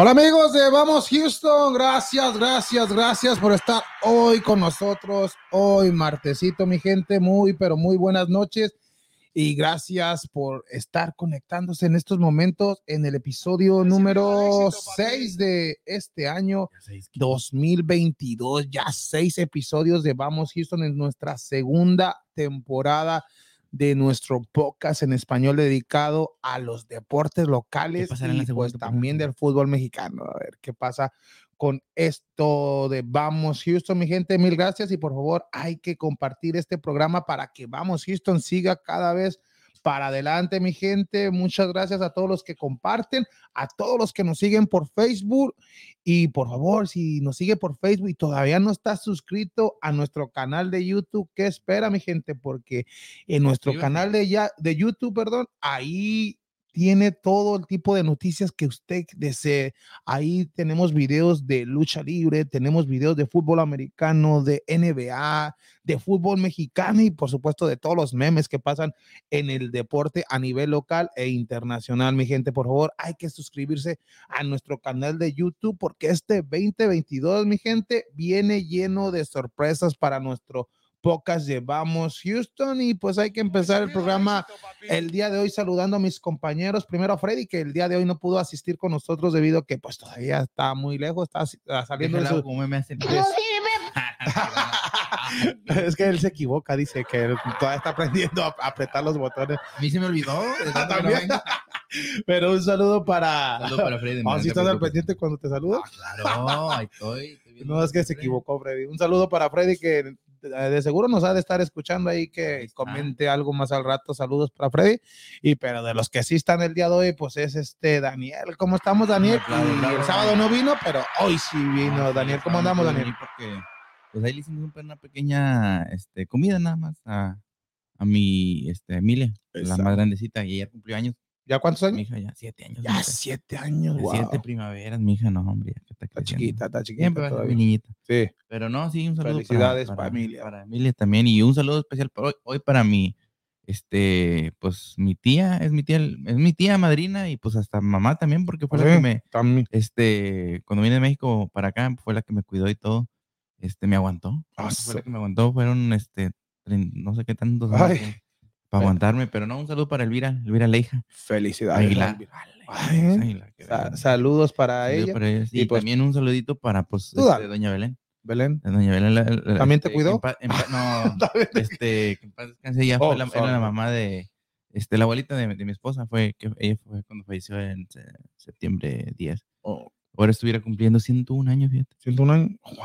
Hola amigos de Vamos Houston, gracias, gracias, gracias por estar hoy con nosotros, hoy martesito mi gente, muy pero muy buenas noches. Y gracias por estar conectándose en estos momentos en el episodio número 6 de este año 2022, ya seis episodios de Vamos Houston en nuestra segunda temporada de nuestro podcast en español dedicado a los deportes locales y pues también del fútbol mexicano. A ver qué pasa con esto de Vamos Houston, mi gente. Mil gracias y por favor hay que compartir este programa para que Vamos Houston siga cada vez para adelante, mi gente. Muchas gracias a todos los que comparten, a todos los que nos siguen por Facebook. Y por favor, si nos sigue por Facebook y todavía no está suscrito a nuestro canal de YouTube, ¿qué espera, mi gente? Porque en nuestro canal de, ya, de YouTube, perdón, ahí tiene todo el tipo de noticias que usted desee. Ahí tenemos videos de lucha libre, tenemos videos de fútbol americano, de NBA, de fútbol mexicano y por supuesto de todos los memes que pasan en el deporte a nivel local e internacional. Mi gente, por favor, hay que suscribirse a nuestro canal de YouTube porque este 2022, mi gente, viene lleno de sorpresas para nuestro pocas llevamos Houston y pues hay que empezar el programa el día de hoy saludando a mis compañeros. Primero a Freddy, que el día de hoy no pudo asistir con nosotros debido a que pues todavía está muy lejos, está ah, saliendo de su... es que él se equivoca, dice que todavía está aprendiendo a apretar los botones. A mí se me olvidó. Pero un saludo para. Saludo para Freddy. si estás al pendiente cuando te saludo. Ah, claro, ahí estoy. No es que se equivocó, Freddy. Un saludo para Freddy que de seguro nos ha de estar escuchando ahí que comente algo más al rato. Saludos para Freddy. Y pero de los que sí están el día de hoy, pues es este Daniel. ¿Cómo estamos, Daniel? el sábado no vino, pero hoy sí vino. Ah, Daniel, ¿cómo andamos, Daniel? Porque pues ahí le hicimos una pequeña este, comida nada más a, a mi este, Emilia, la más grandecita, y ella cumplió años. ¿Ya cuántos años? Mi hija ya siete años. Ya siete años, wow. Siete primaveras, mi hija, no, hombre. está, está chiquita, está chiquita. Siempre todavía. mi niñita. Sí. Pero no, sí, un saludo. Felicidades para, para, Emilia. Para Emilia también. Y un saludo especial para hoy, hoy para mi, este, pues mi tía, es mi tía, es mi tía madrina y pues hasta mamá también, porque fue Sí, la que me, también. este, cuando vine de México para acá, fue la que me cuidó y todo. Este, me aguantó. Ah, Fue la que me aguantó, fueron, este, no sé qué tantos años para aguantarme, pero no, un saludo para Elvira, Elvira Leija. Felicidades. Aguilar. Ay, Aguilar, Sa- saludos para Saludo ella. para. Y Y, pues- también un saludito para, pues, este, doña Belén. Belén. Doña Belén. la- la- ¿También te este, cuidó? en en no, este, que en paz descanse, ella Oh, fue la, era la mamá de, este, la abuelita de, de mi esposa, fue, que ella fue cuando falleció en se- septiembre 10. Oh, Ahora estuviera cumpliendo 101 años, fíjate. 101 años. Wow.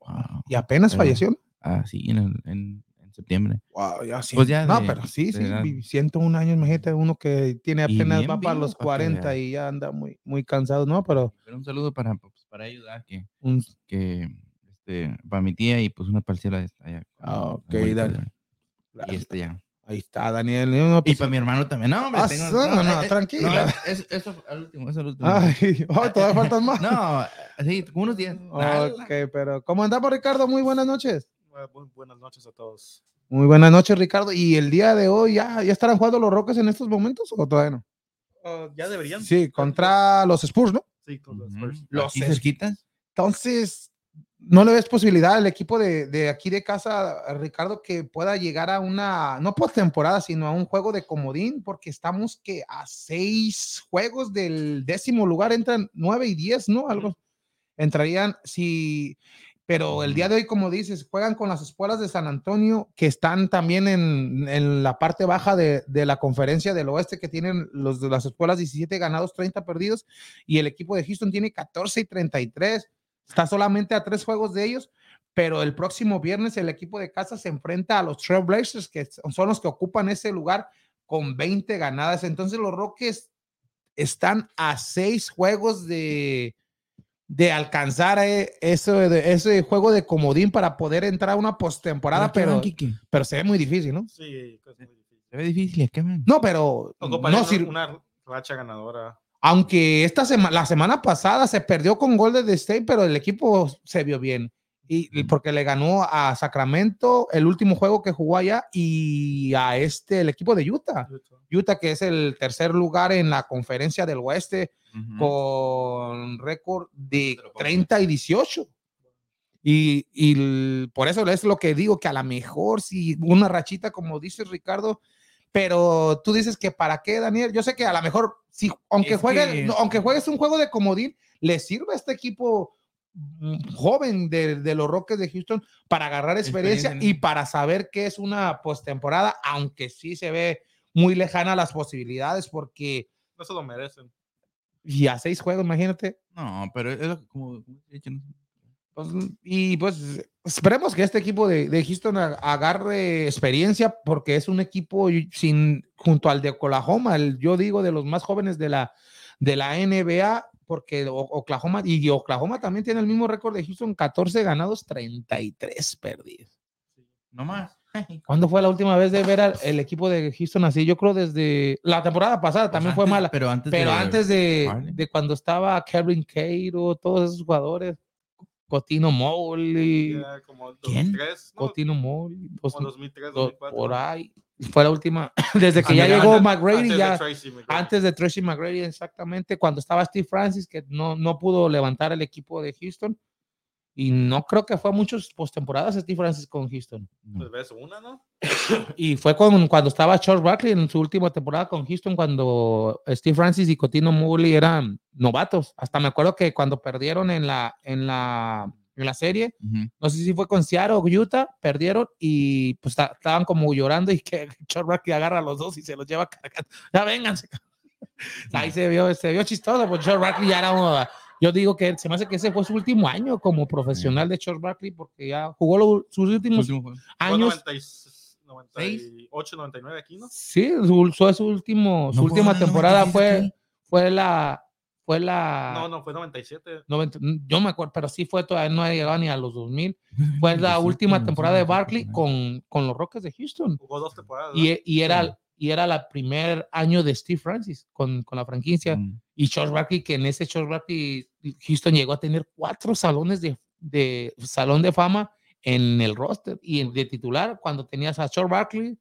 Wow. Y apenas Pero- falleció. Ah, sí, en, el- en septiembre. Wow, ya sí. Pues ya no, de- pero sí, sí. edad. vi- 101 años, imagínate uno que tiene Y apenas va para los pa' que 40 veas. y ya anda muy, muy cansado, ¿no? Pero Pero un saludo para, pues, para ayudar, que, un, que este, para mi tía y pues una parcela está allá. Ah, ok, dale. Y este ya. ahí está, Daniel. No, Y pues, para mi hermano también. No, hombre, Ah, tengo- no, no, eh, eh, tranquila. no, es- eso fue al último, eso al último. Ay, ay, todavía faltan más. No, sí, unos días. Ok, pero ¿cómo andamos, Ricardo? Muy buenas noches. Muy buenas noches a todos. Muy buenas noches, Ricardo. ¿Y el día de hoy ya, ya estarán jugando los Rockets en estos momentos o todavía no? Ah, ya deberían. Sí, contra los Spurs, ¿no? Sí, con los. Spurs. Los cerquitas. Entonces, ¿no le ves posibilidad al equipo de, de aquí de casa, Ricardo, que pueda llegar a una, no postemporada, sino a un juego de comodín? Porque estamos que a seis juegos del décimo lugar entran nueve y diez, ¿no? Algo. Entrarían, si, pero el día de hoy, como dices, juegan con las escuelas de San Antonio, que están también en, en la parte baja de, de la conferencia del oeste, que tienen los de las escuelas 17 ganados, 30 perdidos, y el equipo de Houston tiene 14 y 33. Está solamente a tres juegos de ellos, pero el próximo viernes el equipo de casa se enfrenta a los Trailblazers, que son los que ocupan ese lugar con 20 ganadas. Entonces los Rockets están a seis juegos de, de alcanzar eh, eso, de- ese juego de comodín para poder entrar a una postemporada, ¿Pero pero, se ve muy difícil, ¿no? Sí, es muy difícil. Se ve difícil, ¿qué van? No, pero Ocuparían no, sir- una racha ganadora. aunque esta semana, la semana pasada se perdió con Golden State, pero el equipo se vio bien. Y, porque le ganó a Sacramento el último juego que jugó allá y a este, el equipo de Utah. Utah, que es el tercer lugar en la conferencia del oeste con récord de Te lo pongo. 30 y 18. Y, y por eso es lo que digo, que a lo mejor si una rachita, como dices Ricardo, pero tú dices que para qué, Daniel. Yo sé que a lo mejor, si, aunque, Es juegue, que- aunque juegues un juego de comodín, le sirve a este equipo joven de, de los Rockets de Houston para agarrar experiencia, y para saber qué es una postemporada, aunque sí se ve muy lejana las posibilidades, porque No se lo merecen. y a seis juegos, imagínate. No, pero es como. Pues, y pues esperemos que este equipo de, de Houston agarre experiencia porque es un equipo sin junto al de Oklahoma, el, yo digo de los más jóvenes de la, de la NBA, porque Oklahoma y Oklahoma también tiene el mismo récord de Houston, 14 ganados, 33 perdidos. No más. ¿Cuándo fue la última vez de ver al el equipo de Houston así? Yo creo desde la temporada pasada también fue Antes- mala. Pero antes Pero de antes de, de cuando estaba Kevin Cairo, todos esos jugadores, Cotino como ¿Quién? 2003, ¿no? Cotino Mowgli, pues, Como 2003, do- 2004. por ahí. Fue la última, desde que ya llegó McGrady, antes de ya Tracy McGrady. antes de Tracy McGrady, exactamente, cuando estaba Steve Francis, que no, no pudo levantar el equipo de Houston. Y no creo que fue a muchos postemporadas Steve Francis con Houston. Pues ves una, ¿no? Y fue con, cuando estaba Charles Barkley en su última temporada con Houston, cuando Steve Francis y Cotino Mowgli eran novatos. Hasta me acuerdo que cuando perdieron en la, en la, en la serie, no sé si fue con Seattle o Utah, perdieron y pues ta- estaban como llorando y que Barkley agarra a los dos y se los lleva cargando. Ya vénganse. Ahí se vio, se vio chistoso, porque Charles Barkley ya era uno- yo digo que se me hace que ese fue su último año como profesional de Barkley porque ya jugó lo- sus últimos Último años. 90 98, 99 aquí, ¿no? Sí, su, fue su último, su No última en el temporada 97 fue, fue la, fue la, No, no, fue 97. 90 yo me acuerdo, pero sí fue todavía no ha llegado ni a los 2000. Fue la última temporada de Barkley con, con los Rockets de Houston. Jugó dos temporadas. Y, ¿no? y era, y era la primer año de Steve Francis con, con la franquicia. Mm. Y Charles Barkley, que en ese Charles Barkley, Houston llegó a tener cuatro salones de, de salón de fama en el roster y en- de titular cuando tenías a Charles Barkley,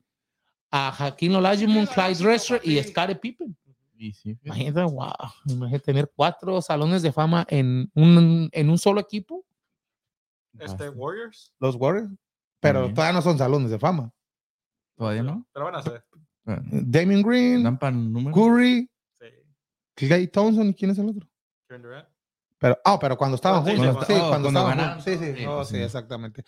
a Hakeem Olajuwon, Clyde Drexler y Scottie Pippen. Y sí. Imagínate, wow, imagínate tener cuatro salones de fama en un, en un solo equipo, Este. Warriors. los Warriors, pero todavía no son salones de fama. ¿Todavía no? Pero van a ser. Pero, Damien Green. Curry, Sí. Clay Thompson, ¿y quién es el otro? Kevin Durant. Pero, ah, pero cuando estaban Sí, juntos. cuando Sí, está- oh, cuando, cuando estaban juntos. Sí, sí, Sí, oh, pues sí, sí. exactamente.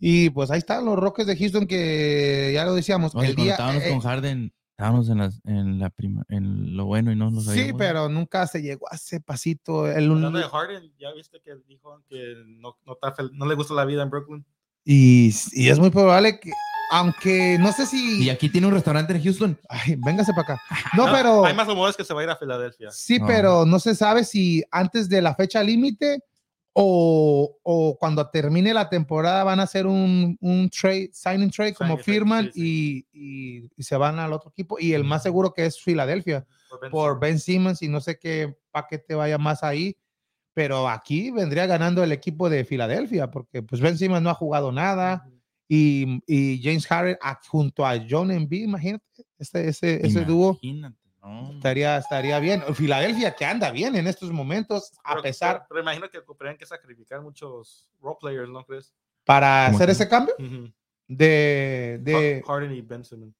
Y pues ahí están los Rockets de Houston que ya lo decíamos. Oye, el cuando día, eh, con Harden, estábamos en, las, en la prima, en lo bueno y no lo sí, sabíamos. pero nunca se llegó a ese pasito. El, Hablando de Harden, ya viste que dijo que no, no, está fel- no le gusta la vida en Brooklyn. y, y es muy probable que, aunque no sé si. Y aquí tiene un restaurante en Houston. Ay, véngase para acá. No, pero. Hay más rumores que se va a ir a Filadelfia. Sí, No. pero no se sabe si antes de la fecha límite o, o cuando termine la temporada van a hacer un, un trade, signing trade, como Signing trade, firman sí, Y, y- y se van al otro equipo. Y el más seguro que es Filadelfia Por Ben por Simmons. Ben Simmons y no sé qué paquete vaya más ahí. Pero aquí vendría ganando el equipo de Filadelfia porque pues Ben Simmons no ha jugado nada Ujú. y, y James Harden junto a John Embiid, imagínate, ese, ese, ese dúo Imagínate, no. estaría, estaría bien. Filadelfia que anda bien en estos momentos, a Pero- pesar Pero, pero imagino que tendrían que sacrificar muchos role players, ¿no crees? para ¿Cómo hacer que? ese cambio Ujú. de, de Har- Harden y Ben Simmons.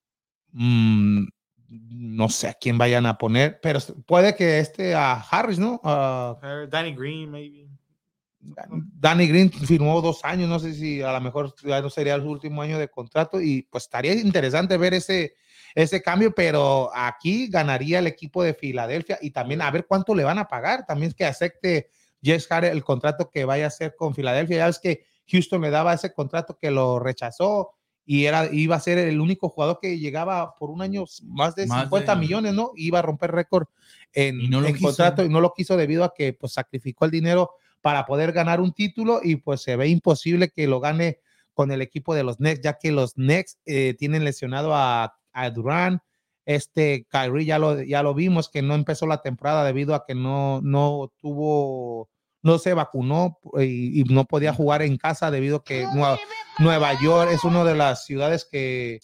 mm, no sé a quién vayan a poner, pero puede que este a Harris, ¿no? A Eh, Danny Green, maybe. Danny Green firmó dos años, no sé si a lo mejor ya no sería su último año de contrato y pues estaría interesante ver ese, ese cambio, pero aquí ganaría el equipo de Filadelfia y también a ver cuánto le van a pagar, también que acepte Jess Harris el contrato que vaya a hacer con Filadelfia, ya ves que Houston le daba ese contrato que lo rechazó y era, iba a ser el único jugador que llegaba por un año más de Más 50 de- millones, ¿no? Iba a romper récord en, Y no en contrato y no lo quiso debido a que pues sacrificó el dinero para poder ganar un título y pues se ve imposible que lo gane con el equipo de los Knicks, ya que los Knicks eh, tienen lesionado a, a Durán. Este Kyrie ya lo, ya lo vimos que no empezó la temporada debido a que no, no tuvo no se vacunó y, y no podía jugar en casa debido a que Nueva, Nueva York es una de las ciudades que,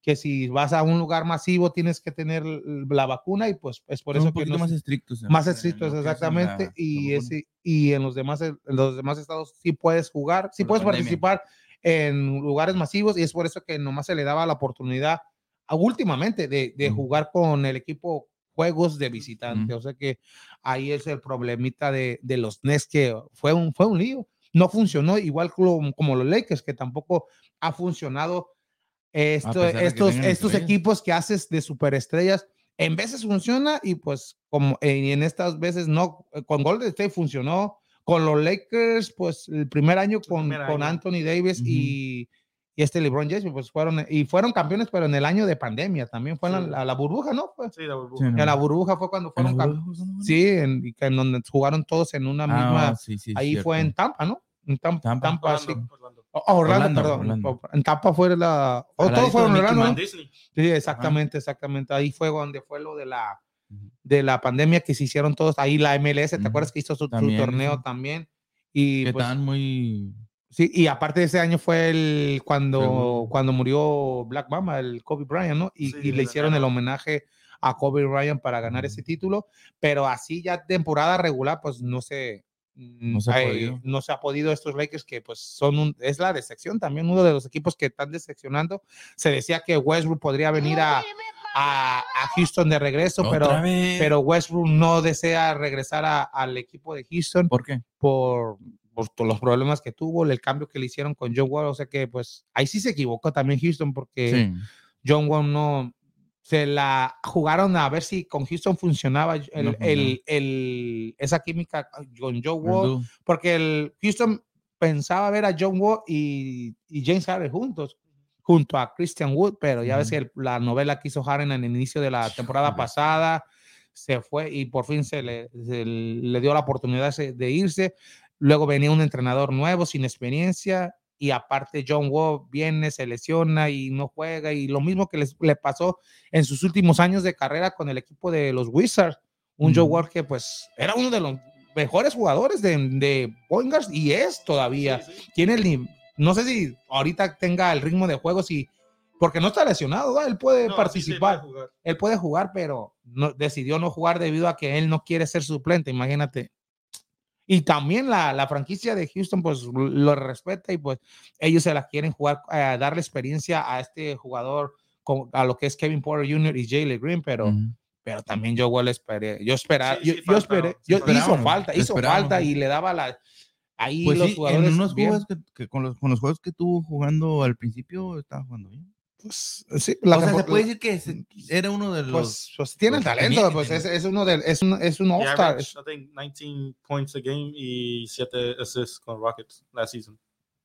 que si vas a un lugar masivo tienes que tener la vacuna y pues es por Son eso un que no- más estrictos. más estrictos es exactamente la- y ese, y en los demás en los demás estados sí puedes jugar sí Por puedes participar en lugares masivos y es por eso que nomás se le daba la oportunidad últimamente de, jugar con el equipo juegos de visitante. O sea que ahí es el problemita de, de los Nets que fue un fue un lío. No funcionó igual como, como los Lakers que tampoco ha funcionado esto, que estos, estos estrellas. equipos que haces de superestrellas, en veces funciona y pues como en estas veces no, eh, con Golden State funcionó, con los Lakers pues el primer año con, primer con año. Anthony Davis y, y este LeBron James pues fueron y fueron campeones pero en el año de pandemia también fue Sí. la, la burbuja, ¿no? Fue- Sí, la burbuja. Sí, no. la burbuja fue cuando ¿En la fueron campeones. Sí, en, y que en donde jugaron todos en una Ah, misma, sí, sí, ahí fue en. Tampa, ¿no? En Tam- Tampa. Tampa, sí. Orlando, Orlando. Oh, Orlando, Orlando, perdón. Orlando. En Tampa fue la. O Al todos fueron en Orlando, ¿no? Sí, exactamente, exactamente. Ahí fue donde fue lo de la de la pandemia que se hicieron todos. Ahí la MLS, ¿te acuerdas que hizo su, torneo sí. también? Y Que pues, estaban muy. Sí, y aparte de ese año fue el cuando, cuando murió Black Mamba, el Kobe Bryant, ¿no? Y, Sí, y le hicieron el homenaje a Kobe Bryant para ganar ese título, pero así ya temporada regular, pues no se No se ha eh, podido. no se ha podido estos Lakers que pues son un, es la decepción también uno de los equipos que están decepcionando se decía que Westbrook podría venir a, a, a Houston de regreso pero vez. pero Westbrook no desea regresar a- al equipo de Houston ¿Por qué? por, por todos los problemas que tuvo, el cambio que le hicieron con John Wall, o sea que pues ahí sí se equivocó también Houston porque Sí. John Wall no se la jugaron a ver si con Houston funcionaba el, No el- el- esa química con John Wall, porque el Houston pensaba ver a John Wall y, y James Harden juntos, junto a Christian Wood, pero ya ves Ujú. que el- la novela que hizo Harden en el inicio de la temporada pasada se fue y por fin se le, se le dio la oportunidad de irse. Luego venía un entrenador nuevo sin experiencia y aparte John Wall viene, se lesiona y no juega y lo mismo que le pasó en sus últimos años de carrera con el equipo de los Wizards. Un Joe Ujú. Wall que pues era uno de los mejores jugadores de, de point guards y es todavía. Sí, sí. Tiene el, no sé si ahorita tenga el ritmo de juego, si, porque no está lesionado, él puede No, sí, sí, participar, puede él puede jugar, pero no, decidió no jugar debido a que él no quiere ser suplente, imagínate. Y también la, la franquicia de Houston, pues lo respeta y pues ellos se la quieren jugar, eh, darle experiencia a este jugador, con- a lo que es Kevin Porter Jr. y Jalen Green, pero, Ujú. pero también yo igual esperé, yo esperaba, Sí, yo, sí, yo falta, esperé, sí, yo, hizo falta, hizo esperábamos, falta y le daba la, ahí Pues los sí, jugadores en unos juegos que, que con, los, con los juegos que tuvo jugando al principio estaba jugando bien. Pues, sí, la o sea, se puede decir que se- era uno de los. pues, pues tiene el talento, tenía pues es, es uno del, es un, es un all-star. averaged, I think, 19 points a game y 7 assists con Rockets last season.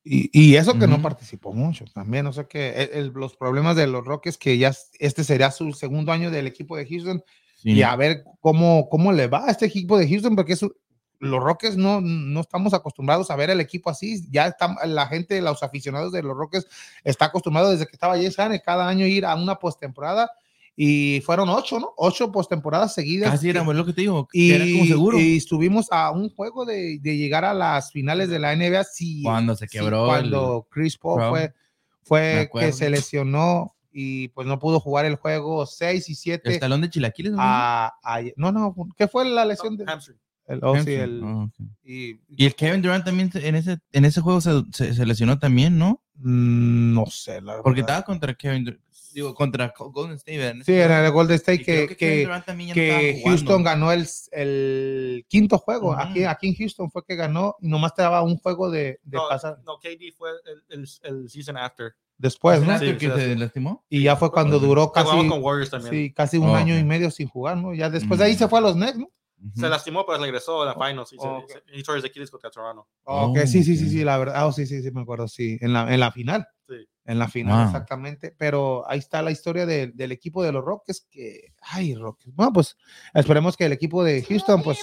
Y, y eso que no participó mucho también, o sea que el- el- los problemas de los Rockets, que ya este sería su segundo año del equipo de Houston, Sí. y a ver cómo, cómo le va a este equipo de Houston, porque eso- los Rockets no, no estamos acostumbrados a ver el equipo así, ya está, la gente, los aficionados de los Rockets está acostumbrado desde que estaba James Harden cada año ir a una postemporada y fueron ocho, ¿no? Ocho postemporadas seguidas. Casi era pues, lo que te digo. y, era como seguro. y estuvimos a un juego de, de llegar a las finales de la NBA. Cuando se quebró cuando Chris Paul Brown. fue, que se lesionó y pues no pudo jugar el juego 6 y el 7. talón de chilaquiles. ¿no? A, a- no, no, ¿qué fue la lesión? De, Hamstring. El, oh, sí, el- ok. y, Y el Kevin Durant también se- en ese, en ese juego se, se- se lesionó también, ¿no? mm, no sé, la Porque verdad. estaba contra Kevin Durant. Digo, contra Co- Golden State. Sí, era el Golden State que, Kevin que, que jugando. Houston ganó el, el quinto juego. Aquí, aquí en Houston fue que ganó y nomás te daba un juego de, de No, pasar no, KD fue el, el, el season after. después, ¿no? ¿Será Sí, que sí, se sí. lastimó? Y ya fue cuando duró Que casi, sí, casi un Oh, año y medio sin jugar, ¿no? Ya después de ahí se Mm. fue a los Nets, ¿no? Se lastimó, pero regresó a la finals. Y se- Oh, ok. se- y tore his Achilles contra Toronto. Ok, Oh, sí, sí, sí, sí, la verdad. Oh, sí, sí, sí, me acuerdo, sí. En la, en la final. Sí. En la final, Wow. exactamente. Pero ahí está la historia de- del equipo de los Rockets que, ay, Rockets. Bueno, pues esperemos que el equipo de Houston, pues,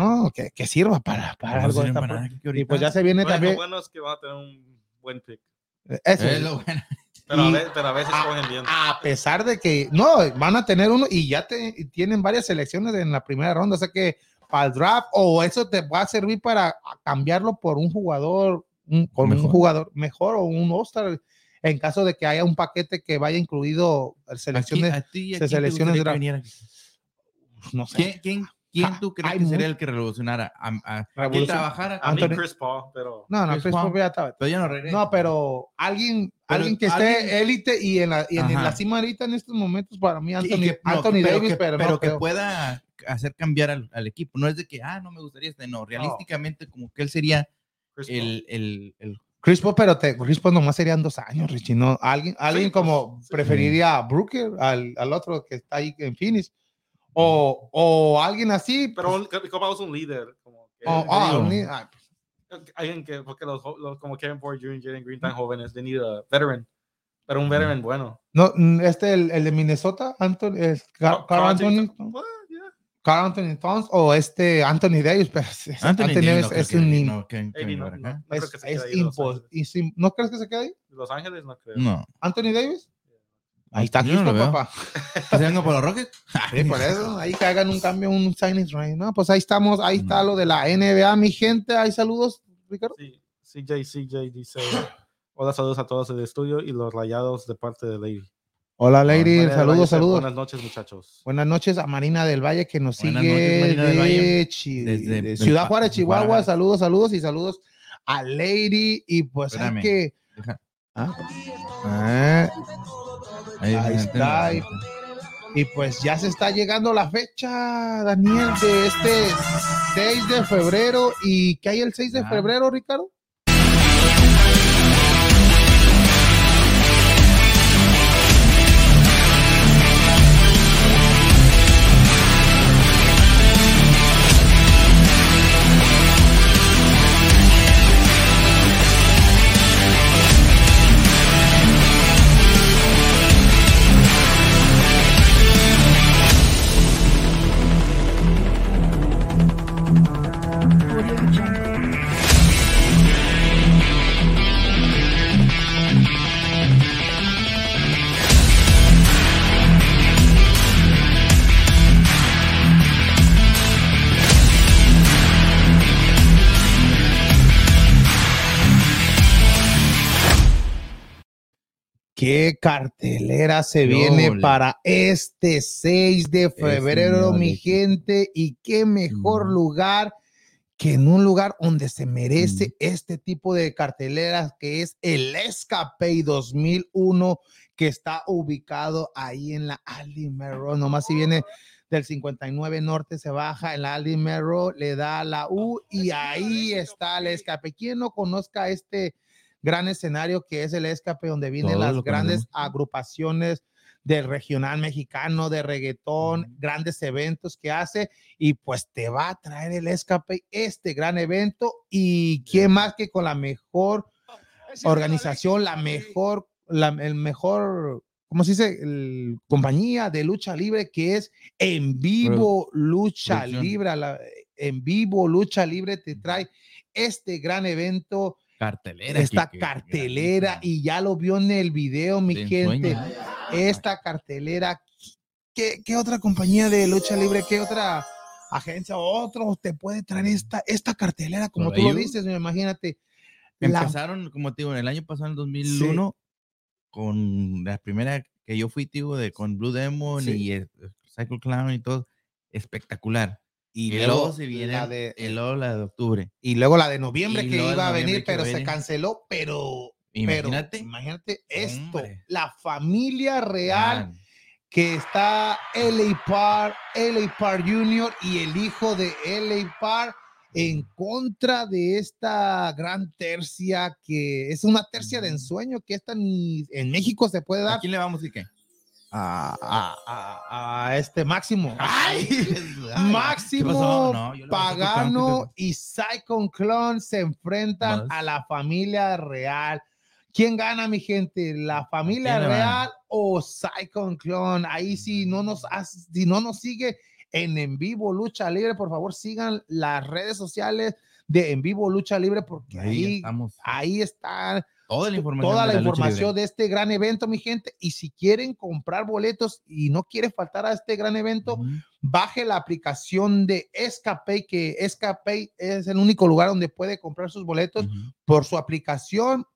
no, que, que sirva para, para No algo. esta para y pues ya se viene Bueno, también. lo bueno es que van a tener un buen pick. Eso. Es lo bueno. Pero, a, Y- ve- pero a veces cogen bien. A pesar de que, no, van a tener uno y ya te, tienen varias selecciones en la primera ronda, o sea que para el draft o eso te va a servir para cambiarlo por un jugador, un, con un Mejor. jugador mejor o un All-Star en caso de que haya un paquete que vaya incluido ¿A selecciones, quién- a ti y a se quién te selecciona gustaría el que draft. viniera? no sé. ¿Quién, quién, quién Ah, tú crees que sería el que revolucionara? A, a- Revolucion- trabajara. A mí Chris Paul, pero No, no, Chris Chris Paul. Paul ya está- Pero ya no regresa. No, pero alguien, Pero alguien que alguien- esté élite y en la, y en la cima ahorita en estos momentos para mí Sí, Anthony, que- no, Anthony pero Davis, que, pero, pero no que creo. pueda hacer cambiar al, al equipo. No es de que, ah, no me gustaría este, no. Realísticamente, como que él sería Chris el, el, el Chris Paul, pero te, Chris Paul nomás serían dos años, Richie. No, alguien, alguien pues, como sí. preferiría a Brooker, al, al otro que está ahí en Phoenix, o, o alguien así. Pero pues, Chris Paul es un líder. Como que, o- ah, digo. un li- ah, alguien que, porque los, los- como Kevin Porter Jr., Jalen Green, tan jóvenes, they need a veteran. Pero un veteran bueno. no, mm, este, el, el de Minnesota, Anthony, es Car- Carl Carl Anthony, Anthony- Well, yeah. Carl Anthony Towns, o este Anthony Davis, pero Anthony, Anthony Davis no es que- un nim- no, no, para no, es, es y sim- ¿No crees que se quede ahí? Los Ángeles no creo. No. Anthony Davis. Ahí está Yo no papá. ¿Que por los Rockets? Sí, por eso, ahí que hagan un cambio, un signing right, ¿no? Pues ahí estamos, ahí está lo de la NBA, mi gente. Hay saludos, Ricardo. Sí, CJ, CJ dice: Hola, saludos a todos del estudio y los rayados de parte de Lady. Hola, Lady. Valle saludos, saludos. Buenas noches, muchachos. Buenas noches a Marina del Valle que nos Buenas sigue noches, Marina del de, Valle. Chi- Desde- de Ciudad Juárez, Chihuahua. Juárez. Saludos, saludos y saludos a Lady. Y pues hay Espérame. que. Deja- Ah. Ah, Ahí, Ahí está, y- Y pues ya se está llegando la fecha, Daniel, de este 6 de febrero. ¿Y qué hay el 6 de febrero, Ricardo? ¿Qué cartelera se viene para este 6 de febrero, mi gente? Y qué mejor lugar que en un lugar donde se merece Mm. este tipo de carteleras, que es el Escape 2001, que está ubicado ahí en la Road. Nomás si viene del 59 Norte, se baja en la Aldi Road, le da la U y ahí está el Escape. ¿Quién no conozca este gran escenario que es el Escape, donde vienen Todos las grandes conocemos. agrupaciones del regional mexicano, de reggaetón, grandes eventos que hace y pues te va a traer el Escape este gran evento y quién más que con la mejor organización, la mejor, la, el mejor, ¿cómo se dice? El- compañía de lucha libre que es en vivo lucha libre, la- en vivo lucha libre te trae este gran evento, Cartelera. esta Kike, cartelera y ya lo vio en el video, mi De gente. ensueño. Esta cartelera, ¿qué, qué otra compañía de lucha libre, qué otra agencia, otro te puede traer esta, esta cartelera, como tú lo dices, imagínate. la- Empezaron, como te digo, en el año pasado, en el 2001, con la primera que yo fui, tío, de, con Blue Demon Sí. y eh, Cycle Clown y todo. Espectacular. Y, Y, luego luego se viene la de, y luego la de octubre. y luego la de noviembre que iba a venir, pero se canceló, pero Imagínate. Pero, imagínate esto, Hombre. la familia real Man, que está LA Park, LA Park Jr. y el hijo de LA Park en contra de esta gran tercia que es una tercia de ensueño que esta ni en México se puede ¿A dar quién le vamos y qué? A, a- a- a este máximo. Ay, ¿qué Máximo Pagano y Psycho Clone se enfrentan Más. a la familia real. ¿Quién gana, mi gente? ¿La familia real o Psycho Clone? Ahí si no nos si no nos sigue en En Vivo Lucha Libre, por favor sigan las redes sociales de En Vivo Lucha Libre porque Ahí ahí, estamos. ahí están Toda la información. toda de la información de este gran evento, mi gente. Y si quieren comprar boletos y no quieren faltar a este gran evento, Ujú. baje la aplicación de Escapay, que Escapay es el único lugar donde puede comprar sus boletos Ujú. por su aplicación.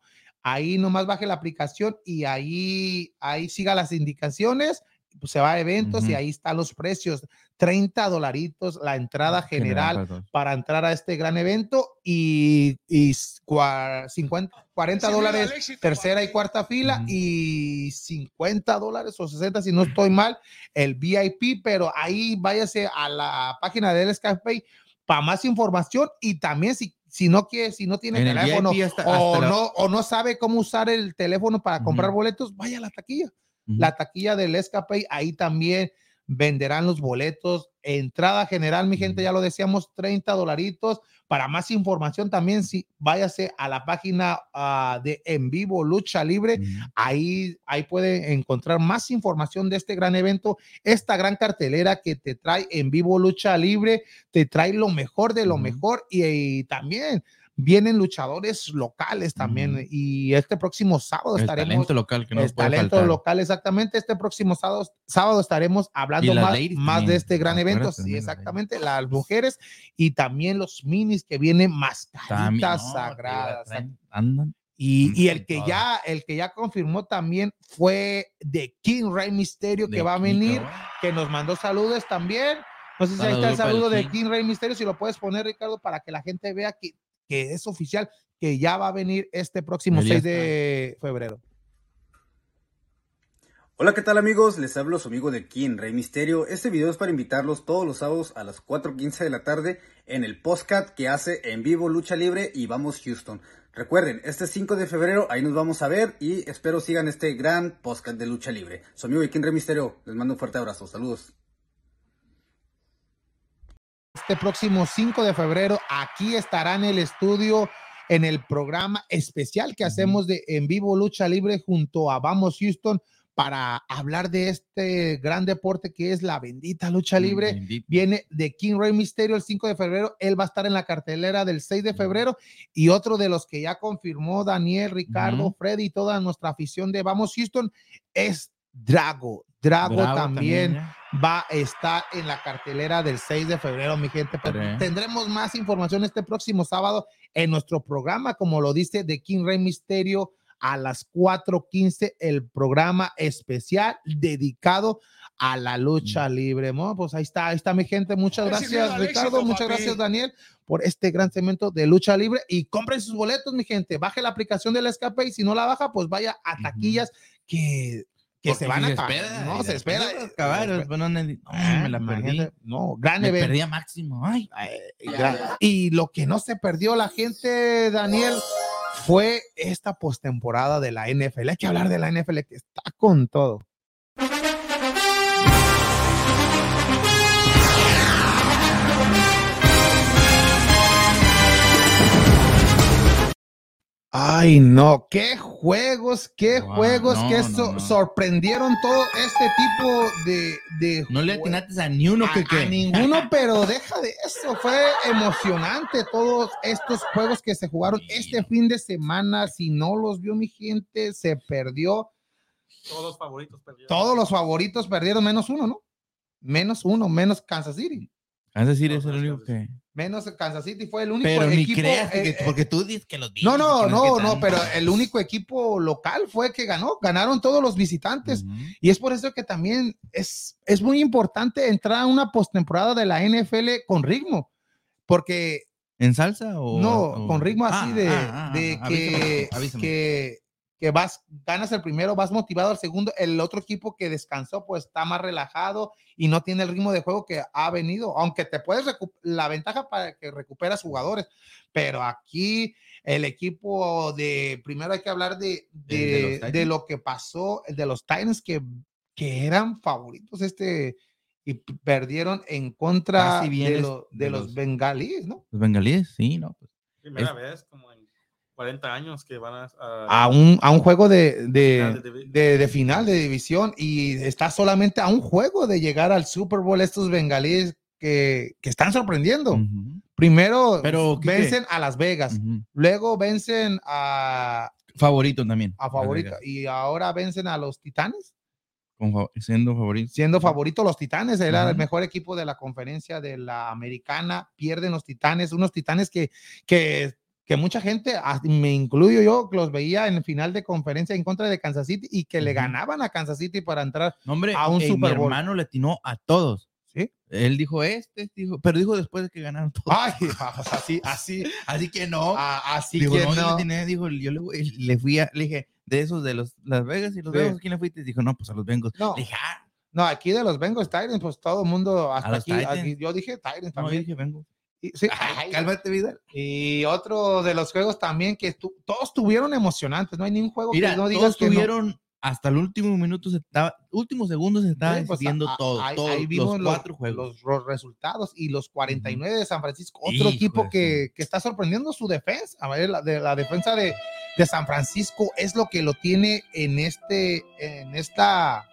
Ahí nomás baje la aplicación y ahí, ahí siga las indicaciones. Pues se va a eventos y ahí están los precios. 30 dolaritos la entrada general para entrar a este gran evento y, y cua- 50, 40 dólares tercera y cuarta fila Ujú. y 50 dólares o 60 si no estoy mal el VIP, pero ahí váyase a la página del Escape para más información y también si si no quiere, si no tiene En el teléfono hasta- o, la- no, o no sabe cómo usar el teléfono para comprar boletos, vaya a la taquilla La taquilla del Escape, ahí también venderán los boletos. Entrada general, mi gente, ya lo decíamos, 30 dolaritos. Para más información también, sí, váyase a la página ah, de En Vivo Lucha Libre. Ahí, ahí puede encontrar más información de este gran evento, esta gran cartelera que te trae en vivo lucha libre, te trae lo mejor de lo mejor y, y también vienen luchadores locales también. Ujú. Y este próximo sábado El estaremos talento local que no el talento faltar. local, exactamente. Este próximo sábado, sábado estaremos hablando más, más de este gran evento. Sí, exactamente. Las mujeres y también los minis que vienen mascaritas no, sagradas. Andan. Y, y el que ya, el que ya confirmó también fue de King Rey Misterio que de va a venir, cabrón. que nos mandó saludos también. No sé si ahí está el Saludo para el saludo de King. King Rey Misterio, si lo puedes poner, Ricardo, para que la gente vea que, que es oficial, que ya va a venir este próximo Él ya 6 de febrero. Hola, ¿qué tal amigos? Les hablo su amigo de King, Rey Misterio. Este video es para invitarlos todos los sábados a las 4.15 de la tarde en el podcast que hace en vivo Lucha Libre y Vamos Houston. Recuerden, este 5 de febrero ahí nos vamos a ver y espero sigan este gran podcast de Lucha Libre. Su amigo de King, Rey Misterio, les mando un fuerte abrazo. Saludos. Este próximo 5 de febrero. Aquí estará en el estudio en el programa especial que hacemos de en vivo lucha libre junto a Vamos Houston para hablar de este gran deporte que es la bendita lucha libre. Bendito. Viene de King Rey Misterio el 5 de febrero. Él va a estar en la cartelera del 6 de febrero. Y otro de los que ya confirmó Daniel, Ricardo. Freddy y toda nuestra afición de Vamos Houston es Drago. Drago, también ya. va a estar en la cartelera del 6 de febrero, mi gente. Pero tendremos más información este próximo sábado en nuestro programa, como lo dice de King Rey Misterio a las 4:15, el programa especial dedicado a la lucha libre. Bueno, pues ahí está, ahí está mi gente. Muchas Recibido gracias, Ricardo. éxito, Muchas papi. gracias, Daniel, por este gran segmento de lucha libre. Y compren sus boletos, mi gente. Baje la aplicación del escape y si no la baja, pues vaya a taquillas que, que se van a acabar. no, se espera. de acabar, se después no, no, Ah, me la perdí. No, gran Me evento. perdí a Máximo. Ay, Eh, Y lo que no se perdió la gente, Daniel, fue esta postemporada de la NFL. Hay que hablar de la NFL que está con todo. Ay, no, qué juegos, qué Wow, juegos no, que no, so- no. sorprendieron todo este tipo de, de no le atinaste a ni uno a, que a que. ninguno, pero deja de eso. Fue emocionante todos estos juegos que se jugaron Sí. este fin de semana. Si no los vio mi gente, se perdió. Todos los favoritos perdieron. Todos los favoritos perdieron menos uno, ¿no? Menos uno, menos Kansas City. Decir, No, es el único que. Menos Kansas City fue el único Pero ni equipo. creas, que- eh, eh, porque tú dices que los no, no, no, no, pero el único equipo local fue que ganó. Ganaron todos los visitantes. Y es por eso que también es, es muy importante entrar a una postemporada de la NFL con ritmo, porque ¿En salsa o.? no, o- con ritmo así Ah, de, ah, ah, de que, avísame, avísame. que, que vas, ganas el primero, vas motivado al segundo, el otro equipo que descansó pues está más relajado y no tiene el ritmo de juego que ha venido, aunque te puedes la ventaja para que recuperas jugadores, pero aquí el equipo de, primero hay que hablar de, de de, de lo que pasó, de los Titans que, que eran favoritos este y perdieron en contra de, lo- de de los, los- bengalíes, ¿no? Los bengalíes, sí, no. Pues. Primera Es- vez como en 40 años que van a. a un, a un juego de, final de, de divi- de- de final de división y está solamente a un juego de llegar al Super Bowl estos bengalíes que, que están sorprendiendo. Primero Pero, ¿qué vencen a Las Vegas, luego vencen a, Favorito también. a favorito. Y ahora vencen a los Titanes, Con siendo favorito. siendo favorito los Titanes, era el mejor equipo de la conferencia de la americana, pierden los Titanes, unos Titanes que, que, que mucha gente, ah, me incluyo yo, los veía en el final de conferencia en contra de Kansas City y que le ganaban a Kansas City para entrar, No, hombre, a un Super mi Bowl. hermano le atinó a todos. ¿sí? Él dijo este, dijo, pero dijo después de que ganaron todos. Ay, así, así, Así que no. a- así que no, no. dijo, yo le, le fui a, le dije, de esos de los Las Vegas y los Sí. Vegas, ¿a quién le fuiste? Dijo, no, pues a los Bengals. No. Le dije, ah, No, aquí de los Bengals Titans, pues todo el mundo hasta aquí, yo dije Titans no, yo también. dije Bengals. Y, sí, Ay, ay, cálmate, Vidal. y otro de los juegos también que todos tuvieron emocionantes, no hay ningún juego Mira, que no todos digas no. tuvieron hasta el último minuto, se estaba, último segundo se estaba Sí, pues, decidiendo a- a- todo, ahí- todos ahí vimos los cuatro juegos. Los, los resultados y los 49 de San Francisco, otro Hijo equipo que, que está sorprendiendo su defensa. A ver, la, de, la defensa de, de San Francisco es lo que lo tiene en este, en esta,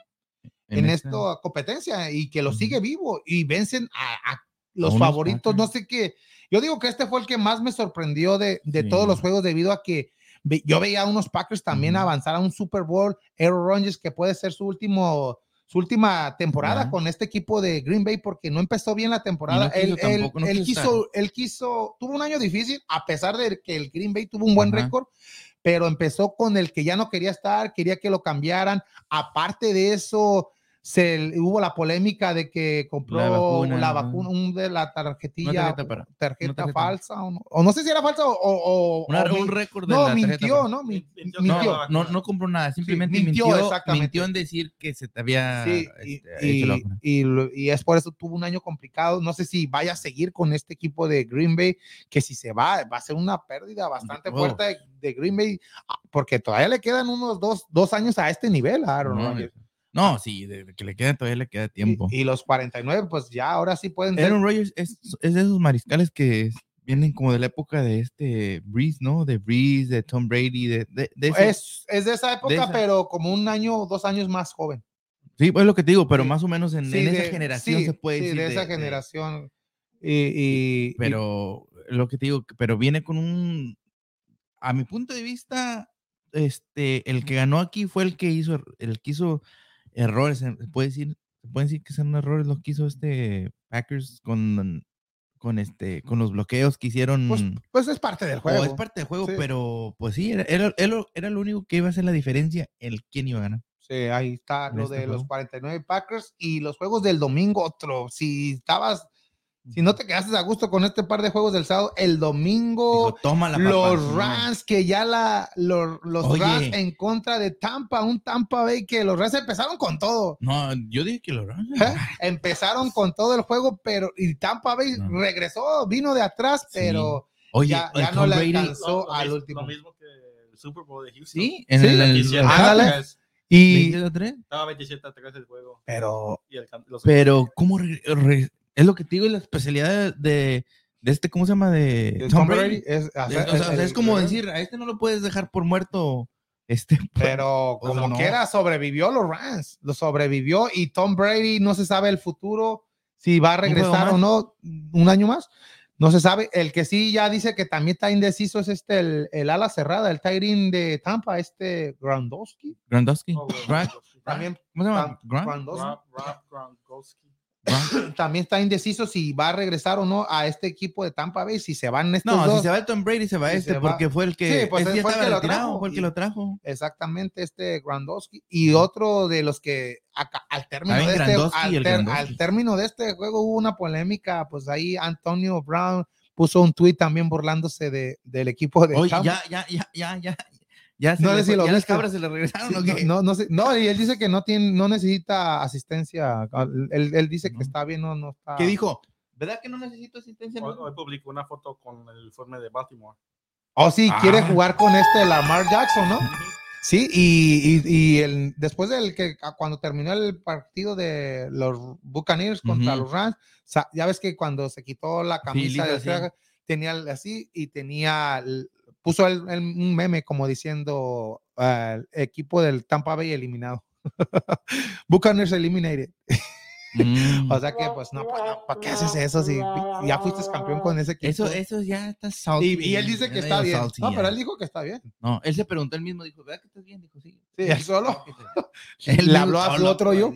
en, esta- esta competencia y que lo sigue vivo y vencen a, a los favoritos. No sé qué. Yo digo que este fue el que más me sorprendió de, de Sí. todos los juegos debido a que yo veía a unos Packers también avanzar a un Super Bowl. Aaron Rodgers que puede ser su último su última temporada con este equipo de Green Bay porque no empezó bien la temporada. él, él- tampoco, no él quiso él quiso, tuvo un año difícil a pesar de que el Green Bay tuvo un buen récord, pero empezó con el que ya no quería estar, quería que lo cambiaran. Aparte de eso, se hubo la polémica de que compró la vacuna, un de la tarjetilla, tarjeta para- tarjeta, una tarjeta. falsa, o no, o no sé si era falsa o, o- o- Una- o un récord de no, la tarjeta mintió, para- ¿no? Min- Mintió, mintió. no, No, no, no compró nada, simplemente mintió, mintió, exactamente. mintió en decir que se te había Sí, y, este, hecho la y- vacuna. y lo- y es por eso tuvo un año complicado. No sé si vaya a seguir con este equipo de Green Bay, que si se va, va a ser una pérdida bastante Oh. fuerte de, de Green Bay, ah, porque todavía le quedan unos dos, dos años a este nivel a Aaron No, Rodgers. No, sí, de, de que le queda todavía le queda tiempo. Y, y los 49, pues ya ahora sí pueden ser. Aaron Rodgers es, es de esos mariscales que vienen como de la época de este Breeze, ¿no? De Breeze, de Tom Brady, de, de, de ese- Es, es de esa época, esa. pero como un año o dos años más joven. Sí, pues es lo que te digo, pero Sí. más o menos en, Sí, esa generación sí, se puede sí, decir. de esa generación. Y, y- y- pero lo que te digo, pero viene con un, a mi punto de vista, este, el que ganó aquí fue el que hizo, el que hizo errores, se puede decir, se puede decir que son errores lo que hizo este Packers con, con este, con los bloqueos que hicieron. pues, pues es parte del juego. es parte del juego, Sí. pero pues sí, era, era, era- lo único que iba a hacer la diferencia, el quién iba a ganar. Sí, ahí está en lo este de los juego. 49 Packers y los juegos del domingo, otro. Si estabas, si no te quedaste a gusto con este par de juegos del sábado, el domingo, toma la los papá". No. Rams, que ya la, los, los Oye. Rams en contra de Tampa, un Tampa Bay que los Rams empezaron con todo. No, yo dije que los Rams. ¿eh? Empezaron con todo el juego, pero y Tampa Bay No. regresó, vino de atrás, Sí. pero Oye, ya- ya no le alcanzó. Lo- lo al último. Lo mismo que el Super Bowl de Houston. Sí, en Sí, el, el- 27 el- a ándale. 3. y 27 a 3. Estaba 27 a 3 el juego. pero Y el, los- Pero, ¿cómo? re- re- es lo que te digo, la especialidad de, de este, ¿cómo se llama? De Tom Brady. es, Es, o sea, o sea, es como decir, a este no lo puedes dejar por muerto. Este, Pero ¿Cómo como no? quiera, sobrevivió los Rams, lo sobrevivió y Tom Brady no se sabe el futuro, si va a regresar o no, un año más. No se sabe. El que sí ya dice que también está indeciso es este, el, el ala cerrada, el Tyrion de Tampa, este Grandowski. Grandowski. Oh, bueno, También, ¿Cómo se llama? Grandowski. También está indeciso si va a regresar o no a este equipo de Tampa Bay, si se van estos No, dos. si se va el Tom Brady, se va Si este, se va- porque fue el que. Sí, pues, fue el que lo trajo fue el que y- lo trajo. Exactamente, este Grandowski. Y otro de los que acá- al término de este, al, ter- término de este juego hubo una polémica, pues ahí Antonio Brown puso un tuit también burlándose de, del equipo de Oye, ya, ya, ya, ya. Ya, se No le sé si lo ya las cabras se le regresaron. Sí, ¿o qué? no, no, no sé- no, y él dice que no tiene, no necesita asistencia. Él, él dice que está bien, no, no está. ¿Qué dijo? ¿Verdad que no necesito asistencia? Hoy, publicó una foto con el uniforme de Baltimore. Oh, sí, quiere Ah. jugar con este Lamar Jackson, ¿no? Sí, y, y, y el, después del que cuando terminó el partido de los Buccaneers contra los Rams, ya ves que cuando se quitó la camisa traje, tenía así y tenía puso el, el- un meme como diciendo ah, el equipo del Tampa Bay eliminado. Buccaneers eliminated. Mm. O sea que, pues, no, ¿para qué haces eso si ya fuiste campeón con ese equipo? Eso, eso ya está salty. y, y él dice que está bien. salty No, ya. pero él dijo que está bien. No, él se preguntó él mismo, dijo, ¿verdad que estás bien? Dijo, sí. Sí, él solo. Él Le habló a su otro yo.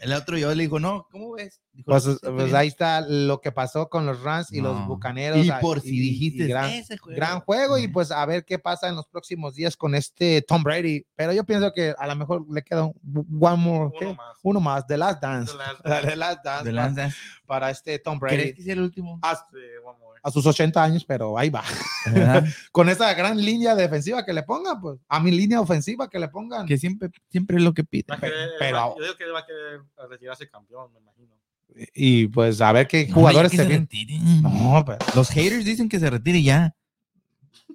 El otro yo le dijo, no, ¿cómo ves? Dijo, Pues, "Sí, pues bien". ahí está lo que pasó con los Rams y los No. Bucaneros. Y ah, por si dijiste, gran, ese juego. gran juego y Ujú. pues a ver qué pasa en los próximos días con este Tom Brady. Pero yo pienso que a lo mejor le queda un one more, ¿qué? Uno más. uno más, The Last Dance. The Last The Last Dance De para- lanza. para este Tom ¿Crees Brady que sea el último? a, Sí, a sus 80 años, pero ahí va. Con esa gran línea defensiva que le pongan, pues a mi línea ofensiva que le pongan. que siempre, siempre es lo que pide. Querer- pero- va- yo digo que él va a querer retirarse campeón, me imagino. Y pues a ver qué No, jugadores se vienen. No, pero- Los haters dicen que se retire ya.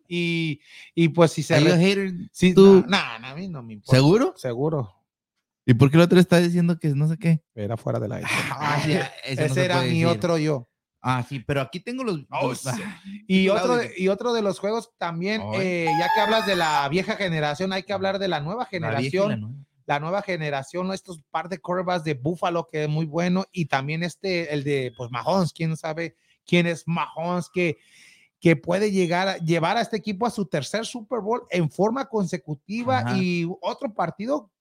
y, y pues si se los haters, sí, tú- no, no, a mí no me importa. ¿Seguro? Seguro. ¿Y por qué el otro está diciendo que no sé qué? Era fuera de la Ah, sí, Ese se era mi decir. otro yo. Ah, sí, pero aquí tengo los. Oh, los- sí. ah, Y otro, de, y otro de los juegos también, eh, ya que hablas de la vieja generación, hay que hablar de la nueva la vieja la generación. nueva. La nueva generación, estos par de curvas de Buffalo, que es muy bueno, y también este, el de pues Mahomes, quién sabe quién es Mahomes, que, que puede llegar a llevar a este equipo a su tercer Super Bowl en forma consecutiva Ajá. y otro partido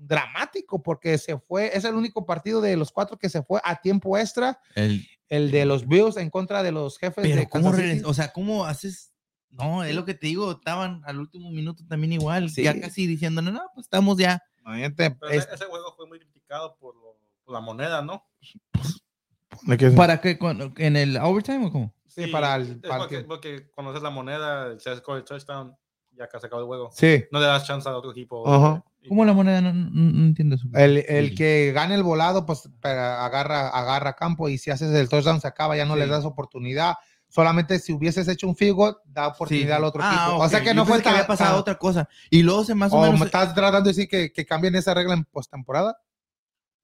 dramático porque se fue, es el único partido de los cuatro que se fue a tiempo extra, El- el de los Bills en contra de los jefes pero de ¿cómo. O sea, ¿cómo haces? No, es lo que te digo, estaban al último minuto también igual, Sí. ya casi diciendo, no, no, pues estamos ya. Pero es- ese, juego fue muy criticado por, lo- por la moneda, ¿no? ¿Para qué? ¿En el overtime o cómo? Sí, para el- para porque, que- porque cuando haces la moneda, se score el touchdown, ya que se acabó el juego. sí, No le das chance a otro equipo. Ajá. Y- ¿Cómo la moneda? No, no- no entiendo eso. El, el Sí. que gane el volado, pues agarra, agarra campo y si haces el touchdown se acaba, ya no Sí. les das oportunidad. Solamente si hubieses hecho un goal, da oportunidad Sí. al otro Ah, equipo. O ok. sea que Yo no fue que había pasado otra cosa. Y luego se más o, o menos. me estás tratando de decir que, que cambien esa regla en postemporada.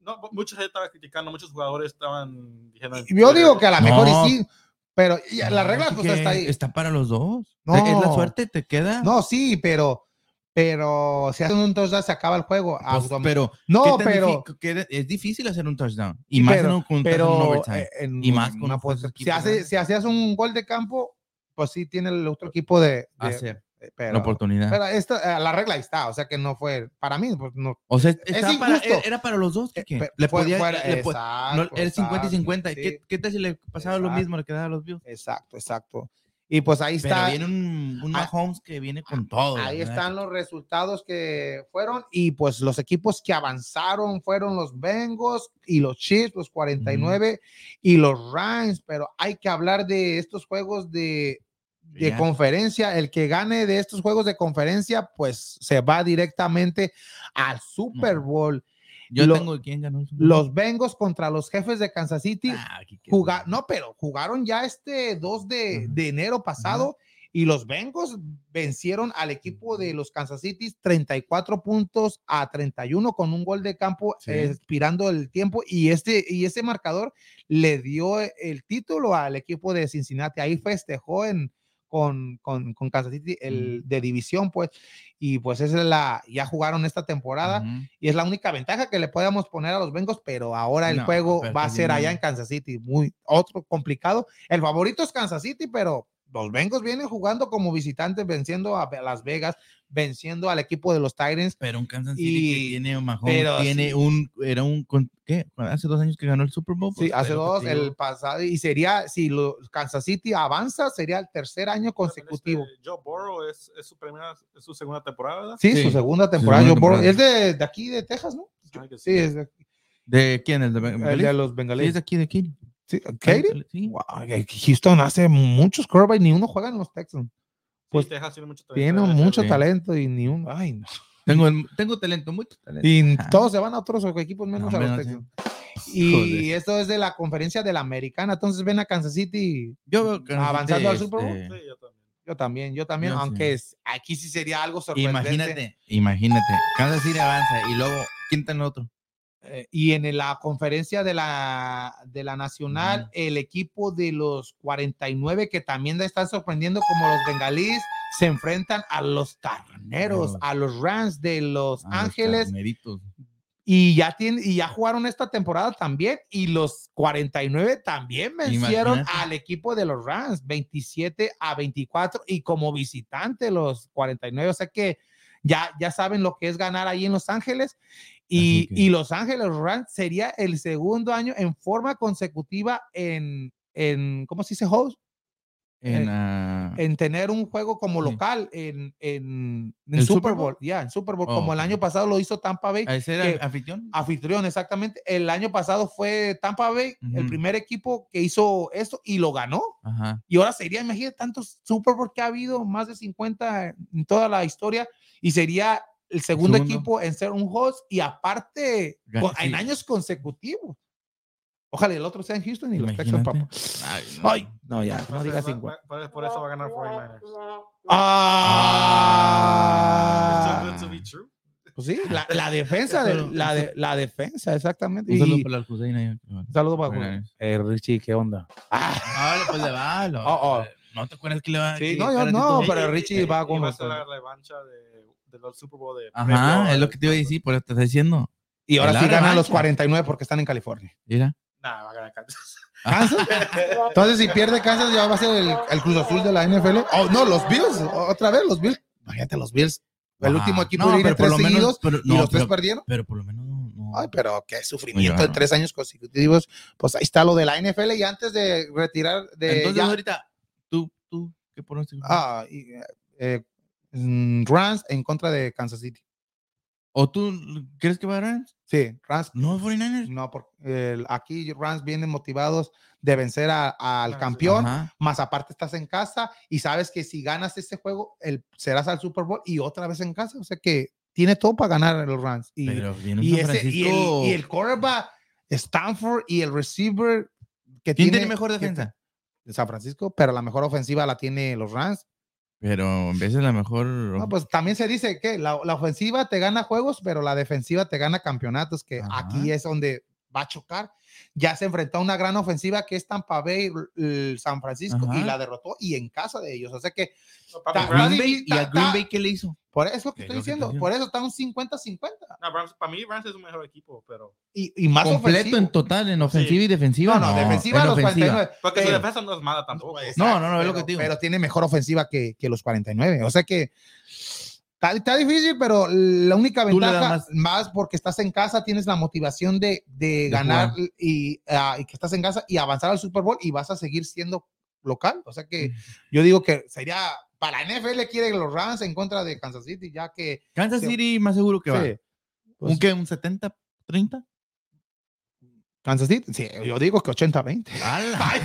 No, mucha gente estaba criticando, muchos jugadores estaban diciendo. Yo digo que a lo mejor No. y sí, pero y la regla pues está ahí. Está para los dos. No. Es la suerte, te queda. No, sí, pero pero si hacen un touchdown se acaba el juego. Pues, pero no, ¿qué pero qué- es difícil hacer un touchdown. Y más pero- en un, pero un overtime. eh, en Y más con una un pos- equipo si, hace, si hacías un gol de campo, pues sí tiene el otro equipo de, de- hacer eh, pero, la oportunidad. pero esto, eh, la regla está, o sea que no fue para mí, pues no. o sea, está para- era para los dos. eh, pe- le podía, fue- le exacto, no, era 50 y exacto, 50. sí, ¿Qué, ¿Qué tal si le pasaba lo Exacto. mismo? Le quedaba a los Bills. Exacto, exacto. Y pues ahí Pero está. viene un, un Mahomes que viene con todo. Ahí ¿verdad? están los resultados que fueron y pues los equipos que avanzaron fueron los Bengals y los Chiefs, los 49 y los Rams, pero hay que hablar de estos juegos de, de conferencia. El que gane de estos juegos de conferencia pues se va directamente al Super. Bowl. Yo lo- tengo quién ganó. Los Bengals contra los jefes de Kansas City. Ah, Quique, Juga- pues, no, pero jugaron ya este 2 de, de enero pasado y los Bengals vencieron al equipo de los Kansas City 34 puntos a 31 con un gol de campo Sí. expirando el tiempo y este y ese marcador le dio el título al equipo de Cincinnati. Ahí festejó en con, con, con Kansas City el de división, pues, y pues esa es la, ya jugaron esta temporada y es la única ventaja que le podemos poner a los Bengals, pero ahora el No, juego va a ser allá en Kansas City, muy otro complicado. El favorito es Kansas City, pero los Bengals vienen jugando como visitantes, venciendo a Las Vegas, venciendo al equipo de los Titans. Pero un Kansas City Y- que tiene un Mahomes, pero tiene sí. un, era un, ¿qué? Hace dos años que ganó el Super Bowl. Sí, pues, hace es lo que dos, digo. el pasado, y sería, si lo, Kansas City avanza, sería el tercer año consecutivo. Este, Joe Burrow es, es su primera, es su segunda temporada, ¿verdad? Sí, Sí, su segunda temporada. segunda Joe Burrow. temporada. Es de, de aquí, de Texas, ¿no? Ah, Sí, es de, ¿De quién? ¿El de, el Bengalí? de los Sí, bengalíes. es de aquí, de aquí. Sí, ¿Katie? Sí. Wow, que Houston hace muchos quarterbacks, ni uno juega en los Texans. Pues Texas tiene mucho Tiene talento, mucho sí. talento y ni uno. Ay, no. Tengo, tengo talento, mucho talento. Y Ah. todos se van a otros equipos menos No, a los no Texans. Y Joder. esto es de la conferencia de la americana. Entonces ven a Kansas City. Yo veo que Avanzando al Super Bowl. este, Sí, yo también. Yo también, yo también, Yo sí. aunque es- aquí sí sería algo sorprendente. Imagínate, imagínate. Kansas City avanza y luego, ¿quién está en el otro? Eh, y en la conferencia de la, de la nacional, el equipo de los 49, que también están sorprendiendo como los bengalíes, se enfrentan a los carneros, Los- a los Rams de Los los Ángeles. carneritos. Y ya, tiene, y ya jugaron esta temporada también. Y los 49 también vencieron Imagínate. al equipo de los Rams, 27 a 24. Y como visitante, los 49. O sea que ya, ya saben lo que es ganar ahí en Los Ángeles. Y, que- y Los Ángeles Rams sería el segundo año en forma consecutiva en, en ¿cómo se dice? Host, En, ah, en tener un juego como local en, en, ¿El Super Bowl. Ya, en Super Bowl, Oh, como el año pasado lo hizo Tampa Bay. ¿A ese era que- el anfitrión? Anfitrión, exactamente. El año pasado fue Tampa Bay, el Ujú. primer equipo que hizo esto y lo ganó. Ajá. Y ahora sería, imagínate, tantos Super Bowl que ha habido, más de 50 en toda la historia, y sería el segundo, segundo. equipo en ser un host y aparte con- en años consecutivos. Ojalá el otro sea en Houston y los Texans, Imagínate. papá. Ay, no. Ay, no, ya, no digas 50. por, por eso va a ganar 49ers. Ah, pues sí, la, la defensa, de, la, de, la defensa, exactamente. Un saludo Y- para la Alcuseina ahí. un saludo para Buenas. eh, Richie, ¿qué onda? Ah, Ah, pues le va. lo- Oh, oh. ¿No te acuerdas que le va? Sí, no, yo no, pero Richie va con va a ser nosotros. la revancha de, de los Super Bowl de Ajá, es lo que te iba a decir, por eso te está diciendo. y ahora sí ganan los revancha. 49 porque están en California. Mira. Nah, va a ganar Kansas. ¿Kansas? Entonces, si pierde Kansas, ya va a ser el, el Cruz Azul de la NFL. Oh, no, los Bills, otra vez, los Bills. Imagínate, los Bills. El Ah, último equipo no, viene pero por tres lo menos- seguidos pero- y no, los tres pero- perdieron. Pero por lo menos no. Ay, pero qué sufrimiento de tres años consecutivos. Pues ahí está lo de la NFL y antes de retirar de Entonces ya- ahorita, tú, tú, ¿qué pronóstico? ah, y, eh, mm, Rams en contra de Kansas City. ¿O tú crees que va a ganar? Sí, Rams. No, 49ers. No, porque aquí Rams vienen motivados de vencer a- al Ah, campeón. Ajá. más aparte estás en casa y sabes que si ganas este juego, el, serás al Super Bowl y otra vez en casa. O sea que tiene todo para ganar los Rams. Y, Pero viene y, San ese- y el, y el quarterback, Stanford y el receiver que ¿Quién tiene, tiene mejor que- defensa? San Francisco, pero la mejor ofensiva la tiene los Rams. Pero en vez de la mejor. No, pues también se dice que la, la ofensiva te gana juegos, pero la defensiva te gana campeonatos, que Ajá. aquí es donde va a chocar. Ya se enfrentó a una gran ofensiva que es Tampa Bay, el San Francisco, y la derrotó y en casa de ellos. O sea que No, papi, Ta- Rams- Green Bay, ¿Y a Green Bay qué le hizo? por eso que Es estoy que diciendo, por eso está un 50-50. no, Rams- para mí Rams es un mejor equipo, pero Y, y más Completo ofensivo. en total, en ofensiva y defensiva. No, no, defensiva en los ofensiva. 49. porque su defensa no es mala tampoco. No, no, no, es lo que te digo. Pero tiene mejor ofensiva que, que los 49. O sea que está, está difícil, pero la única ventaja, más- más, porque estás en casa, tienes la motivación de, de ganar y, ah, y que estás en casa y avanzar al Super Bowl y vas a seguir siendo local. O sea que yo digo que sería para la NFL quiere los Rams en contra de Kansas City, ya que Kansas. City más seguro que va. Pues, ¿Un qué? ¿Un 70? ¿30? Kansas City, sí, yo digo que 80-20. ¡Hala! Ay,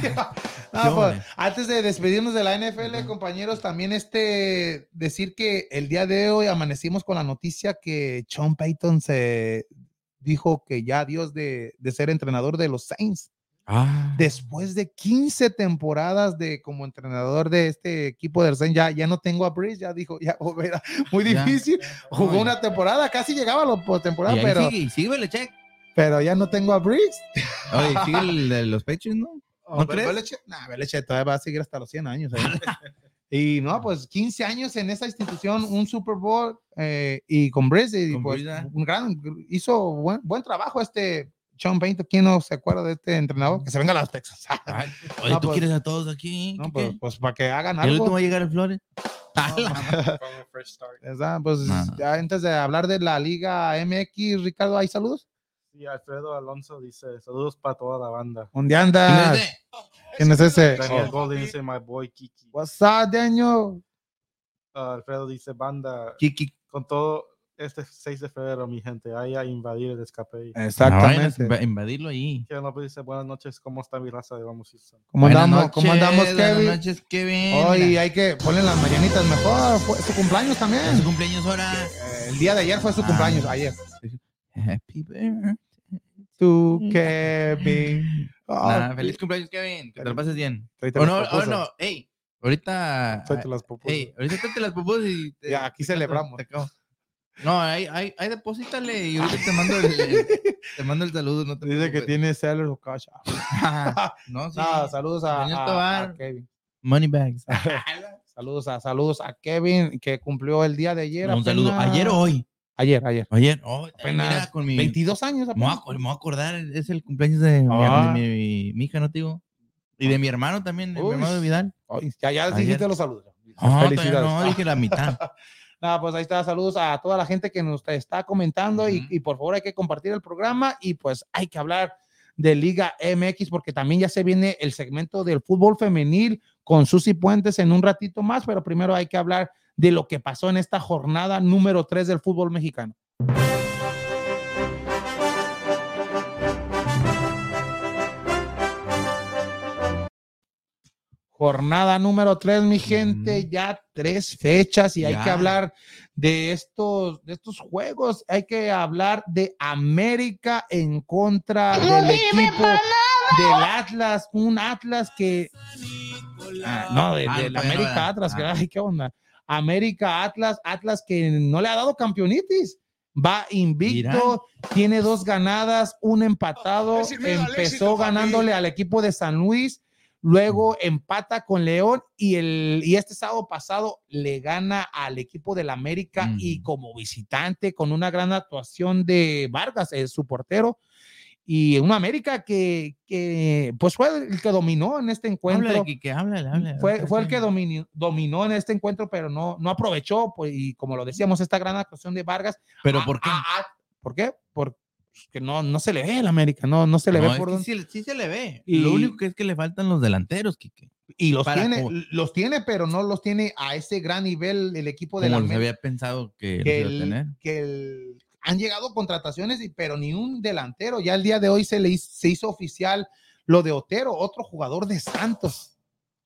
no, ¿Qué pues, antes de despedirnos de la NFL, compañeros, también este decir que el día de hoy amanecimos con la noticia que Sean Payton se dijo que ya adiós de, de ser entrenador de los Saints. Ah. Después de 15 temporadas de como entrenador de este equipo del Saints, ya, ya no tengo a Breeze, ya dijo, ya oh, era muy Ya. difícil. Jugó una temporada, casi llegaba a la postemporada, pero, sigue, sigue Belichick. Pero ya no tengo a Breeze. Oye, sigue el de los Patriots, ¿no? ¿No crees? Belichick, nah, Belichick todavía va a seguir hasta los 100 años. y no, pues 15 años en esa institución, un Super Bowl eh, y con Breeze, y Con pues, ¿eh? un gran, hizo buen, buen trabajo este Sean Payton. ¿Quién no se acuerda de este entrenador? Que se venga a las Texas. Ay, Oye, No, ¿tú pues- quieres a todos aquí? no, ¿Qué, pues, pues para que hagan ¿Y el último algo. va a llegar el Flores? Pues ya antes de hablar de la Liga MX, Ricardo, ¿hay saludos? Y Alfredo Alonso dice, saludos para toda la banda. ¿Dónde andas? ¿Quién es ese? Daniel Oh. Golden dice, my boy Kiki. What's up, Daniel? Ah, Alfredo dice, banda, Kiki. con todo este 6 de febrero, mi gente, ahí a invadir el escape. Exactamente. No, invadirlo ahí. Kevin López dice, buenas noches, ¿cómo está mi raza de Vamos Houston? ¿Cómo Buenas andamos? ¿Cómo noches, andamos, Buenas Kevin? noches, Kevin. Hoy Mira, hay que ponerle las mañanitas mejor. Fue su cumpleaños es su también. cumpleaños ahora. Eh, El día de ayer fue su Ah. cumpleaños, ayer. Happy birthday. Tú, Kevin. Ah, Nah, feliz cumpleaños, Kevin. Que te lo pases bien. O no, o no, ey, ahorita. Las pupusas. Ey, ahorita tráete las pupusas y. te- Ya, aquí te celebramos. te. No, ahí, ahí, ahí deposítale y ahorita te mando el, te mando el saludo. No te Dice que preocupes. tiene Sellers of Cash. no, sí. No, saludos a, a- a Kevin. Money bags. Saludos a, saludos a Kevin, que cumplió el día de ayer. un saludo. Ayer o hoy. Ayer, ayer. Ayer, oh, Apenas mira, con mi. 22 años. Apenas. me voy a acordar, es el cumpleaños de, mi- Ah. de mi, mi hija, ¿no te digo? Y de mi hermano también, de mi Uy. hermano de Vidal. Ay, ya, ya Ayer. dijiste los saludos. Todavía Felicidades. no, dije la mitad. Nada, pues ahí está. Saludos a toda la gente que nos está comentando y, Ujú. y por favor hay que compartir el programa y pues hay que hablar de Liga MX porque también ya se viene el segmento del fútbol femenil con Susi Puentes en un ratito más, pero primero hay que hablar de lo que pasó en esta jornada número 3 del fútbol mexicano. Jornada número 3, mi gente, ya tres fechas y hay que hablar de estos, de estos juegos. Hay que hablar de América en contra del equipo del Atlas, un Atlas que Ah, no, de, Ah, del no, América. Atlas, que Ah. ay, qué onda. América Atlas, Atlas que no le ha dado campeonitis. Va invicto, tiene dos ganadas, un empatado, Es empezó ganándole al equipo de San Luis, luego empata con León y, el, y este sábado pasado le gana al equipo del América Mm. y como visitante con una gran actuación de Vargas, eh, su y una América que, que, pues fue el que dominó en este encuentro. Háblale, Quique, háblale, háblale. Fue, fue el que dominó, dominó en este encuentro, pero no, no aprovechó, pues, y como lo decíamos, esta gran actuación de Vargas. ¿Pero Ah, por qué? ah, ah, ¿Por qué? Porque no, no se le ve el América, no, no se le No, ve por sí, sí se le ve. Y- Lo único que es que le faltan los delanteros, Quique. Y los para tiene, los tiene, pero no los tiene a ese gran nivel el equipo de la Como los América. había pensado que los que, iba a el- tener. que el- han llegado contrataciones, y- pero ni un delantero. Ya el día de hoy se le hizo, se hizo oficial lo de Otero, otro jugador de Santos,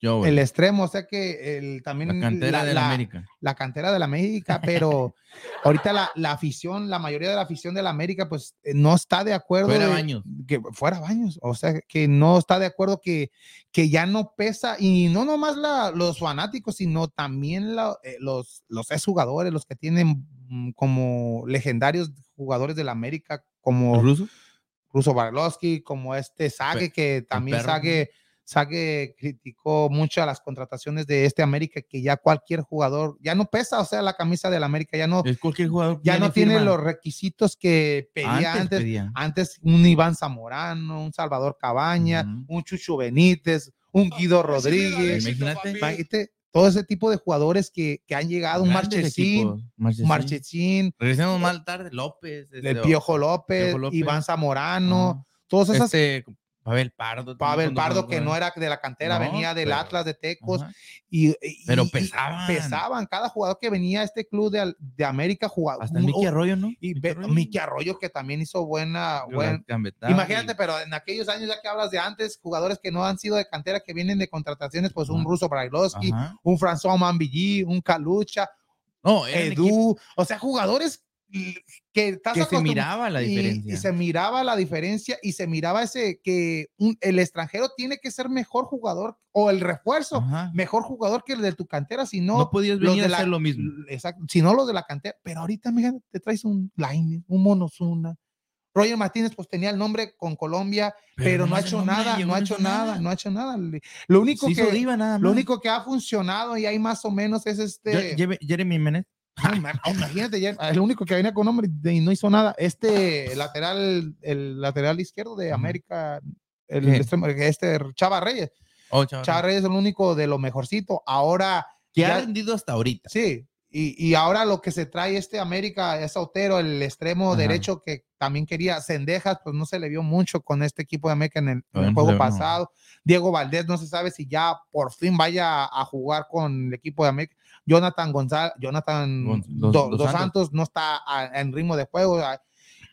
Yo, el extremo, o sea que el, también la cantera la- de la- la América. la cantera de la América, pero ahorita la, la afición, la mayoría de la afición de la América, pues eh, no está de acuerdo. Fuera de- Baños. Que fuera baños, o sea, que no está de acuerdo que, que ya no pesa, y no nomás los fanáticos, sino también eh, los, los exjugadores, los que tienen como legendarios jugadores de la América, como ¿Ruso? Russo Barlowski, como este Sague, que también. Sague, Sague criticó mucho a las contrataciones de este América, que ya cualquier jugador, ya no pesa, o sea, la camisa del América ya no, Es cualquier jugador. ya no tiene firma. los requisitos que pedía Antes antes. pedía. Antes un Iván Zamorano, un Salvador Cabaña, un Chucho Benítez, un Guido miedo al Rodríguez. Imagínate. Todo ese tipo de jugadores que, que han llegado, Marchesín. Marchesín. Marchesín, Regresemos más tarde. López. el este, Piojo López, Piojo López. Iván Zamorano, Ajá. todos esos Este, Pavel Pardo. Pavel Pardo, que no era de la cantera, No, venía del pero- Atlas de Tecos. Ajá. Y, y- Pero y- pesaban. pesaban. Cada jugador que venía a este club de, de América jugaba. Hasta Mickey Arroyo, ¿no? Y Mickey Arroyo. Mickey Arroyo, que también hizo buena. Buen- Imagínate, y- pero en aquellos años, ya que hablas de antes, jugadores que no han sido de cantera, que vienen de contrataciones, pues un ruso Brailovsky, un François Mambilly, un Calucha, No, Edu, o sea, jugadores que, estás que se miraba la diferencia. Y, se miraba la diferencia y se miraba ese que un- el extranjero tiene que ser mejor jugador o el refuerzo, Ajá. mejor jugador que el de tu cantera, si No, no, podías venir de a la- hacer lo mismo. Exacto, si no los de la cantera, pero ahorita mira, te traes un Line, un Monozuna. Roger Martínez pues tenía el nombre con Colombia, pero, no ha hecho nada, no ha hecho nada, no ha hecho nada. Lo único que diva nada lo más. único que ha funcionado y hay más o menos es este Jeremy Menez. Ima- imagínate, ya, el único que venía con nombre y no hizo nada. Este lateral, el lateral izquierdo de. América, el extremo, este Chava Reyes. Oh. Chava Reyes es el único de lo mejorcito. Ahora, que ha rendido hasta ahorita. sí, y, y ahora lo que se trae este América es Otero, el extremo Ajá. derecho que también quería Cendejas, pues no se le vio mucho con este equipo de América en el, en juego no. pasado. Diego Valdés no se sabe si ya por fin vaya a jugar con el equipo de América. Jonathan González, Jonathan Gon- Dos- Santos. Santos. no está a- en ritmo de juego. a-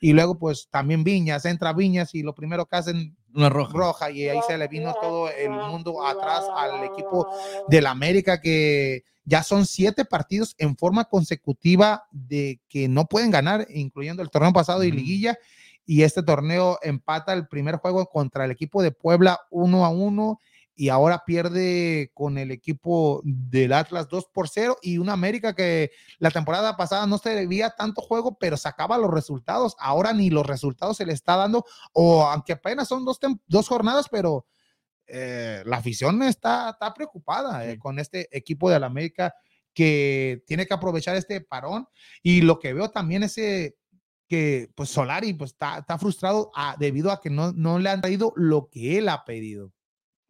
Y luego, pues también Viñas, entra Viñas y lo primero que hacen Una roja. roja y ahí se le vino todo el mundo atrás al equipo del América que ya son siete partidos en forma consecutiva de que no pueden ganar, incluyendo el torneo pasado y liguilla. Y este torneo empata el primer juego contra el equipo de Puebla uno a uno y ahora pierde con el equipo del Atlas 2 por 0 y una América que la temporada pasada no se debía tanto juego, pero sacaba los resultados. Ahora ni los resultados se le está dando, o aunque apenas son dos, dos jornadas, pero eh, la afición está, está preocupada eh, Sí. con este equipo de la América que tiene que aprovechar este parón. Y lo que veo también es eh, que pues Solari pues está, está frustrado a- debido a que no, no le han traído lo que él ha pedido.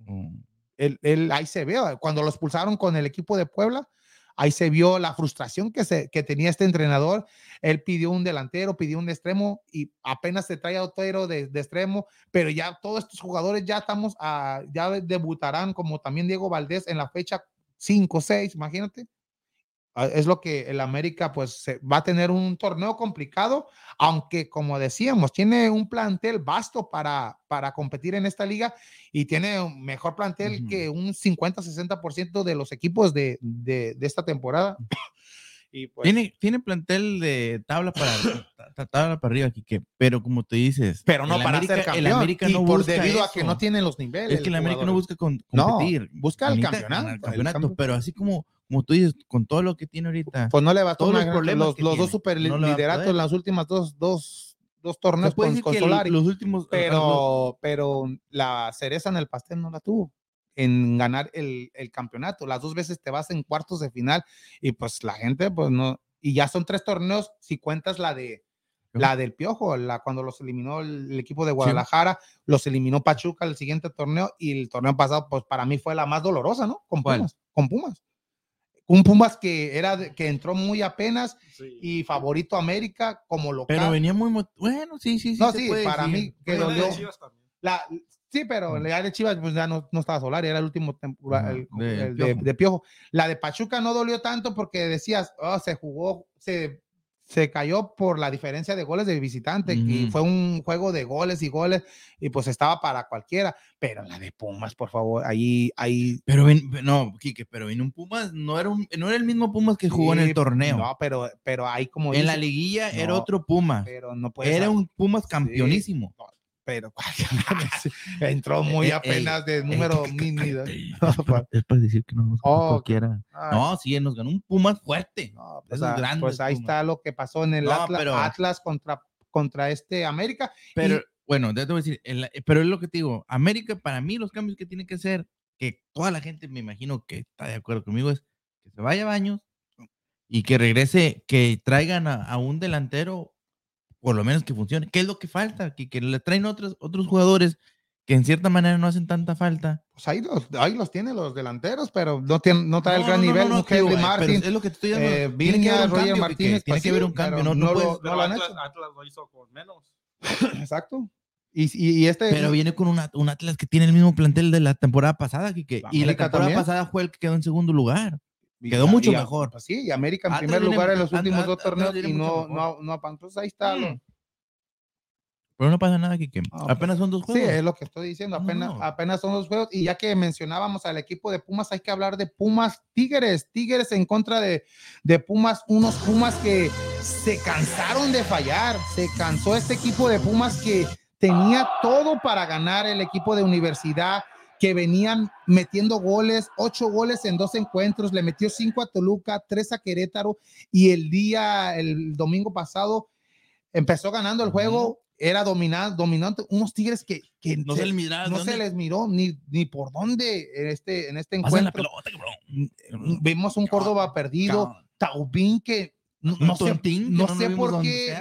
Mm. Él, él- ahí se ve, cuando lo expulsaron con el equipo de Puebla, ahí se vio la frustración que, se, que tenía este entrenador. Él pidió un delantero, pidió un extremo y apenas se trae a Otero de, de extremo, pero ya todos estos jugadores ya estamos, a, ya debutarán como también Diego Valdés en la fecha 5, 6, imagínate. Es lo que el América pues va a tener un torneo complicado, aunque como decíamos, tiene un plantel vasto para, para competir en esta liga y tiene un mejor plantel Ujú. que un 50-60% de los equipos de, de, de esta temporada. y pues, Tiene, tiene plantel de tabla para, ta- ta- tabla para arriba, Quique, pero como tú dices, pero no el para América- ser campeón. El América y no por busca debido a que eso. no tienen los niveles. Es que el América no jugadores. busca con- No, competir. busca el Necesita campeonato, el el campeonato, pero así como, como tú dices, con todo lo que tiene ahorita, Pues no le bastó todos los problemas los, los dos super no va a lideratos en las últimas dos, dos, dos torneos con, con Solari. los últimos, pero, pero la cereza en el pastel no la tuvo en ganar el, el campeonato. Las dos veces te vas en cuartos de final y pues la gente, pues no, y ya son tres torneos si cuentas la de la del Piojo, la cuando los eliminó el, el equipo de Guadalajara, los eliminó Pachuca el siguiente torneo y el torneo pasado, pues para mí fue la más dolorosa, ¿no? Con. Pumas, con Pumas. Un Pumas que era de- que entró muy apenas Sí. y favorito a América como local. pero venía muy, bueno, sí, sí, sí. No, sí, para decir. mí que dolió. La, sí, pero Mm. la de Chivas pues ya no, no estaba solar, era el último temporada el- de el de, Piojo. de Piojo. La de Pachuca no dolió tanto porque decías, "Oh, se jugó, se, se cayó por la diferencia de goles de visitante, y fue un juego de goles y goles, y pues estaba para cualquiera. Pero la de Pumas, por favor, ahí, ahí. Pero no, Quique, pero en un Pumas no era, un, no era el mismo Pumas que jugó en el torneo. No, pero, pero ahí como. en la liguilla era otro Pumas. Pero no puede Era un Pumas campeonísimo. Pero entró muy Eh, eh, apenas de Ey, número cállate. Es para- Es para decir que no nos Oh, cualquiera. Ay. No, sí, nos ganó un Pumas fuerte. No, pues, Esos ah, grandes pues ahí Pumas. está lo que pasó en el No, Atlas, pero- Atlas contra, contra este América. Pero Y- bueno, ya te voy a decir, el- pero es lo que te digo, América para mí los cambios que tiene que hacer, que toda la gente me imagino que está de acuerdo conmigo, es que se vaya a Baños y que regrese, que traigan a, a un delantero, por lo menos que funcione. ¿Qué es lo que falta? Que, que le traen otros, otros jugadores que en cierta manera no hacen tanta falta. Pues ahí los, ahí los tiene los delanteros, pero no, tiene, no trae el No, gran no, no, nivel. no, Henry eh, Martin, es lo que te estoy dando. eh, tiene que Viña, haber un Roger cambio, Quique, Martínez. tiene pues que haber un cambio, no, no no, puedes- lo, lo han Atlas, hecho. Atlas lo hizo con menos. Exacto. Y, y, y este. Pero viene con una- un Atlas que tiene el mismo plantel de la temporada pasada, Quique, y la temporada también. pasada fue el que quedó en segundo lugar. Quedó mucho y- mejor. pues sí, y América en Atlas primer viene- lugar en los At- últimos At- dos torneos y no, no, no, no, entonces ahí está. Mm. Pero no pasa nada, Quique. No, Apenas son dos Sí, juegos. es lo que estoy diciendo. Apenas, no. apenas son los juegos. Y ya que mencionábamos al equipo de Pumas, hay que hablar de Pumas Tigres. Tigres en contra de, de Pumas. Unos Pumas que se cansaron de fallar. Se cansó este equipo de Pumas que tenía todo para ganar el equipo de universidad que venían metiendo goles, ocho goles en dos encuentros, le metió cinco a Toluca, tres a Querétaro y el día, el domingo pasado, empezó ganando el juego, era dominante, dominante, unos Tigres que, que No se les miraba, no ¿dónde? se les miró ni, ni por dónde en este, en este encuentro. pelota, cabrón. Vimos un Córdoba perdido, Taubín que no, no sé, no sé por qué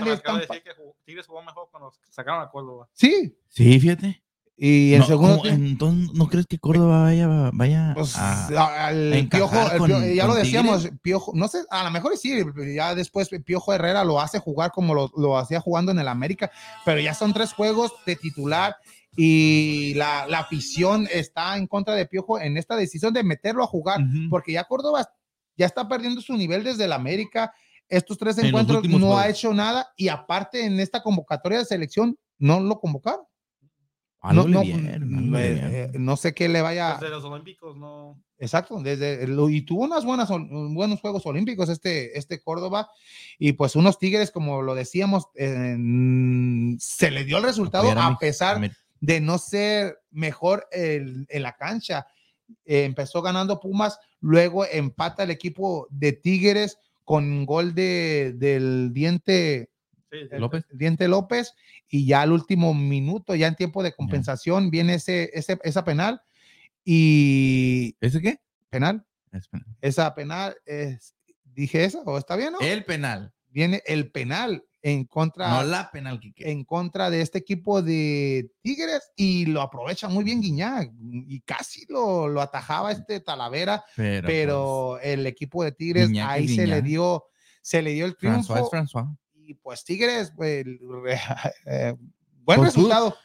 Tigres jugó mejor cuando sacaron a Córdoba. Sí, Sí, fíjate. Y el No, segundo Entonces, ¿no crees que Córdoba vaya, vaya Pues, a- al Piojo, el con- Piojo- ya lo decíamos? Piojo, no sé, a lo mejor sí, ya después Piojo Herrera lo hace jugar como lo, lo hacía jugando en el América, pero ya son tres juegos de titular y la, la afición está en contra de Piojo en esta decisión de meterlo a jugar, porque ya Córdoba ya está perdiendo su nivel desde el América. Estos tres En encuentros no ha hecho nada y aparte en esta convocatoria de selección no lo convocaron. Algo no, no, eh, no sé qué le vaya Desde los Olímpicos no. Exacto, desde y tuvo unas buenas buenos Juegos Olímpicos este, este Córdoba y pues unos Tigres como lo decíamos eh, se le dio el resultado a pesar de no ser mejor el- en la cancha. Eh, empezó ganando Pumas, luego empata el equipo de Tigres con gol de, del diente Sí, López. Diente López y ya al último minuto, ya en tiempo de compensación, viene ese, ese, esa penal y ¿Ese qué? penal. Es penal. Esa penal es, dije esa, o está bien, ¿no? El penal, Viene el penal en contra, no la penal en contra de este equipo de Tigres y lo aprovecha muy bien Guiñac y casi lo, lo atajaba este Talavera, Pero, pero el equipo de Tigres Guiñac ahí se le dio, se le dio el pues, François triunfo es François. Y pues Tigres, pues, eh, buen Pues tú- resultado.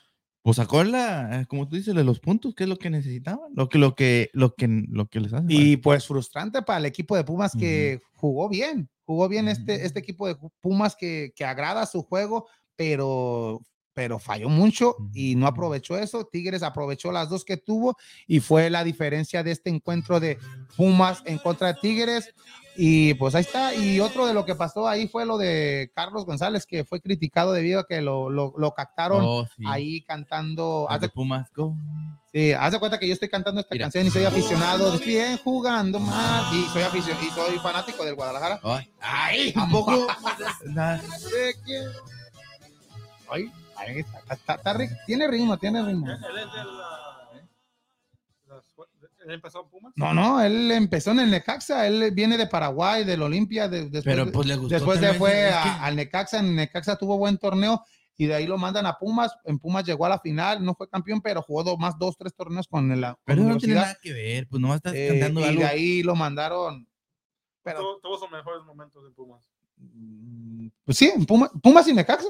Pues sacó la, eh, como tú dices, de los puntos, que es lo que necesitaban, lo que, lo que, lo que, lo que les hace. Y pues frustrante para el equipo de Pumas que jugó bien, jugó bien este, este equipo de Pumas que, que agrada su juego, pero, pero falló mucho y no aprovechó eso. Tigres aprovechó las dos que tuvo y fue la diferencia de este encuentro de Pumas en contra de Tigres. Y pues ahí está. Y otro de lo que pasó ahí fue lo de Carlos González, que fue criticado debido a que lo, lo, lo captaron Oh, sí. ahí cantando. Haz de Pumas, go. Sí, haz de cuenta que yo estoy cantando esta Mira. canción y soy aficionado, de bien jugando mal, y soy aficionado, y soy fanático del Guadalajara. Ay, Ay, ¿a poco? Ay, ay, está- está- está tiene ritmo, tiene ritmo. Él empezó en Pumas. No, no, él empezó en el Necaxa, él viene de Paraguay, del Olimpia, de- después, Pero de- pues le gustó. después se también, fue a- al Necaxa, en Necaxa tuvo buen torneo y de ahí lo mandan a Pumas, en Pumas llegó a la final, no fue campeón, pero jugó dos, más dos, tres torneos con la con Pero no tiene nada que ver, pues nomás estás Eh, cantando y algo. de ahí lo mandaron. Pero, Tuvo, sus mejores momentos en Pumas. mm, pues sí, en Puma- Pumas y Necaxa.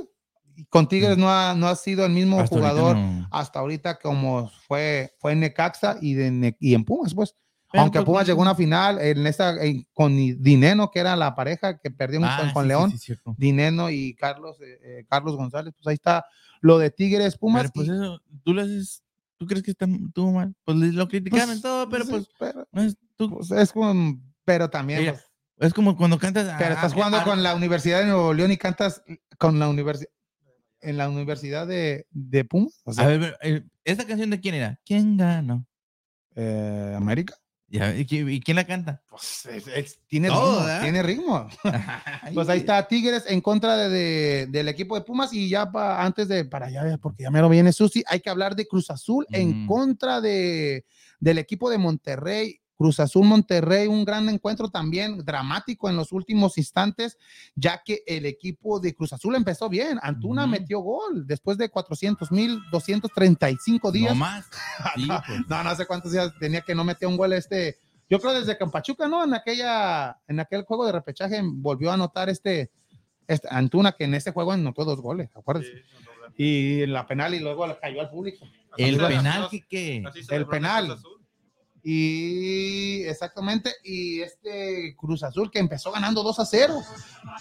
Y con Tigres no ha, no ha sido el mismo Mm. Ahorita jugador no. hasta ahorita como fue, fue en Necaxa y, de Ne- y en Pumas, pues. Pero, Aunque pues, Pumas no- llegó a una final en esta, en- con Dineno, que era la pareja que perdió Ah, con, con sí, León. sí, cierto. Dineno y Carlos, eh, eh, Carlos González. Pues ahí está lo de Tigres, Pumas. Pero, pues y- eso, tú lo haces, tú crees que está, estuvo mal. Pues lo criticaron pues, todo, pero pues, pero, no es, tú, pues, es como, pero también, Mira, pues, es como cuando cantas. pero ah, estás ah, jugando ah, con la Universidad de Nuevo León y cantas con la universidad en la Universidad de, de. O sea, A ver, pero, eh, ¿esta canción de quién era? ¿Quién ganó? eh, América. ¿y, quién, y quién la canta? Pues es- es- tiene Todo, ritmo, ¿verdad? tiene ritmo. Pues ahí está Tigres en contra de, de- del equipo de Pumas y ya pa- antes de para allá, porque ya me lo viene Susi, hay que hablar de Cruz Azul en contra de, del equipo de Monterrey. Cruz Azul Monterrey, un gran encuentro también dramático en los últimos instantes, ya que el equipo de Cruz Azul empezó bien. Antuna metió gol después de 400 mil 235 días. No más. Sí, pues. no, no sé cuántos días tenía que no metía un gol este. Yo creo desde que en Pachuca, ¿no? En aquella, en aquel juego de repechaje volvió a anotar este, este Antuna, que en ese juego anotó dos goles, acuérdense. Sí, no, no, no. Y en la penal y luego le cayó al público. El penal que El penal. Y exactamente, y este Cruz Azul que empezó ganando 2 a 0.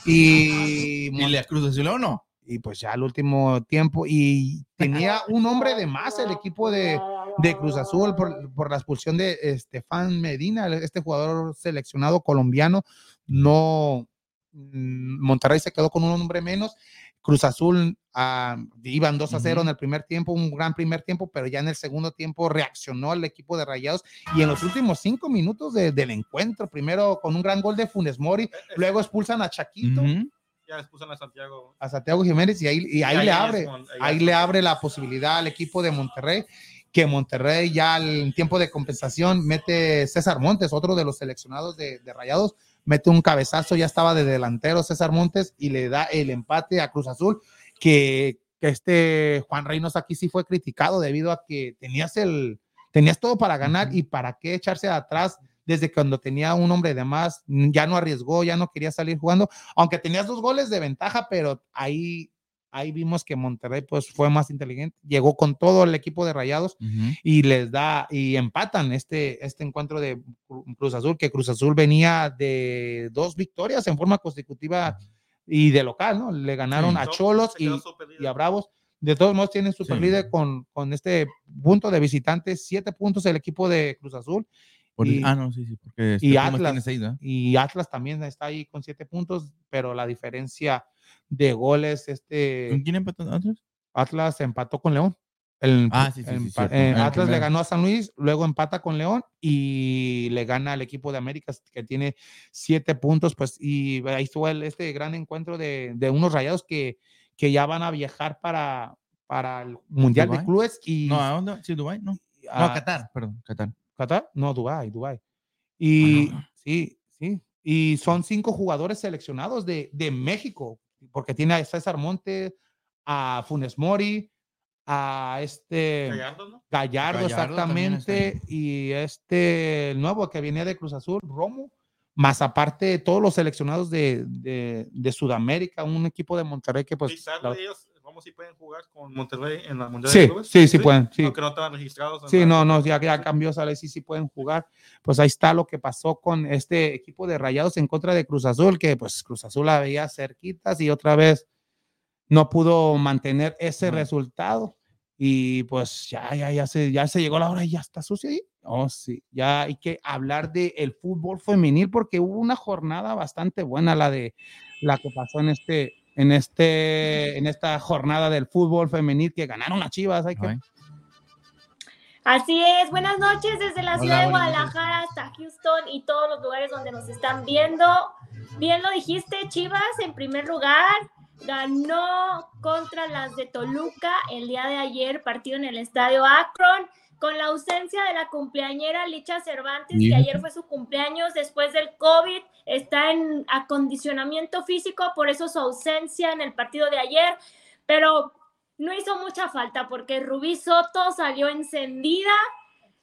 Y, ¿Y la Cruz Azul o no? y pues ya al último tiempo, y tenía un hombre de más el equipo de, de Cruz Azul por, por la expulsión de Estefan Medina, este jugador seleccionado colombiano. No, mm, Monterrey se quedó con un hombre menos. Cruz Azul ah, iban 2 a 0 Ujú. en el primer tiempo, un gran primer tiempo, pero ya en el segundo tiempo reaccionó el equipo de Rayados y en los últimos cinco minutos de- del encuentro, primero con un gran gol de Funes Mori, Eh, eh, luego expulsan a Chaquito, Ujú. Ya expulsan a Santiago. a Santiago Jiménez y ahí, y ahí ahí le abre, ahí le abre la posibilidad al equipo de Monterrey, que Monterrey ya en tiempo de compensación mete César Montes, otro de los seleccionados de, de Rayados, mete un cabezazo, ya estaba de delantero César Montes y le da el empate a Cruz Azul, que, que este Juan Reynos aquí sí fue criticado debido a que tenías el, tenías todo para ganar y para qué echarse atrás desde cuando tenía un hombre de más, ya no arriesgó, ya no quería salir jugando, aunque tenías dos goles de ventaja, pero ahí, ahí vimos que Monterrey pues fue más inteligente, llegó con todo el equipo de Rayados y les da y empatan este, este encuentro de Cru- Cruz Azul, que Cruz Azul venía de dos victorias en forma consecutiva y de local, ¿no? Le ganaron Sí. a No, Cholos y, y a Bravos. De todos modos, tienen super Sí. líder con, con este punto de visitantes, siete puntos el equipo de Cruz Azul Por- Y- ah, no, sí, sí, porque este y Atlas. seis, ¿verdad? y Atlas también está ahí con siete puntos, pero la diferencia de goles, este ¿Con quién empató Atlas? Atlas empató con León. El, Ah, sí, sí, sí, empa- cierto. eh, El Atlas le ganó a San Luis, luego empata con León y le gana al equipo de América que tiene siete puntos, pues, y ahí estuvo este gran encuentro de, de unos rayados que, que ya van a viajar para, para el Mundial de ¿Dubái? Clubes y No, ¿a dónde? Sí, Dubái, no. a- No, Qatar, perdón, Qatar. ¿Qatar? No, Dubai, Dubai. Y Bueno. sí, sí. Y son cinco jugadores seleccionados de, de México, porque tiene a César Montes, a Funes Mori, a este Gallardo, ¿no? Gallardo, Gallardo también está exactamente, y este el nuevo que venía de Cruz Azul, Romo, más aparte todos los seleccionados de, de, de Sudamérica, un equipo de Monterrey que pues... Quizás la- ellos, vamos, si pueden jugar con Monterrey en la Mundial Sí, de Clubes. sí, sí pueden, sí. Aunque no estaban registrados. en Sí, la- no, no, ya, ya cambió, sale, sí, sí pueden jugar. Pues ahí está lo que pasó con este equipo de Rayados en contra de Cruz Azul, que pues Cruz Azul la veía cerquitas y otra vez no pudo mantener ese No. resultado. Y pues ya, ya, ya se, ya se llegó la hora y ya está sucio ahí. Oh, sí, ya hay que hablar del el fútbol femenil porque hubo una jornada bastante buena, la de la que pasó en este, en este, en esta jornada del fútbol femenil que ganaron las Chivas. Hay que, Ay, Así es, buenas noches desde la Hola, ciudad de noches. Guadalajara hasta Houston y todos los lugares donde nos están viendo. Bien lo dijiste, Chivas en primer lugar ganó contra las de Toluca el día de ayer, partido en el estadio Akron, con la ausencia de la cumpleañera Licha Cervantes, que ayer fue su cumpleaños después del COVID, está en acondicionamiento físico, por eso su ausencia en el partido de ayer, pero no hizo mucha falta porque Rubí Soto salió encendida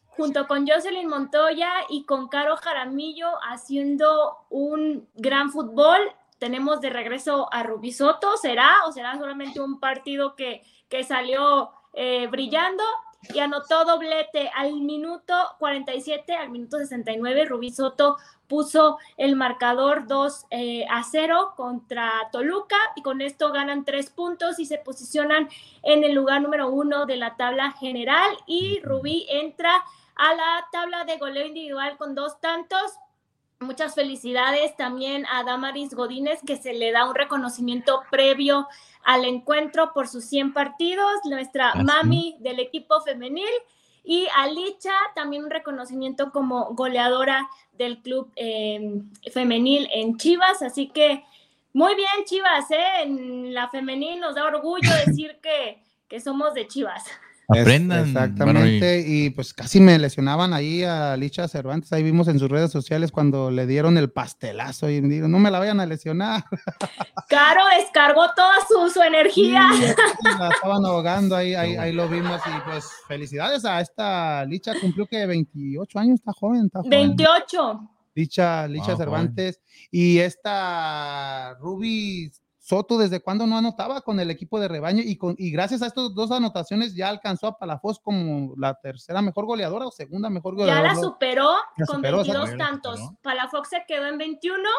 junto con Jocelyn Montoya y con Caro Jaramillo haciendo un gran fútbol. Tenemos de regreso a Rubí Soto, ¿será o será solamente un partido que, que salió eh, brillando? Y anotó doblete al minuto 47, al minuto 69. Rubí Soto puso el marcador 2 eh, a 0 contra Toluca y con esto ganan tres puntos y se posicionan en el lugar número uno de la tabla general y Rubí entra a la tabla de goleo individual con dos tantos. Muchas felicidades también a Damaris Godínez, que se le da un reconocimiento previo al encuentro por sus 100 partidos, nuestra Así. mami del equipo femenil. Y a Licha también un reconocimiento como goleadora del club eh, femenil en Chivas. Así que muy bien, Chivas, ¿eh? En la femenil nos da orgullo decir que, que somos de Chivas. Es- Aprendan, Exactamente, y pues casi me lesionaban ahí a Licha Cervantes, ahí vimos en sus redes sociales cuando le dieron el pastelazo y me digo, no me la vayan a lesionar. Caro descargó toda su, su energía. Sí, la estaban ahogando, ahí, ahí, ahí lo vimos y pues felicidades a esta Licha, cumplió que 28 años, está joven, está joven. 28. Licha, Licha Wow, Cervantes y esta Ruby Soto, ¿desde cuándo no anotaba con el equipo de rebaño? Y, con, y gracias a estas dos anotaciones ya alcanzó a Palafox como la tercera mejor goleadora o segunda mejor Ya goleadora. la superó La con superó, 22 exacto. tantos. superó. Palafox se quedó en 21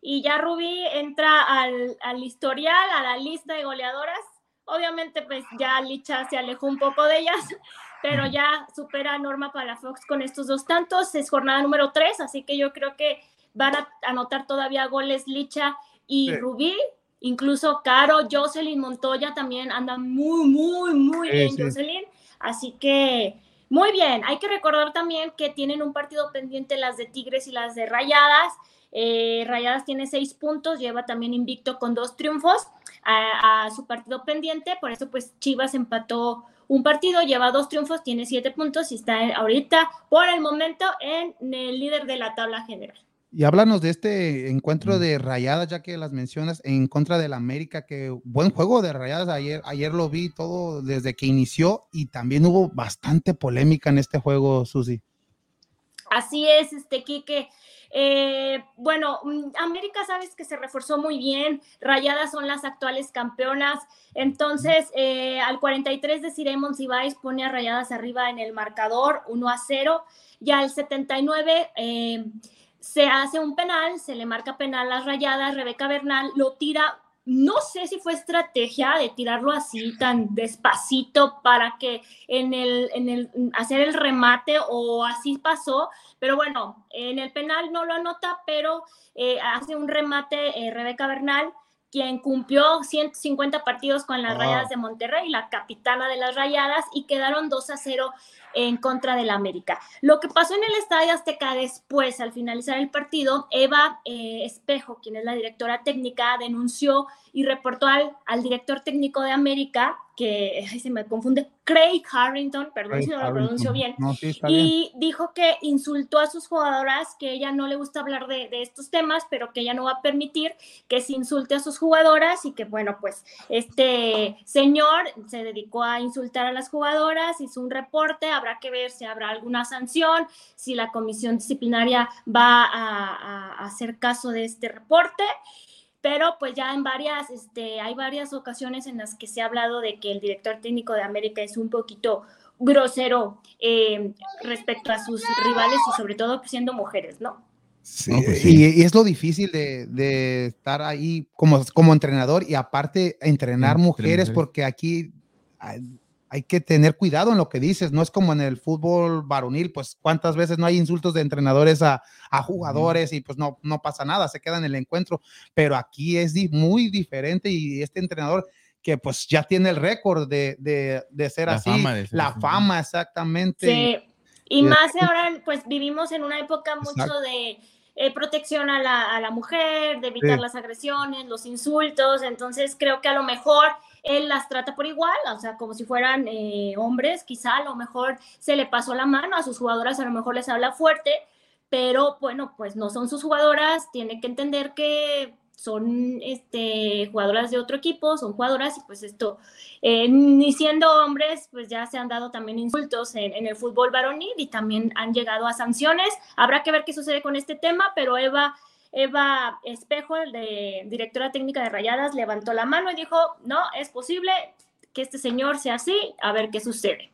y ya Rubí entra al, al historial, a la lista de goleadoras. Obviamente, pues ya Licha se alejó un poco de ellas, pero ya supera a Norma Palafox con estos dos tantos. Es jornada número 3, así que yo creo que van a anotar todavía goles Licha y Sí. Rubí. Incluso Caro, Jocelyn Montoya también andan muy, muy, muy bien, sí. Jocelyn. Así que muy bien, hay que recordar también que tienen un partido pendiente las de Tigres y las de Rayadas. Eh, Rayadas tiene seis puntos, lleva también invicto con dos triunfos a, a su partido pendiente, por eso pues Chivas empató un partido, lleva dos triunfos, tiene siete puntos y está ahorita por el momento en el líder de la tabla general. Y háblanos de este encuentro Mm. de Rayadas, ya que las mencionas, en contra del América, que buen juego de Rayadas, ayer, ayer lo vi todo desde que inició y también hubo bastante polémica en este juego, Susi. Así es, este Quique. Eh, bueno, mm, América sabes que se reforzó muy bien, Rayadas son las actuales campeonas, entonces eh, al 43 de Ciremon Cibáis pone a Rayadas arriba en el marcador 1 a 0 y al 79 eh, se hace un penal, se le marca penal a las Rayadas, Rebeca Bernal lo tira, no sé si fue estrategia de tirarlo así tan despacito para que en el, en el hacer el remate o así pasó, pero bueno, en el penal no lo anota, pero eh, hace un remate eh, Rebeca Bernal, quien cumplió 150 partidos con las Wow. Rayadas de Monterrey, la capitana de las Rayadas, y quedaron 2 a 0 en contra del América. Lo que pasó en el Estadio Azteca después, al finalizar el partido, Eva eh, Espejo, quien es la directora técnica, denunció y reportó al, al director técnico de América que ay, se me confunde, Craig Harrington, perdón Craig si no lo pronuncio bien, No, sí, está bien. y dijo que insultó a sus jugadoras, que ella no le gusta hablar de, de estos temas, pero que ella no va a permitir que se insulte a sus jugadoras y que, bueno, pues este señor se dedicó a insultar a las jugadoras, hizo un reporte, habrá que ver si habrá alguna sanción, si la comisión disciplinaria va a, a- a hacer caso de este reporte pero pues ya en varias, este, hay varias ocasiones en las que se ha hablado de que el director técnico de América es un poquito grosero eh, respecto a sus rivales y sobre todo siendo mujeres, ¿no? Sí, No, pues y, sí. y es lo difícil de, de estar ahí como, como entrenador y aparte entrenar Entre mujeres mujeres. porque aquí hay, que tener cuidado en lo que dices, no es como en el fútbol varonil, pues cuántas veces no hay insultos de entrenadores a, a jugadores y pues no, no pasa nada, se queda en el encuentro, pero aquí es muy diferente y este entrenador que pues ya tiene el récord de, de, de ser La así, fama de ser la así. fama exactamente. Sí. Y y de más ahora, pues vivimos en una época mucho Exacto. de eh, protección a la, a la mujer, de evitar Sí. las agresiones, los insultos, entonces creo que a lo mejor él las trata por igual, o sea, como si fueran eh, hombres, quizá a lo mejor se le pasó la mano a sus jugadoras, a lo mejor les habla fuerte, pero bueno, pues no son sus jugadoras, tiene que entender que son este, jugadoras de otro equipo, son jugadoras y pues esto, eh, ni siendo hombres, pues ya se han dado también insultos en, en el fútbol varonil y también han llegado a sanciones. Habrá que ver qué sucede con este tema, pero Eva, Eva Espejo, de, directora técnica de Rayadas, levantó la mano y dijo, no, es posible que este señor sea así, a ver qué sucede.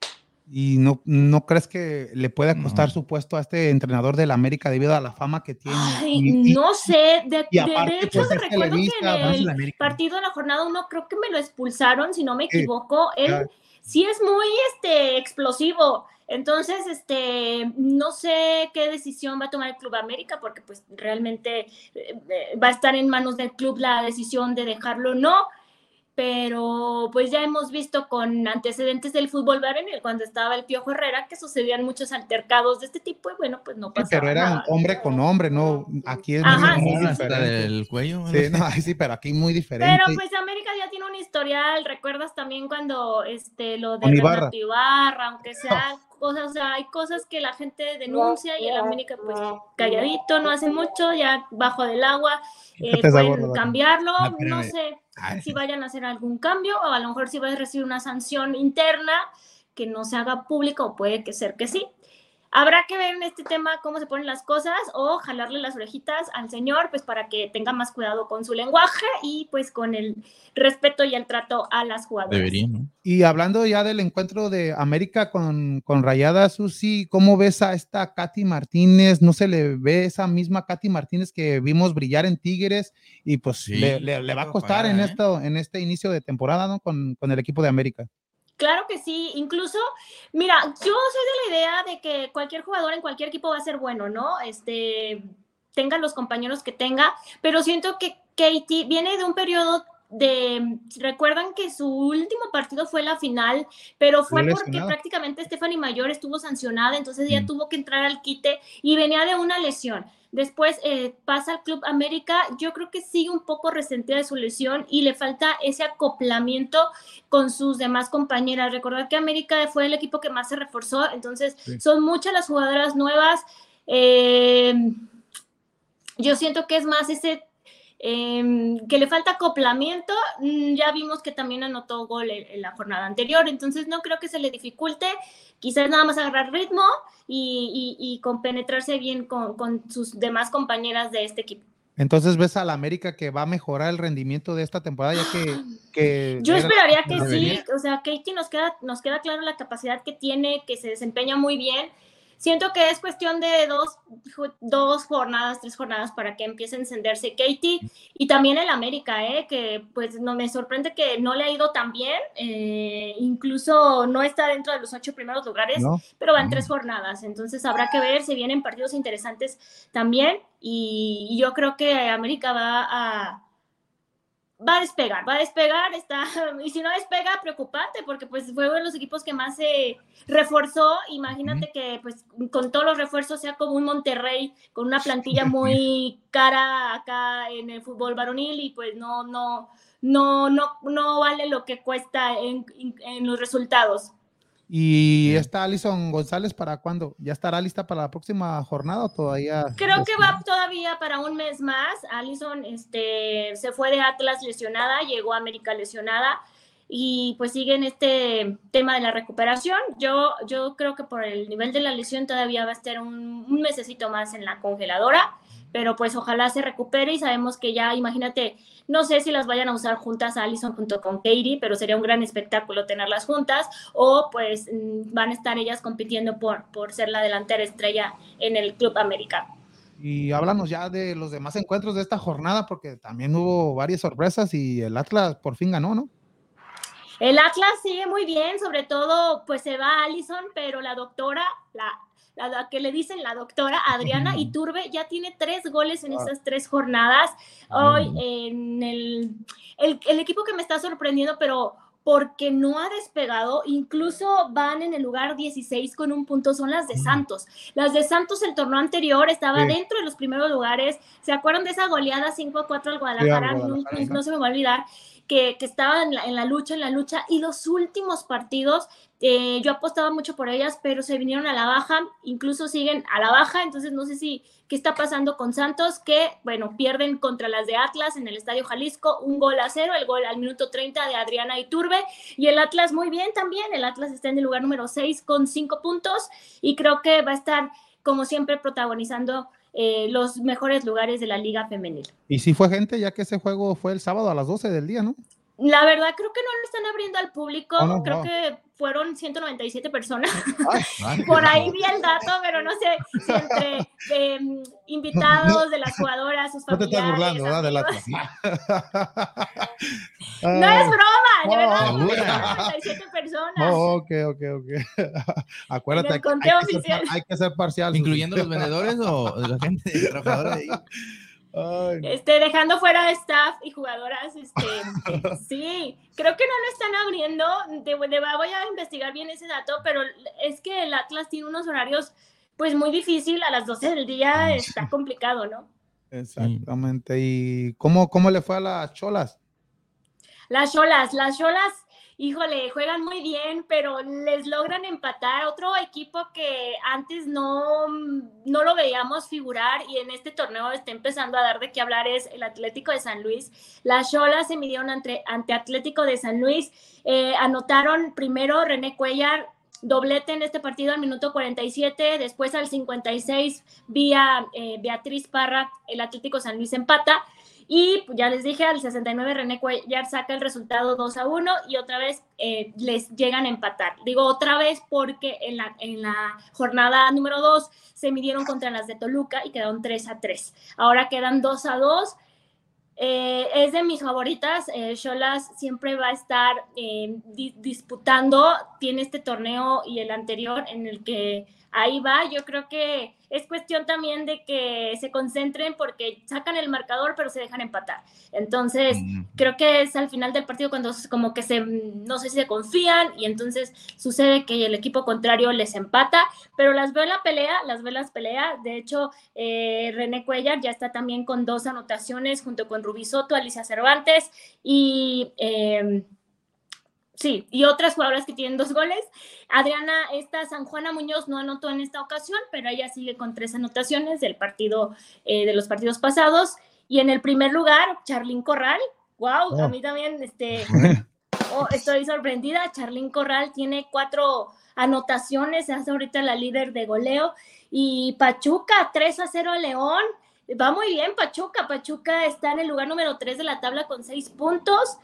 ¿Y no, no crees que le pueda costar No. su puesto a este entrenador del América debido a la fama que tiene? Ay, Y- y- no sé, de, y de- aparte, de hecho pues, es recuerdo que en el partido de la jornada 1 creo que me lo expulsaron, si no me equivoco, él claro. sí es muy este, explosivo. Entonces, este, no sé qué decisión va a tomar el Club América, porque pues realmente eh, eh, va a estar en manos del club la decisión de dejarlo o no. Pero pues ya hemos visto con antecedentes del fútbol varonil, cuando estaba el Piojo Herrera, que sucedían muchos altercados de este tipo y bueno, pues no Sí, pasa pero era nada. hombre con hombre, ¿no? Aquí es Ajá, muy, sí, muy sí, sí. Hasta diferente. el cuello. Sí, no, sí, pero aquí muy diferente. Pero pues América ya tiene un historial, recuerdas también cuando este lo de Ibarra. Ibarra, aunque sea cosas, o sea, hay cosas que la gente denuncia y el América pues calladito, no hace mucho, ya bajo del agua, eh, Fíjate esa pueden gorra. cambiarlo, No, no sé si vayan a hacer algún cambio o a lo mejor si va a recibir una sanción interna que no se haga pública o puede que ser que sí. Habrá que ver en este tema cómo se ponen las cosas o jalarle las orejitas al señor, pues para que tenga más cuidado con su lenguaje y pues con el respeto y el trato a las jugadoras. Debería, ¿no? Y hablando ya del encuentro de América con, con Rayada, Susi, ¿cómo ves a esta Katy Martínez? ¿No se le ve esa misma Katy Martínez que vimos brillar en Tigres? Y pues Sí, le, le- le va a costar en, ¿eh? esto, en este inicio de temporada, ¿no? Con, con el equipo de América. Claro que sí, incluso, mira, yo soy de la idea de que cualquier jugador en cualquier equipo va a ser bueno, ¿no? Este, tenga los compañeros que tenga, pero siento que Katie viene de un periodo de, recuerdan que su último partido fue la final, pero fue porque prácticamente Stephanie Mayor estuvo sancionada, entonces ella Mm. tuvo que entrar al quite y venía de una lesión. Después eh, pasa al Club América, yo creo que sigue un poco resentida de su lesión y le falta ese acoplamiento con sus demás compañeras. Recordar que América fue el equipo que más se reforzó, entonces Sí. son muchas las jugadoras nuevas. Eh, yo siento que es más ese eh, que le falta acoplamiento. Mm, Ya vimos que también anotó gol en, en la jornada anterior, entonces no creo que se le dificulte. Quizás nada más agarrar ritmo y, y- y compenetrarse bien con, con sus demás compañeras de este equipo. Entonces ves a la América que va a mejorar el rendimiento de esta temporada, ya que... que Yo era- esperaría que sí, o sea, Katie nos queda, nos queda claro la capacidad que tiene, que se desempeña muy bien. Siento que es cuestión de dos, dos jornadas, tres jornadas para que empiece a encenderse Katie y también el América, ¿eh? que pues no me sorprende que no le ha ido tan bien, eh, incluso no está dentro de los ocho primeros lugares, ¿no? pero van tres jornadas, entonces habrá que ver, se vienen partidos interesantes también y, y yo creo que América va a, va a despegar, va a despegar, está, y si no despega, preocupante, porque pues fue uno de los equipos que más se reforzó, imagínate que pues con todos los refuerzos sea como un Monterrey, con una plantilla muy cara acá en el fútbol varonil y pues no, no, no, no, no vale lo que cuesta en, en los resultados. ¿Y está Alison González para cuándo? ¿Ya estará lista para la próxima jornada o todavía? Creo que va todavía para un mes más. Alison este, se fue de Atlas lesionada, llegó a América lesionada y pues sigue en este tema de la recuperación. Yo, yo creo que por el nivel de la lesión todavía va a estar un, un mesecito más en la congeladora, pero pues ojalá se recupere y sabemos que ya, imagínate, no sé si las vayan a usar juntas a Allison junto con Katie, pero sería un gran espectáculo tenerlas juntas. O pues mm, van a estar ellas compitiendo por, por ser la delantera estrella en el Club América. Y háblanos ya de los demás encuentros de esta jornada, porque también hubo varias sorpresas y el Atlas por fin ganó, ¿no? El Atlas sigue muy bien, sobre todo pues se va Allison, pero la doctora, la la, que le dicen la doctora Adriana Iturbe, ya tiene tres goles en esas tres jornadas. Hoy en el, el, equipo que me está sorprendiendo, pero porque no ha despegado, incluso van en el lugar 16 con un punto, son las de Santos. Las de Santos el torneo anterior estaba dentro de los primeros lugares. ¿Se acuerdan de esa goleada 5 a 4 al Guadalajara? no, se me va a olvidar que, que estaban en la, lucha, en la lucha, y los últimos partidos, eh, yo apostaba mucho por ellas, pero se vinieron a la baja, incluso siguen a la baja, entonces no sé si qué está pasando con Santos, que, bueno, pierden contra las de Atlas en el Estadio Jalisco, un gol a cero, el gol al minuto 30 de Adriana Iturbe, y el Atlas muy bien también, el Atlas está en el lugar número 6 con 5 puntos, y creo que va a estar, como siempre, protagonizando eh, los mejores lugares de la liga femenil. Y si fue gente, ya que ese juego fue el sábado a las 12 del día, ¿no? La verdad, creo que no lo están abriendo al público. Oh, creo que fueron 197 personas. Por ahí vi el dato, pero no sé si entre em, invitados de las jugadoras, sus familiares. No te estás burlando, ¿verdad? De la No es broma, de verdad. 197 personas. Oh, ok, ok, ok. Acuérdate, hay, que ser, hay, que ser, parcial. ¿Incluyendo los vendedores o la gente trabajadora Este, dejando fuera staff y jugadoras, este, sí, creo que no lo están abriendo. De, voy a investigar bien ese dato, pero es que el Atlas tiene unos horarios, pues muy difícil. A las 12 del día está complicado, ¿no? Exactamente. ¿Y cómo, cómo le fue a las cholas? Las cholas, las cholas híjole, juegan muy bien, pero les logran empatar. Otro equipo que antes no, no lo veíamos figurar y en este torneo está empezando a dar de qué hablar es el Atlético de San Luis. Las Cholas se midieron ante, Atlético de San Luis. Eh, anotaron primero René Cuellar, doblete en este partido al minuto 47, después al 56 vía eh, Beatriz Parra, el Atlético San Luis empata y ya les dije, al 69 René Cuellar saca el resultado 2 a 1 y otra vez eh, les llegan a empatar. Digo otra vez porque en la, en la jornada número 2 se midieron contra las de Toluca y quedaron 3 a 3. Ahora quedan 2 a 2. Eh, es de mis favoritas. Eh, siempre va a estar disputando. Tiene este torneo y el anterior en el que ahí va. Yo creo que es cuestión también de que se concentren porque sacan el marcador pero se dejan empatar. Entonces, creo que es al final del partido cuando como que se, no sé si se confían y entonces sucede que el equipo contrario les empata, pero las veo en la pelea, las veo en las peleas. De hecho, eh, René Cuellar ya está también con dos anotaciones junto con Rubí Soto, Alicia Cervantes y... Eh, Sí, y otras jugadoras que tienen dos goles. Adriana, esta San Juana Muñoz no anotó en esta ocasión, pero ella sigue con tres anotaciones del partido, eh, de los partidos pasados. Y en el primer lugar, Charlín Corral. Wow, a oh. mí también este, oh, estoy sorprendida. Charlín Corral tiene cuatro anotaciones, es ahorita la líder de goleo. Y Pachuca, 3 a 0 a León. Va muy bien Pachuca. Pachuca está en el lugar número 3 de la tabla con seis puntos.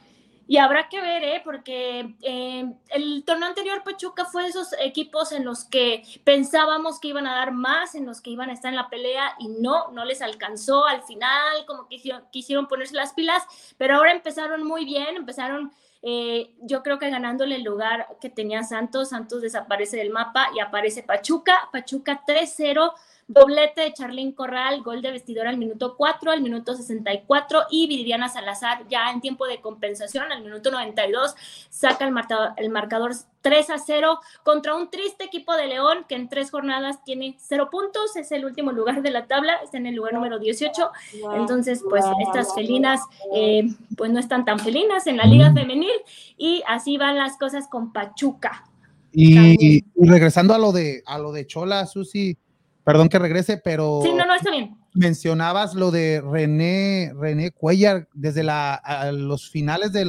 Y habrá que ver, ¿eh? porque eh, el torneo anterior Pachuca fue de esos equipos en los que pensábamos que iban a dar más, en los que iban a estar en la pelea y no, no les alcanzó al final, como que quisieron, ponerse las pilas, pero ahora empezaron muy bien, empezaron eh, yo creo que ganándole el lugar que tenía Santos, Santos desaparece del mapa y aparece Pachuca, Pachuca 3-0 Doblete de Charlín Corral, gol de vestidor al minuto 4, al minuto 64 y Viridiana Salazar ya en tiempo de compensación al minuto 92 saca el marcador, el marcador 3 a 0 contra un triste equipo de León que en tres jornadas tiene cero puntos, es el último lugar de la tabla, está en el lugar número 18. Entonces, pues estas felinas eh, pues no están tan felinas en la liga femenil y así van las cosas con Pachuca. Y, y regresando a lo de a lo de Chola, Susi, perdón que regrese, pero Sí, no, no, está bien. mencionabas lo de René, René Cuellar, desde la, a los finales de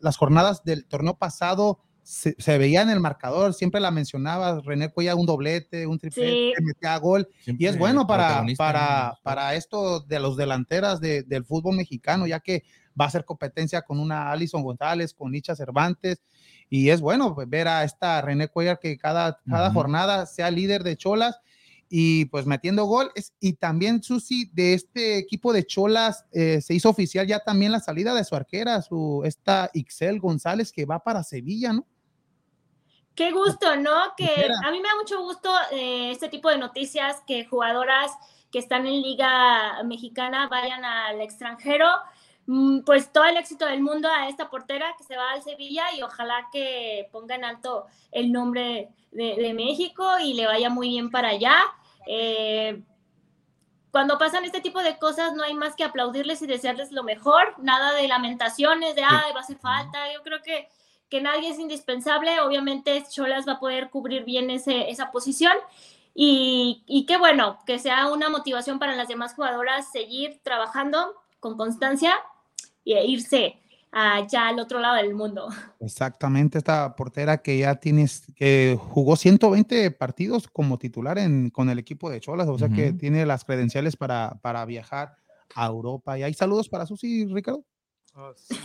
las jornadas del torneo pasado, se, se veía en el marcador, siempre la mencionabas, René Cuellar un doblete, un triplete, Sí. metía gol, y es bueno para, para, para esto de los delanteras de- del fútbol mexicano, ya que va a hacer competencia con una Alison González, con Licha Cervantes, y es bueno ver a esta René Cuellar que cada, cada jornada sea líder de Cholas y pues metiendo gol. Es- y también, Susi, de este equipo de Cholas eh, se hizo oficial ya también la salida de su arquera, su, esta Ixel González que va para Sevilla, ¿no? Qué gusto, ¿no? Que a mí me da mucho gusto eh, este tipo de noticias, que jugadoras que están en Liga Mexicana vayan al extranjero. Mm, Pues todo el éxito del mundo a esta portera que se va al Sevilla y ojalá que ponga en alto el nombre de, de México y le vaya muy bien para allá. Eh, cuando pasan este tipo de cosas no hay más que aplaudirles y desearles lo mejor, nada de lamentaciones, de, ay, va a hacer falta. Yo creo que que nadie es indispensable. Obviamente, Cholas va a poder cubrir bien ese, esa posición. Y, y qué bueno, que sea una motivación para las demás jugadoras seguir trabajando con constancia e irse allá al otro lado del mundo. Exactamente, esta portera que ya tienes, que jugó 120 partidos como titular en, con el equipo de Cholas, o sea que Ujú. tiene las credenciales para, para viajar a Europa. Y hay saludos para Susi, Ricardo. Ah, sí,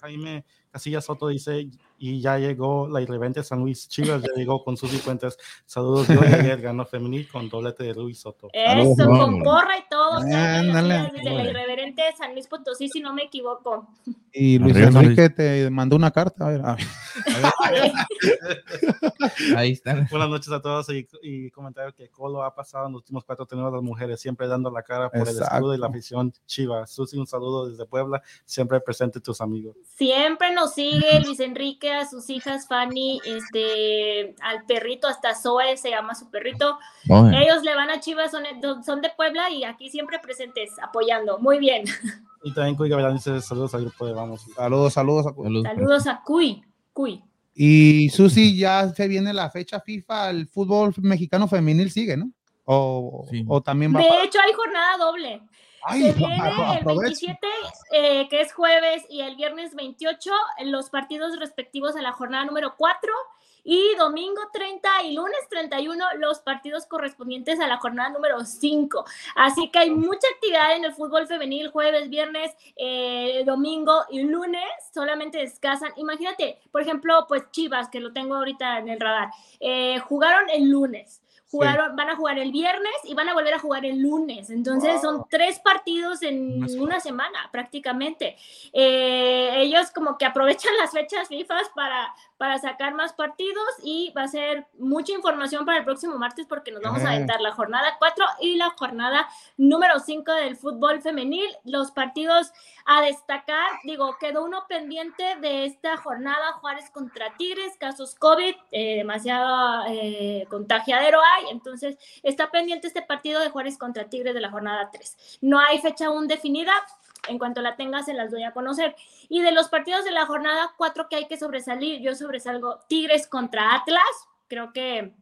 Jaime Casillas Soto dice, y ya llegó la irreverente San Luis Chivas, ya llegó con sus Fuentes. Saludos, yo ayer ganó femenil con doblete de Luis Soto. Eso, con porra y todo. Ándale. Carlos Díaz, Desde San Luis Potosí, si no me equivoco. Y Luis Arriba, San Luis. Enrique te mandó una carta. A ver, a ver. Ahí está. Buenas noches a todos y, y comentario que Colo ha pasado en los últimos cuatro tenemos las mujeres, siempre dando la cara por el escudo y la afición Chivas. Susi, un saludo desde Puebla, siempre presente tus amigos. Siempre nos sigue Luis Enrique, a sus hijas Fanny, este, al perrito, hasta Zoe se llama su perrito. Ellos le van a Chivas, son, son de Puebla y aquí siempre presentes, apoyando. Muy bien. Y también Cuy Gavilán dice saludos al grupo de Vamos. Saludos, saludos. a- saludos. Saludos a Cuy. Cuy. Y Susi, ya se viene la fecha FIFA, el fútbol mexicano femenil sigue, ¿no? O, Sí. o también va De para- hecho, hay jornada doble. Ay, Se viene el aprovecho. 27, eh, que es jueves, y el viernes 28, en los partidos respectivos a la jornada número 4. Y domingo 30 y lunes 31, los partidos correspondientes a la jornada número 5. Así que hay mucha actividad en el fútbol femenil, jueves, viernes, eh, domingo y lunes. Solamente descansan. Imagínate, por ejemplo, pues Chivas, que lo tengo ahorita en el radar, eh, jugaron el lunes. Jugaron, Van a jugar el viernes y van a volver a jugar el lunes. Entonces son tres partidos en Más una semana prácticamente. Eh, ellos como que aprovechan las fechas FIFA para, para sacar más partidos y va a ser mucha información para el próximo martes porque nos vamos a aventar la jornada 4 y la jornada número 5 del fútbol femenil. Los partidos a destacar, digo, quedó uno pendiente de esta jornada Juárez contra Tigres, casos COVID, eh, demasiado eh, contagiadero hay, entonces está pendiente este partido de Juárez contra Tigres de la jornada 3. No hay fecha aún definida, en cuanto la tenga se las doy a conocer. Y de los partidos de la jornada 4 que hay que sobresalir, yo sobresalgo Tigres contra Atlas, creo que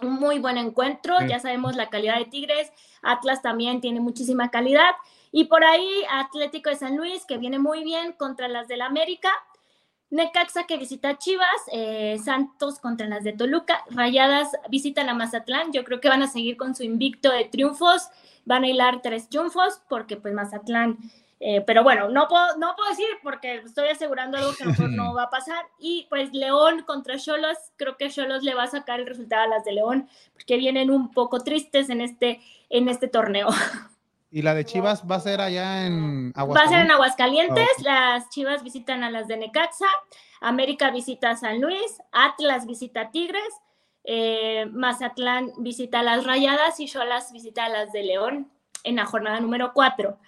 un muy buen encuentro, Sí. ya sabemos la calidad de Tigres, Atlas también tiene muchísima calidad. Y por ahí Atlético de San Luis, que viene muy bien contra las del América. Necaxa que visita a Chivas, eh, Santos contra las de Toluca, Rayadas visitan a Mazatlán, yo creo que van a seguir con su invicto de triunfos, van a hilar tres triunfos porque pues Mazatlán, eh, pero bueno, no puedo, no puedo decir porque estoy asegurando algo que a lo mejor no va a pasar y pues León contra Cholos, creo que Cholos le va a sacar el resultado a las de León porque vienen un poco tristes en este, en este torneo. Y la de Chivas va a ser allá en Va a ser en Aguascalientes. Aguascalientes, las Chivas visitan a las de Necaxa, América visita a San Luis, Atlas visita a Tigres, eh, Mazatlán visita a las Rayadas y Cholas visita a las de León en la jornada número 4.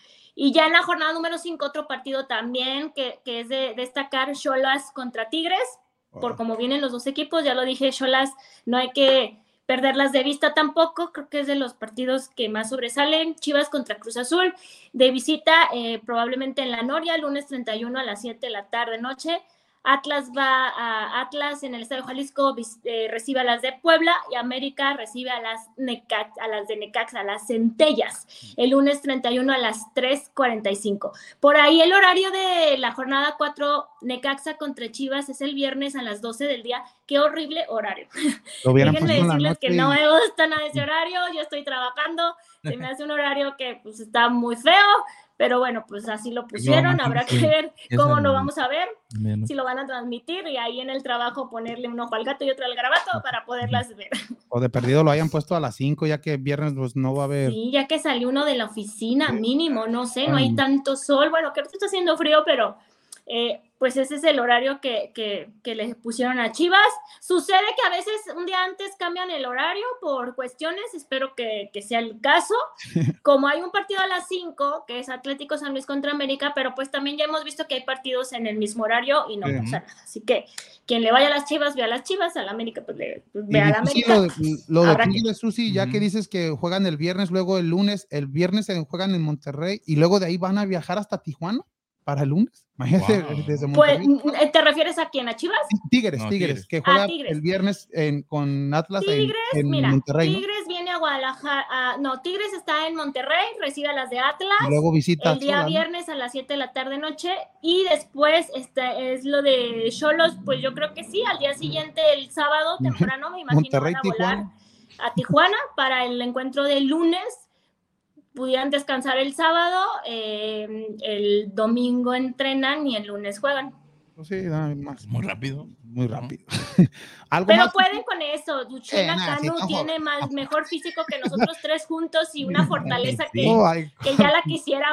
Y ya en la jornada número 5, otro partido también que, que es de destacar, Cholas contra Tigres, por cómo vienen los dos equipos, ya lo dije, Cholas, no hay que perderlas de vista tampoco, creo que es de los partidos que más sobresalen, Chivas contra Cruz Azul, de visita eh, probablemente en la Noria, lunes 31 a las 7 de la tarde noche, Atlas va a Atlas en el Estadio Jalisco, eh, recibe a las de Puebla y América recibe a las, Necax, a las de Necaxa, a las Centellas, el lunes 31 a las 3.45. Por ahí el horario de la jornada 4, Necaxa contra Chivas, es el viernes a las 12 del día. Qué horrible horario. Déjenme decirles que no me gusta nada ese horario, yo estoy trabajando, se me hace un horario que pues está muy feo, pero bueno, pues así lo pusieron, habrá que ver cómo lo vamos a ver, si lo van a transmitir y ahí en el trabajo ponerle un ojo al gato y otro al garabato para poderlas ver. O de perdido lo hayan puesto a las 5 ya que viernes pues no va a haber. Sí, ya que salió uno de la oficina mínimo, no sé, no hay tanto sol, bueno, que está haciendo frío, pero eh, pues ese es el horario que, que, que les pusieron a Chivas. Sucede que a veces un día antes cambian el horario por cuestiones, espero que, que sea el caso. Como hay un partido a las 5, que es Atlético San Luis contra América, pero pues también ya hemos visto que hay partidos en el mismo horario y no pasa nada. Así que quien le vaya a las Chivas, vea a las Chivas, a la América, pues, le, pues vea a la América. Lo de, lo de Susi, ya que dices que juegan el viernes, luego el lunes, el viernes juegan en Monterrey y luego de ahí van a viajar hasta Tijuana para el lunes. Imagínate wow. desde pues, ¿Te refieres a quién? ¿A Chivas? Tigres, no, Tigres, que juega ah, tigres. el viernes en, con Atlas Tigres, en, en mira, Monterrey. Tigres ¿no? viene a Guadalajara. Uh, no, Tigres está en Monterrey, recibe a las de Atlas. Y luego visita. El día Sola, viernes ¿no? a las 7 de la tarde noche. Y después este, es lo de Cholos, pues yo creo que sí, al día siguiente, el sábado temprano, me imagino, Monterrey, van a volar Tijuana. a Tijuana para el encuentro del lunes pudieran descansar el sábado, eh, el domingo entrenan y el lunes juegan. Sí, más. Muy rápido. Muy rápido. ¿Algo Pero más? pueden con eso. Duchena eh, Canu sí, tiene más, mejor físico que nosotros tres juntos y una fortaleza que, oh, que ya la quisiera.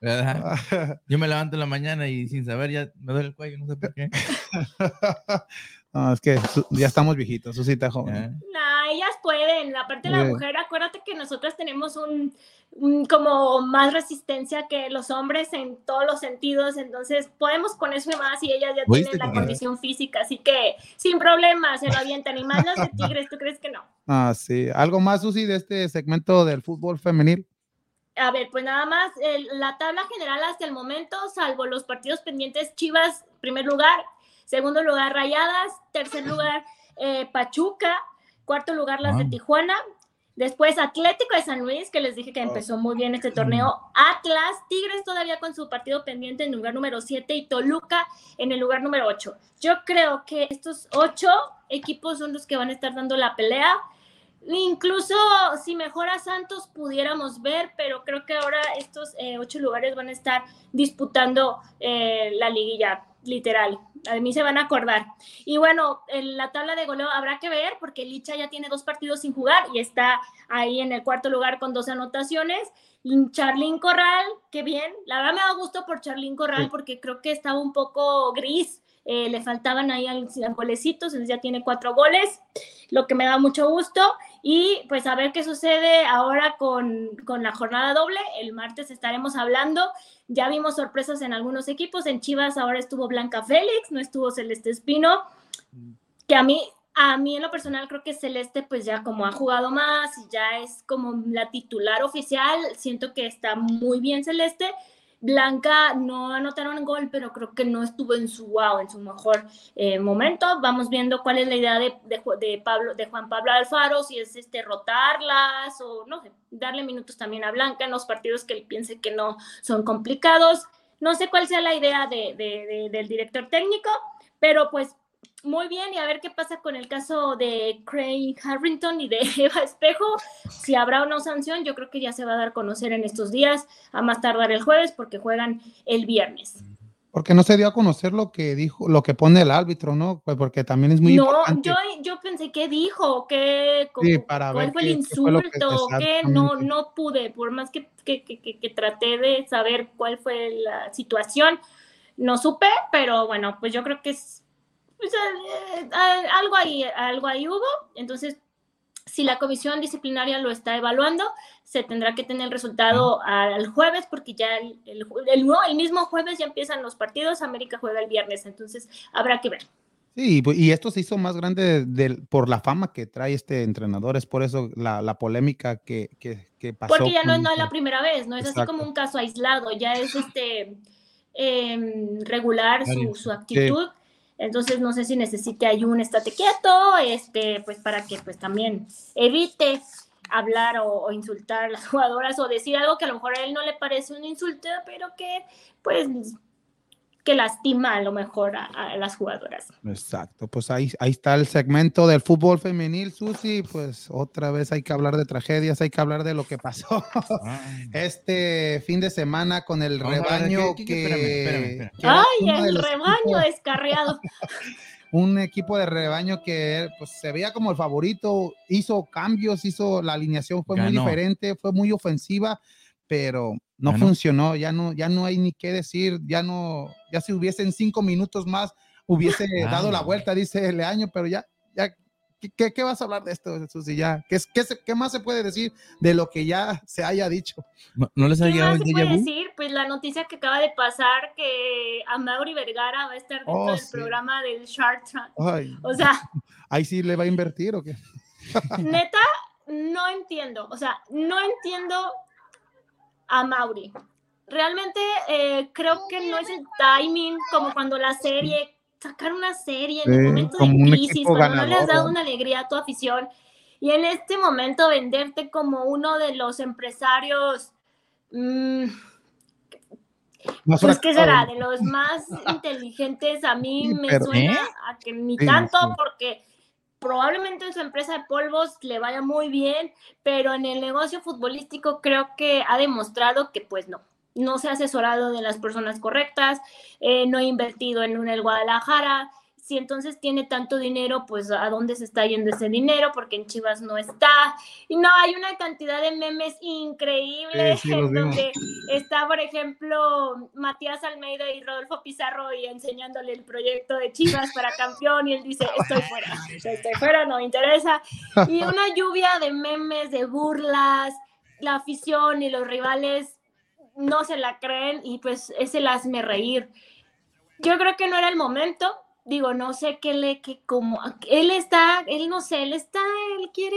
Yo me levanto en la mañana y sin saber ya me duele el cuello, no sé por qué. No, es que ya estamos viejitos, Susita joven. No, ellas pueden. Aparte de la mujer, acuérdate que nosotros tenemos un, un, como más resistencia que los hombres en todos los sentidos, entonces podemos con eso y más y ellas ya tienen la condición física, así que sin problema se lo avientan. Y más las de Tigres, ¿tú crees que no? Ah, sí. ¿Algo más, Susi, de este segmento del fútbol femenil? A ver, pues nada más, el, la tabla general hasta el momento, salvo los partidos pendientes, Chivas, primer lugar, Segundo lugar, Rayadas. Tercer lugar, eh, Pachuca. Cuarto lugar, las de Tijuana. Después, Atlético de San Luis, que les dije que empezó muy bien este torneo. Atlas, Tigres todavía con su partido pendiente en el lugar número 7 y Toluca en el lugar número 8. Yo creo que estos ocho equipos son los que van a estar dando la pelea. Incluso si mejora Santos pudiéramos ver, pero creo que ahora estos eh, ocho lugares van a estar disputando eh, la liguilla, literal a mí se van a acordar. Y bueno, en la tabla de goleo habrá que ver porque Licha ya tiene dos partidos sin jugar y está ahí en el cuarto lugar con dos anotaciones. Charlín Corral, qué bien. La verdad me da gusto por Charlín Corral sí. porque creo que estaba un poco gris. Eh, le faltaban ahí al, al golecitos, entonces ya tiene cuatro goles, lo que me da mucho gusto. Y pues a ver qué sucede ahora con, con la jornada doble. El martes estaremos hablando ya vimos sorpresas en algunos equipos. En Chivas ahora estuvo Blanca Félix, no estuvo Celeste Espino, que a mí, a mí en lo personal creo que Celeste pues ya como ha jugado más y ya es como la titular oficial, siento que está muy bien Celeste. Blanca no anotaron gol, pero creo que no estuvo en su wow, en su mejor eh, momento. Vamos viendo cuál es la idea de, Pablo, de Juan Pablo Alfaro, si es este rotarlas o no darle minutos también a Blanca en los partidos que él piense que no son complicados. No sé cuál sea la idea de, del director técnico, pero pues muy bien y a ver qué pasa con el caso de Craig Harrington y de Eva Espejo. Si habrá una sanción, yo creo que ya se va a dar a conocer en estos días, a más tardar el jueves, porque juegan el viernes. Porque no se dio a conocer lo que dijo, lo que pone el árbitro, ¿no? Pues porque también es muy no, importante. yo, yo pensé que dijo, que sí, para cuál ver fue qué, el insulto, qué que, que no, no pude, por más que, que, que, que traté de saber cuál fue la situación, no supe, pero bueno, pues yo creo que es pues, eh, eh, algo ahí, algo ahí hubo. Entonces, si la comisión disciplinaria lo está evaluando, se tendrá que tener el resultado al jueves, porque ya el, el, el, mismo jueves ya empiezan los partidos, América juega el viernes, entonces habrá que ver. Sí, y esto se hizo más grande por la fama que trae este entrenador, es por eso la, la polémica que, que, que, pasó. Porque ya no, no, es la primera vez, no es así como un caso aislado, ya es este eh, regular su, su actitud. Entonces no sé si necesite un estate quieto, este, pues para que pues también evite hablar o, insultar a las jugadoras o decir algo que a lo mejor a él no le parece un insulto, pero que pues que lastima a lo mejor a, las jugadoras. Exacto, pues ahí, ahí está el segmento del fútbol femenil, Susi, pues otra vez hay que hablar de tragedias, hay que hablar de lo que pasó ah. este fin de semana con el rebaño que... ¡Ay, el rebaño descarriado! un equipo de rebaño que pues, se veía como el favorito, hizo cambios, hizo la alineación, fue muy diferente, fue muy ofensiva, pero no funcionó, ya no, ya no hay ni qué decir, ya no, ya si hubiesen cinco minutos más, hubiese dado la vuelta, dice Leaño, pero ya, ya, ¿qué, qué vas a hablar de esto, Jesús? Y ya, ¿qué, qué, ¿qué, más se puede decir de lo que ya se haya dicho? ¿No, les ha ¿Qué más se puede decir? Pues la noticia que acaba de pasar, que a Mauri Vergara va a estar dentro oh, del programa del Shark Tank. o sea. Ahí sí le va a invertir o qué? Neta, no entiendo, o sea, no entiendo a Mauri. Realmente eh, creo que no es el timing como cuando la serie, sacar una serie en un momento de crisis, cuando no le has dado una alegría a tu afición. Y en este momento venderte como uno de los empresarios, mmm, pues que será de los más inteligentes, a mí me suena ¿eh? a que ni tanto porque probablemente en su empresa de polvos le vaya muy bien, pero en el negocio futbolístico creo que ha demostrado que pues no, no se ha asesorado de las personas correctas, eh, no ha invertido en un el Guadalajara, si entonces tiene tanto dinero, pues a dónde se está yendo ese dinero, porque en Chivas no está. Y no, hay una cantidad de memes increíbles en donde está, por ejemplo, Matías Almeida y Rodolfo Pizarro y enseñándole el proyecto de Chivas para campeón y él dice, estoy fuera, estoy fuera, no me interesa. Y una lluvia de memes, de burlas, la afición y los rivales no se la creen y pues es el hazme reír. Yo creo que no era el momento, digo, no sé qué le, que como, él está, él no sé, él está, él quiere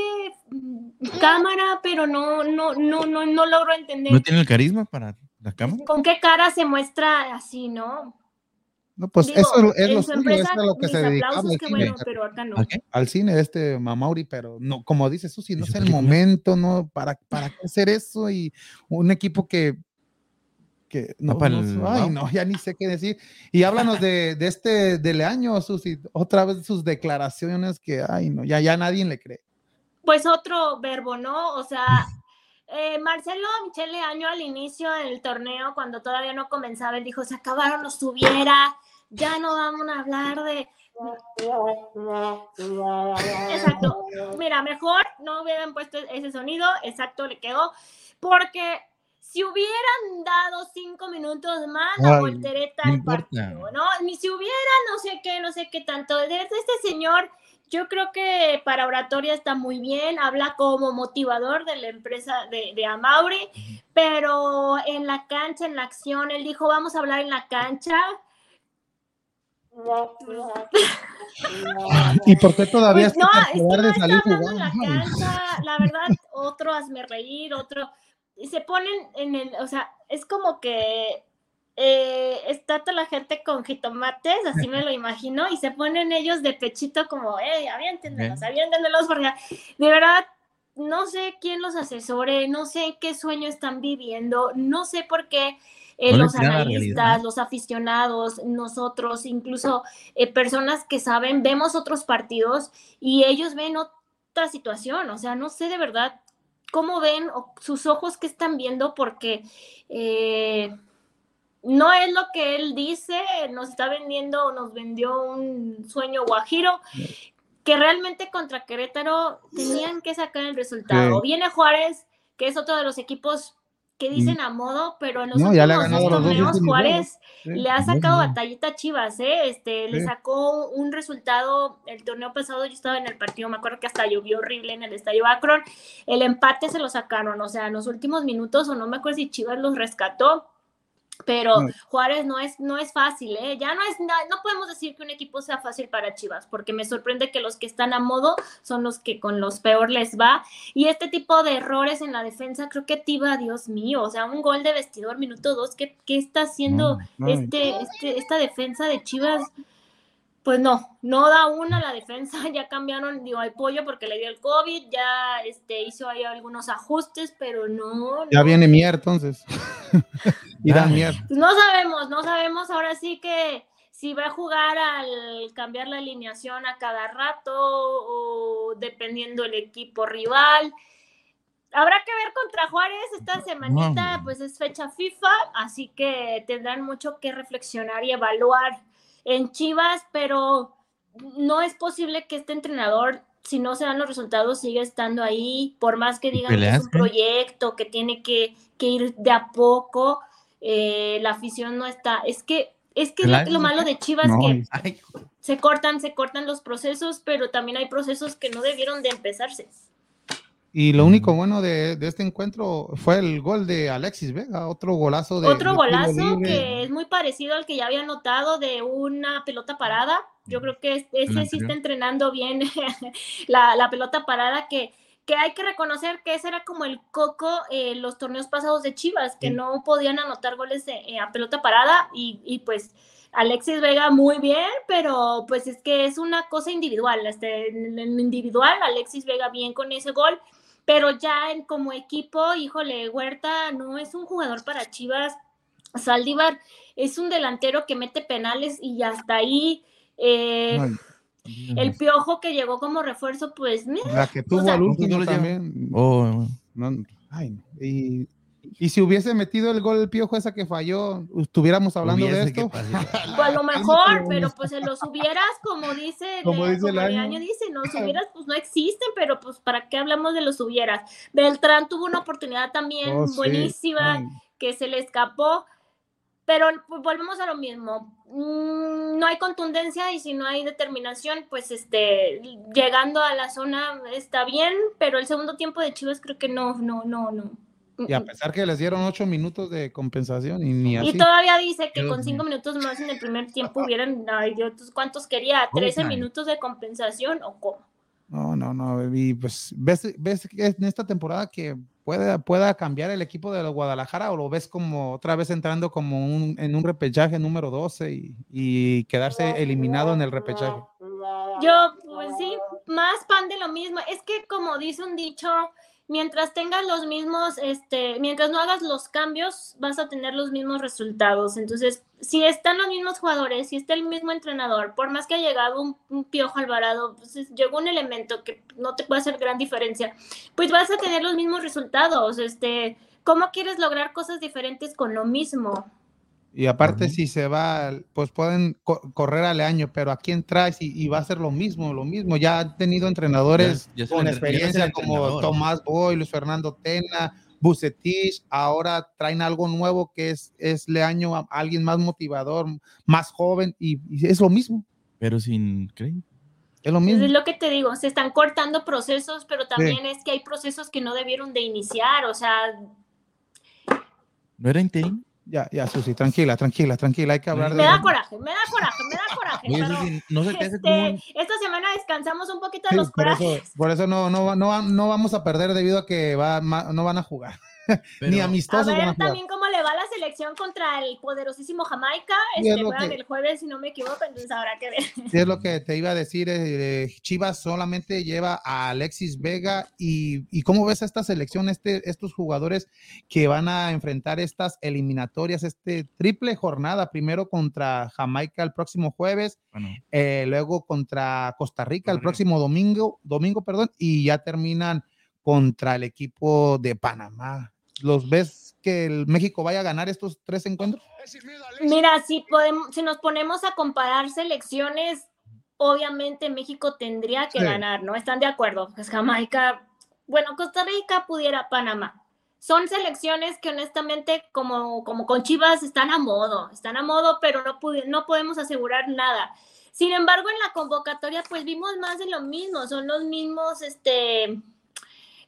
mm, cámara, pero no, no, no, no, no logro entender. ¿No tiene el carisma para la cámara? ¿Con qué cara se muestra así, no? No, pues eso es lo suyo, es lo que se dedica al cine. Bueno, pero acá no. Al cine este Mamauri, pero no, como dice Susi, no es el momento, no, para, para qué hacer eso y un equipo que que no, ay, no, ya ni sé qué decir. Y háblanos de, de este de año, Susi, otra vez sus declaraciones que, ay, no, ya, ya nadie le cree. Pues otro verbo, ¿no? O sea, eh, Marcelo Michele Año al inicio del torneo, cuando todavía no comenzaba, él dijo, se acabaron los tuviera, ya no vamos a hablar de... Exacto. Mira, mejor no hubieran puesto ese sonido, exacto, le quedó, porque si hubieran dado cinco minutos más, la voltereta al partido, ¿no? Ni si hubiera no sé qué, no sé qué tanto. Desde este señor, yo creo que para oratoria está muy bien, habla como motivador de la empresa de, de Amauri, pero en la cancha, en la acción, él dijo, vamos a hablar en la cancha. ¿Y por qué todavía pues no, es que no está hablando en la cancha, la verdad, otro hazme reír, otro se ponen en el, o sea, es como que eh, está toda la gente con jitomates, así me lo imagino, y se ponen ellos de pechito como, hey, aviéntenmelos, aviéntenmelos, porque de verdad no sé quién los asesore, no sé qué sueño están viviendo, no sé por qué eh, los analistas, los aficionados, nosotros, incluso eh, personas que saben, vemos otros partidos y ellos ven otra situación, o sea, no sé de verdad cómo ven sus ojos que están viendo, porque eh, no es lo que él dice, nos está vendiendo o nos vendió un sueño guajiro, que realmente contra Querétaro tenían que sacar el resultado. Viene Juárez, que es otro de los equipos que dicen a modo, pero en los últimos dos torneos Juárez le ha sacado batallita a Chivas, ¿eh? Este, le sacó un resultado, el torneo pasado yo estaba en el partido, me acuerdo que hasta llovió horrible en el estadio Akron, el empate se lo sacaron, o sea, en los últimos minutos, o no me acuerdo si Chivas los rescató, pero Juárez no es, no es fácil, ¿eh? Ya no es, no podemos decir que un equipo sea fácil para Chivas, porque me sorprende que los que están a modo son los que con los peor les va. Y este tipo de errores en la defensa, creo que Tiba, Dios mío, o sea, un gol de vestidor, minuto dos, ¿qué, qué está haciendo este, este, esta defensa de Chivas? Pues no, no da una la defensa, ya cambiaron, digo, al pollo porque le dio el COVID, ya este, hizo ahí algunos ajustes, pero no. Ya viene Mier entonces. y da Mier. Pues no sabemos, no sabemos ahora sí que si va a jugar al cambiar la alineación a cada rato o dependiendo el equipo rival. Habrá que ver contra Juárez esta semanita, pues es fecha FIFA, así que tendrán mucho que reflexionar y evaluar en Chivas, pero no es posible que este entrenador, si no se dan los resultados, siga estando ahí, por más que digan que es un proyecto, que tiene que, ir de a poco, eh, la afición no está, es que es que lo, malo de Chivas que se cortan, se cortan los procesos, pero también hay procesos que no debieron de empezarse. Y lo único bueno de, este encuentro fue el gol de Alexis Vega, otro golazo de. Otro golazo que es muy parecido al que ya había notado de una pelota parada. Yo creo que ese sí está entrenando bien la, pelota parada que, que hay que reconocer que ese era como el coco en eh, los torneos pasados de Chivas, que no podían anotar goles eh, a pelota parada y, y, pues Alexis Vega muy bien, pero pues es que es una cosa individual, este, en individual Alexis Vega bien con ese gol pero ya en, como equipo, híjole, Huerta no es un jugador para Chivas. Saldívar es un delantero que mete penales y hasta ahí. Eh, el piojo que llegó como refuerzo, pues. La que tuvo al último también. Oh, ay, y y si hubiese metido el gol el piojo esa que falló, estuviéramos hablando de esto. Pues a lo mejor, pero pues se los hubieras, como dice, como, dice el año. dice, no, hubieras, pues no existen, pero pues para qué hablamos de los hubieras. Beltrán tuvo una oportunidad también oh, buenísima que se le escapó, pero pues, volvemos a lo mismo. Mm, no hay contundencia y si no hay determinación, pues este, llegando a la zona está bien, pero el segundo tiempo de Chivas creo que no, no, no, no y a pesar que les dieron ocho minutos de compensación y ni así. Y todavía dice que con cinco minutos más en el primer tiempo hubieran, ay Dios, ¿cuántos quería? ¿13 minutos de compensación o cómo? No, no, no. Y pues, ¿ves, ves en esta temporada que pueda, pueda cambiar el equipo de Guadalajara o lo ves como otra vez entrando como un, en un repechaje número 12 y, y quedarse eliminado en el repechaje? Yo, pues sí, más pan de lo mismo. Es que como dice un dicho, mientras tengas los mismos, este, mientras no hagas los cambios, vas a tener los mismos resultados. Entonces, si están los mismos jugadores, si está el mismo entrenador, por más que haya llegado un, piojo Alvarado, pues llegó un elemento que no te puede hacer gran diferencia, pues vas a tener los mismos resultados. Este, ¿cómo quieres lograr cosas diferentes con lo mismo? Y aparte, si se va, pues pueden correr al año, pero ¿a quién traes? Y, va a ser lo mismo, lo mismo. Ya han tenido entrenadores con experiencia como Tomás Boy, Luis Fernando Tena, Bucetich. Ahora traen algo nuevo que es, es Leaño, a alguien más motivador, más joven, y, es lo mismo. Pero sin creen. Es lo mismo. Es lo que te digo, se están cortando procesos, pero también es que hay procesos que no debieron de iniciar, o sea. ¿No era interín? Ya, ya, Susi, tranquila, tranquila, tranquila, hay que hablar de... Me da coraje, me da coraje, me da coraje. no se te este, Esta semana descansamos un poquito de los corajes. Por eso, no, no, no, no vamos a perder debido a que va, no van a jugar. Ni amistosos. A ver también cómo le va la selección contra el poderosísimo Jamaica. Este, juegan el jueves, si no me equivoco, entonces habrá que ver. Sí, es lo que te iba a decir. Eh, Chivas solamente lleva a Alexis Vega. Y, y cómo ves a esta selección, este, estos jugadores que van a enfrentar estas eliminatorias, este triple jornada, primero contra Jamaica el próximo jueves, eh, luego contra Costa Rica el próximo domingo, domingo, perdón, y ya terminan contra el equipo de Panamá los ves que el México vaya a ganar estos tres encuentros? Mira, si podemos, si nos ponemos a comparar selecciones, obviamente México tendría que ganar, ¿no? Están de acuerdo. Pues Jamaica, bueno, Costa Rica pudiera Panamá. son selecciones que honestamente como, como con Chivas están a modo, están a modo, pero no, no podemos asegurar nada. Sin embargo, en la convocatoria pues vimos más de lo mismo, son los mismos, este,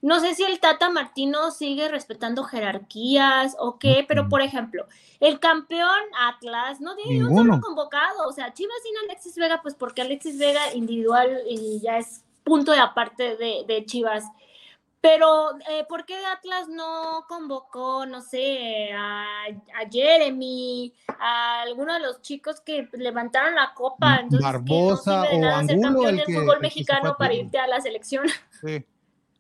no sé si el Tata Martino sigue respetando jerarquías o qué, pero por ejemplo, el campeón Atlas no tiene un solo convocado, o sea, Chivas sin Alexis Vega, pues porque Alexis Vega individual y ya es punto de aparte de, de Chivas. Pero, eh, ¿por qué Atlas no convocó, no sé, a, Jeremy, a alguno de los chicos que levantaron la copa? Entonces, Barbosa o Angulo, el que, fútbol mexicano para irte a la selección. Sí.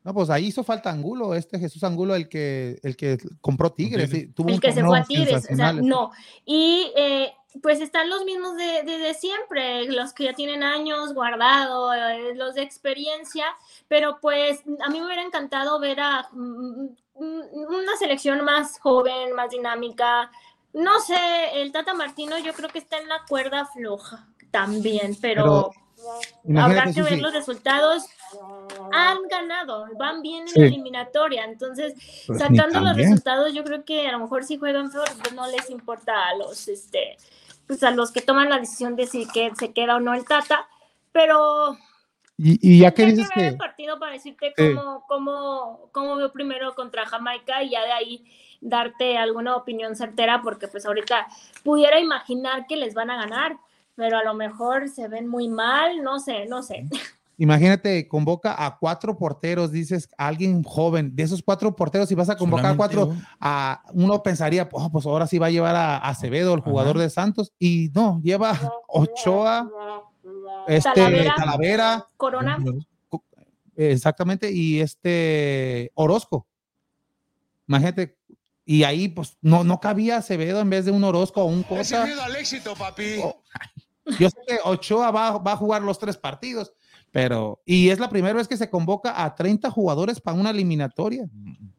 No, pues ahí hizo falta Angulo, este Jesús Angulo, el que, el que compró Tigres. tuvo el que se fue a Tigres, o sea, no. Y eh, pues están los mismos de, de, siempre, los que ya tienen años guardado, eh, los de experiencia, pero pues a mí me hubiera encantado ver a mm, mm, una selección más joven, más dinámica. No sé, el Tata Martino yo creo que está en la cuerda floja también, pero, habrá que ver los resultados. Han ganado, van bien en la eliminatoria, entonces pues sacando los resultados, yo creo que a lo mejor si juegan peor, pues no les importa a los este pues a los que toman la decisión de si que se queda o no el Tata, pero y, ya que dices que, el partido para decirte cómo, cómo, cómo veo primero contra Jamaica y ya de ahí darte alguna opinión certera, porque pues ahorita pudiera imaginar que les van a ganar, pero a lo mejor se ven muy mal, no sé, no sé. Imagínate, convoca a cuatro porteros, dices a alguien joven, de esos cuatro porteros, si vas a convocar a cuatro, a, uno pensaría, oh, pues ahora sí va a llevar a Acevedo, el jugador de Santos, y no, lleva Ochoa, este Talavera, Corona. Exactamente, y este Orozco. Imagínate, y ahí pues no, no cabía Acevedo en vez de un Orozco o un cosa. al éxito, papi. Oh, yo sé que Ochoa va, va a jugar los tres partidos, pero, y es la primera vez que se convoca a 30 jugadores para una eliminatoria,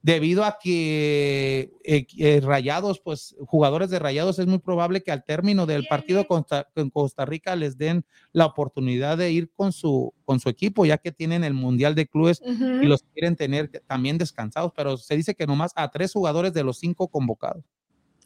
debido a que eh, eh, Rayados, pues jugadores de Rayados, es muy probable que al término del partido con Costa, Rica les den la oportunidad de ir con su, con su equipo, ya que tienen el Mundial de Clubes y los quieren tener también descansados, pero se dice que nomás a tres jugadores de los cinco convocados.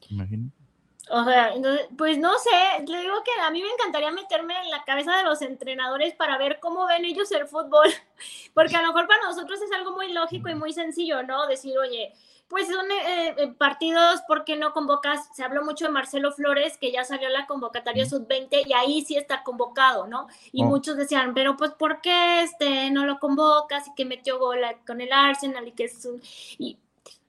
Imagínate. O sea, pues no sé, le digo que a mí me encantaría meterme en la cabeza de los entrenadores para ver cómo ven ellos el fútbol, porque a lo mejor para nosotros es algo muy lógico y muy sencillo, ¿no? Decir, oye, pues son eh, eh, partidos, ¿por qué no convocas? Se habló mucho de Marcelo Flores, que ya salió la convocatoria sub-20 y ahí sí está convocado, ¿no? Y oh. muchos decían, pero pues ¿por qué este, no lo convocas y que metió gol con el Arsenal y que es un... Y,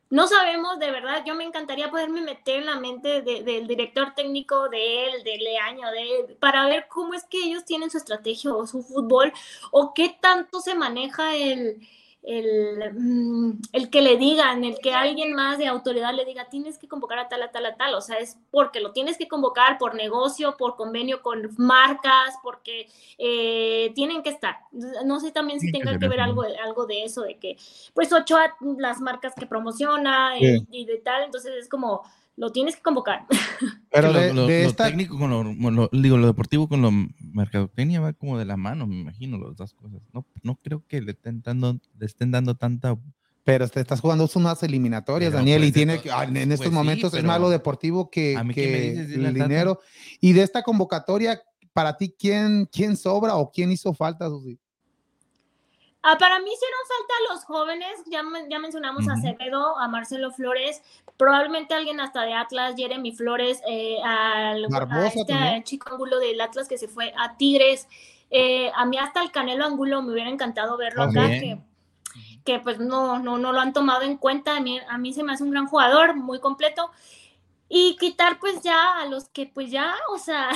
no sabemos, de verdad, yo me encantaría poderme meter en la mente del director técnico de él, de Leaño, de para ver cómo es que ellos tienen su estrategia o su fútbol, o qué tanto se maneja el, el, mm, el, que le digan, el que alguien más de autoridad le diga, tienes que convocar a tal, a tal, a tal, o sea, es porque lo tienes que convocar por negocio, por convenio con marcas, porque eh, tienen que estar. No sé también si tenga que ver algo, algo de eso, de que, pues, ocho las marcas que promociona y de tal, entonces es como lo tienes que convocar. Pero lo, técnico con lo, digo, lo deportivo con lo mercadotecnia va como de la mano, me imagino, las dos cosas. No, no creo que le estén dando, le estén dando tanta pero te estás jugando unas eliminatorias, Daniel, y pues, tiene que, en estos pues momentos es más lo deportivo que, que el dinero. Y de esta convocatoria, para ti, ¿quién, quién sobra o quién hizo falta, Susi? Ah, para mí hicieron falta los jóvenes, ya, ya mencionamos a Acevedo, a Marcelo Flores, probablemente alguien hasta de Atlas, Jeremy Flores, eh, al, a este chico Angulo del Atlas que se fue a Tigres. Eh, a mí hasta el Canelo Angulo me hubiera encantado verlo acá, que, que, pues no, no, no lo han tomado en cuenta. A mí, a mí se me hace un gran jugador, muy completo. Y quitar pues ya a los que pues ya, o sea...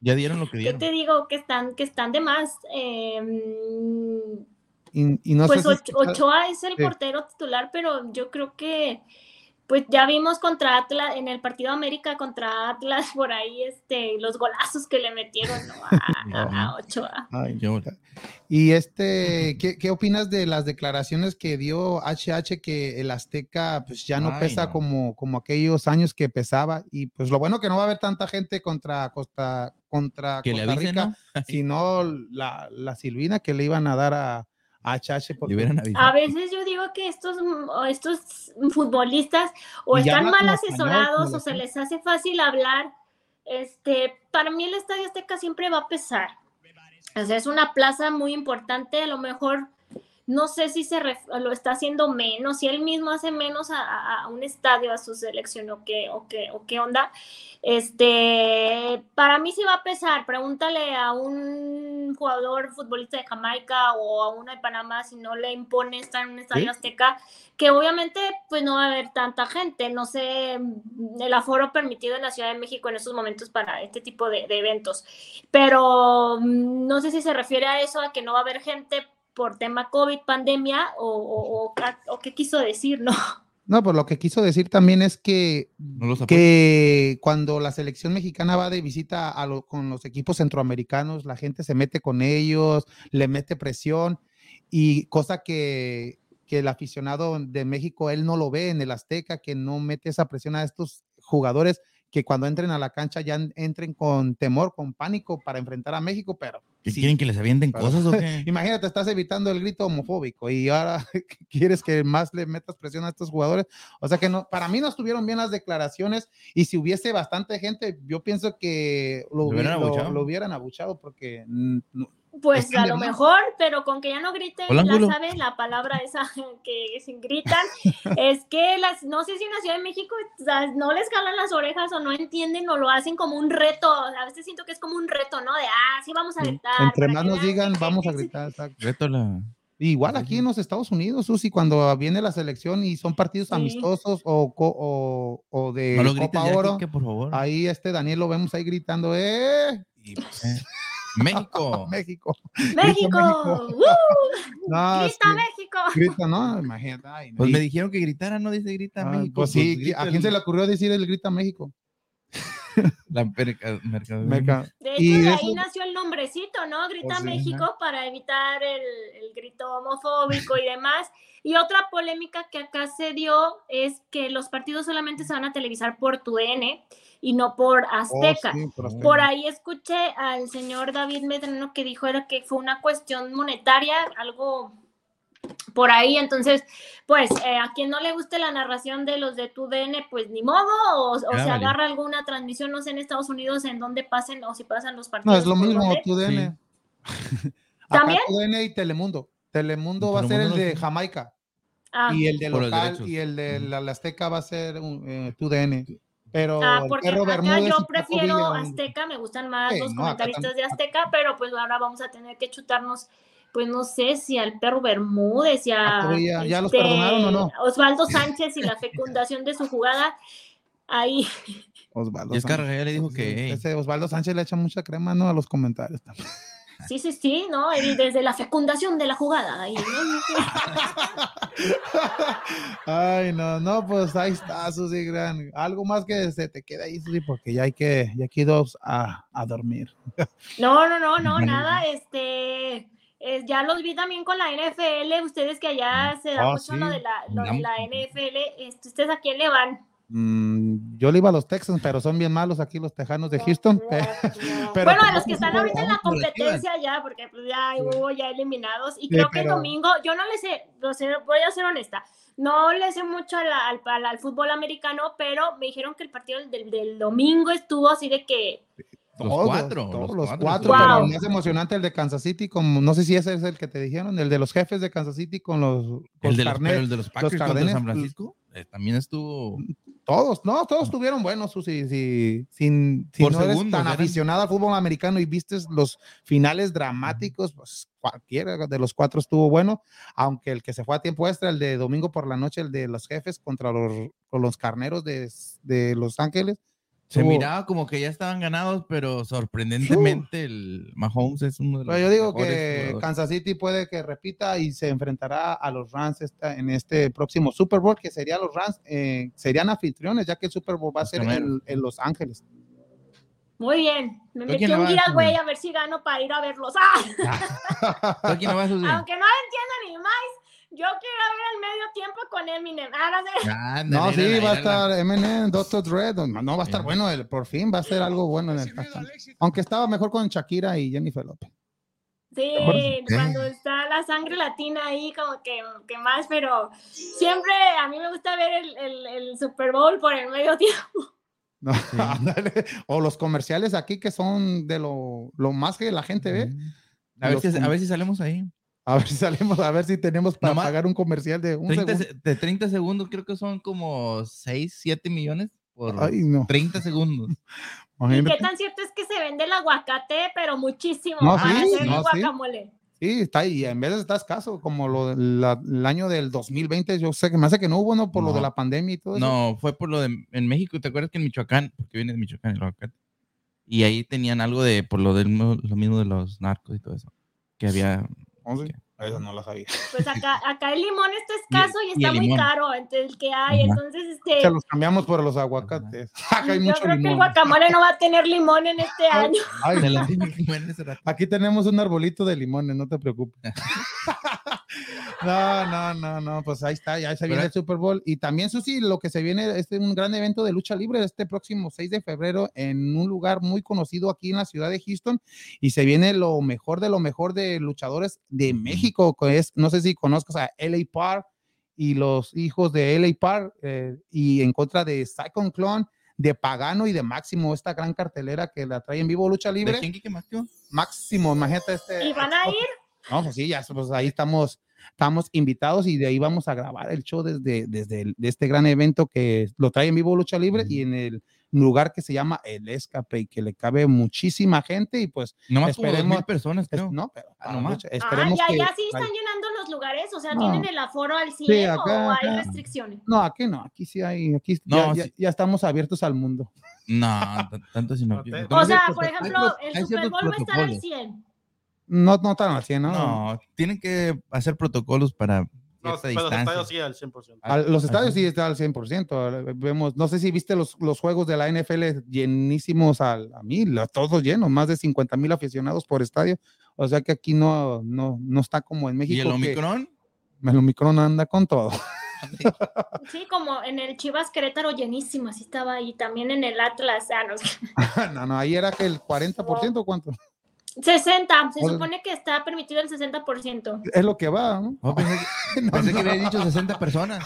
Ya dieron lo que dieron. ¿Qué te digo? Que están, que están de más. Eh, y, no pues Ochoa es el portero titular, pero yo creo que pues ya vimos contra Atlas, en el partido América contra Atlas, por ahí, este, los golazos que le metieron a, Ochoa. y este, ¿qué, opinas de las declaraciones que dio HH que el Azteca pues ya no pesa Como, como aquellos años que pesaba? Y pues lo bueno que no va a haber tanta gente contra Costa, contra Costa Rica, sino la, la Silvina que le iban a dar a, a Chache. A veces yo digo que estos, estos futbolistas o están mal asesorados o se les hace fácil hablar. Este, para mí el Estadio Azteca siempre va a pesar. O sea, es una plaza muy importante, a lo mejor no sé si se lo está haciendo menos, si él mismo hace menos a, un estadio, a su selección o qué, o qué, o qué onda. Este, para mí sí va a pesar. Pregúntale a un jugador futbolista de Jamaica o a uno de Panamá si no le impone estar en un estadio azteca, que obviamente pues no va a haber tanta gente. No sé el aforo permitido en la Ciudad de México en estos momentos para este tipo de, de eventos. Pero mm, no sé si se refiere a eso, a que no va a haber gente por tema COVID, pandemia, o, o, qué quiso decir, ¿no? No, pues lo que quiso decir también es que, que cuando la selección mexicana va de visita a con los equipos centroamericanos, la gente se mete con ellos, le mete presión y cosa que, que el aficionado de México, él no lo ve en el Azteca, que no mete esa presión a estos jugadores que cuando entren a la cancha ya entren con temor, con pánico para enfrentar a México, pero... si quieren que les avienten cosas o qué? Imagínate, estás evitando el grito homofóbico y ahora quieres que más le metas presión a estos jugadores. O sea que no, para mí no estuvieron bien las declaraciones y si hubiese bastante gente, yo pienso que lo, hubieran, abuchado? porque pues a lo mejor, pero con que ya no griten, ya sabes, la palabra esa que se gritan, es que las, no sé si en la Ciudad de México no les calan las orejas o no entienden o lo hacen como un reto. A veces siento que es como un reto, ¿no? De, ah, sí, vamos a gritar. Entre más nos digan, vamos a gritar. Reto la... Igual aquí en los Estados Unidos, Susi, cuando viene la selección y son partidos amistosos o, o, o, de Copa Oro, por favor. ahí este Daniel lo vemos ahí gritando, ¡eh! Y pues, México. México. México. grita México. Grita, ¿no? Imagínate. pues me dijeron que gritara, no dice grita México. Pues sí, pues ¿a quién se le ocurrió decir el grita México? La mercado. De hecho, de ahí nació el nombrecito, ¿no? Grita pues México para evitar el, el, grito homofóbico y demás. Y otra polémica que acá se dio es que los partidos solamente se van a televisar por tu N y no por oh, Azteca. por, ahí escuché al señor David Medrano que dijo era que fue una cuestión monetaria, algo por ahí, entonces, pues eh, a quien no le guste la narración de los de tu DN, pues ni modo, o, se agarra alguna transmisión, no sé, en Estados Unidos, en donde pasen o si pasan los partidos. No, es lo mismo, tu DN. ¿También? DN y Telemundo. Telemundo va a ser el de Jamaica. Ah. Y el de local y el de la, Azteca va a ser eh, tu DN. Pero ah, porque acá yo prefiero Azteca, me gustan más los comentaristas de Azteca, pero pues ahora vamos a tener que chutarnos, pues no sé si al perro Bermúdez, y a ah, ya, los perdonaron o no. Osvaldo Sánchez y la fecundación de su jugada. Ahí. Osvaldo Sánchez. ya le dijo que. Ese Osvaldo Sánchez le echa mucha crema, ¿no? A los comentarios también. Sí, sí, sí, ¿no? desde la fecundación de la jugada. Ay, no, no, pues ahí está, Susi Gran. Algo más que se te queda ahí, Susi, porque ya hay que, ya hay dos a, a dormir. No, no, no, no, nada, este. Eh, ya los vi también con la NFL, ustedes que allá se da ah, mucho lo, de la, lo de la NFL, este, ¿ustedes a quién le van? Mm, yo le iba a los Texans, pero son bien malos aquí los Tejanos de Houston. bueno, a los que están ahorita en la competencia ya, porque pues ya hubo ya eliminados. Y creo que el domingo, yo no le sé, voy a ser honesta, no le sé mucho al, al, fútbol americano, pero me dijeron que el partido del, del domingo estuvo así de que los cuatro. los, cuatro, pero más emocionante el de Kansas City, como no sé si ese es el que te dijeron, el de los jefes de Kansas City con los, el, de los, el de los Packers de San Francisco. Eh, también estuvo. Todos, no, todos estuvieron buenos, Susi. Si, sin, si no eres tan aficionado al fútbol americano y viste los finales dramáticos, pues cualquiera de los cuatro estuvo bueno, aunque el que se fue a tiempo extra, el de domingo por la noche, el de los jefes contra los, los carneros de, de Los Ángeles, se miraba como que ya estaban ganados, pero sorprendentemente el Mahomes es uno de los. Pero yo digo que Kansas City puede que repita y se enfrentará a los Rams en este próximo Super Bowl, que sería los Rams, eh, serían anfitriones, ya que el Super Bowl va a ser en, Los Ángeles. Muy bien, me metí un día, güey, a ver si gano para ir a verlos. ¡Ah! Aunque no entiendan ni más, yo quiero ver el medio tiempo con Eminem. Ah, no, sí, va a estar Eminem, Dr. Dre. No, va a estar bueno. El, por fin va a ser algo bueno en el Aunque estaba mejor con Shakira y Jennifer Lopez. Sí, cuando está la sangre latina ahí, como que, que, más, pero siempre a mí me gusta ver el, el, el Super Bowl por el medio tiempo. No, o los comerciales aquí que son de lo, lo más que la gente ve. A ver, si, a ver, si, salimos ahí. A ver si salimos, a ver si tenemos para pagar un comercial de un 30, De 30 segundos, creo que son como 6, 7 millones por Ay, no. 30 segundos. ¿Y qué tan cierto es que se vende el aguacate, pero muchísimo no, para sí, hacer no, guacamole? Sí. está ahí, en vez de está escaso, como lo el año del 2020, yo sé que me hace que no hubo, ¿no? Por lo de la pandemia y todo eso. No, fue por lo de en México, ¿te acuerdas que en Michoacán, porque viene de Michoacán el aguacate? Y ahí tenían algo de, por lo, del, lo mismo de los narcos y todo eso, que había... Que, eso no lo sabía. Pues acá, acá el limón está escaso y, está muy caro, entonces el que hay, entonces este... Se los cambiamos por los aguacates. Acá hay Yo creo que el guacamole no va a tener limón en este año. aquí tenemos un arbolito de limones, no te preocupes. No, no, no, no, pues ahí está, ya se viene el Super Bowl. Y también, Susi, lo que se viene es un gran evento de lucha libre este próximo 6 de febrero en un lugar muy conocido aquí en la ciudad de Houston. Y se viene lo mejor de lo mejor de luchadores de México, que es, no sé si conozcas a LA Park y los hijos de LA Park eh, y en contra de Cyclone Clone de Pagano y de Máximo, esta gran cartelera que la trae en vivo Lucha Libre. ¿De quién? Máximo, imagínate este. ¿Y van a ir? No, pues sí, ya, pues ahí estamos estamos invitados y de ahí vamos a grabar el show desde, desde de este gran evento que lo trae en vivo Lucha Libre y en el lugar que se llama El Escape y que le cabe muchísima gente y pues no más esperemos personas creo. no pero ah, no más. esperemos ah, ya, ya sí están llenando los lugares o sea tienen el aforo al 100 o hay restricciones no aquí no aquí sí hay aquí ya, ya, estamos abiertos al mundo. No tanto si no o sea por ejemplo el Super Bowl va a estar al 100 no, no están al 100, ¿no? No, tienen que hacer protocolos para no, pero los estadios sí al 100%. los estadios sí están al 100%. Vemos, no sé si viste los, los juegos de la NFL llenísimos al, a mil, todos llenos, más de 50 mil aficionados por estadio. O sea que aquí no, no, no está como en México. ¿Y el Omicron? el Omicron anda con todo. Sí, como en el Chivas Querétaro llenísimo, así estaba ahí, también en el Atlas. Ah, no, no, ahí era que el 40%, ¿cuánto? 60, se supone que está permitido el 60%. Es lo que va, ¿no? Oh, pensé, que, había dicho 60 personas.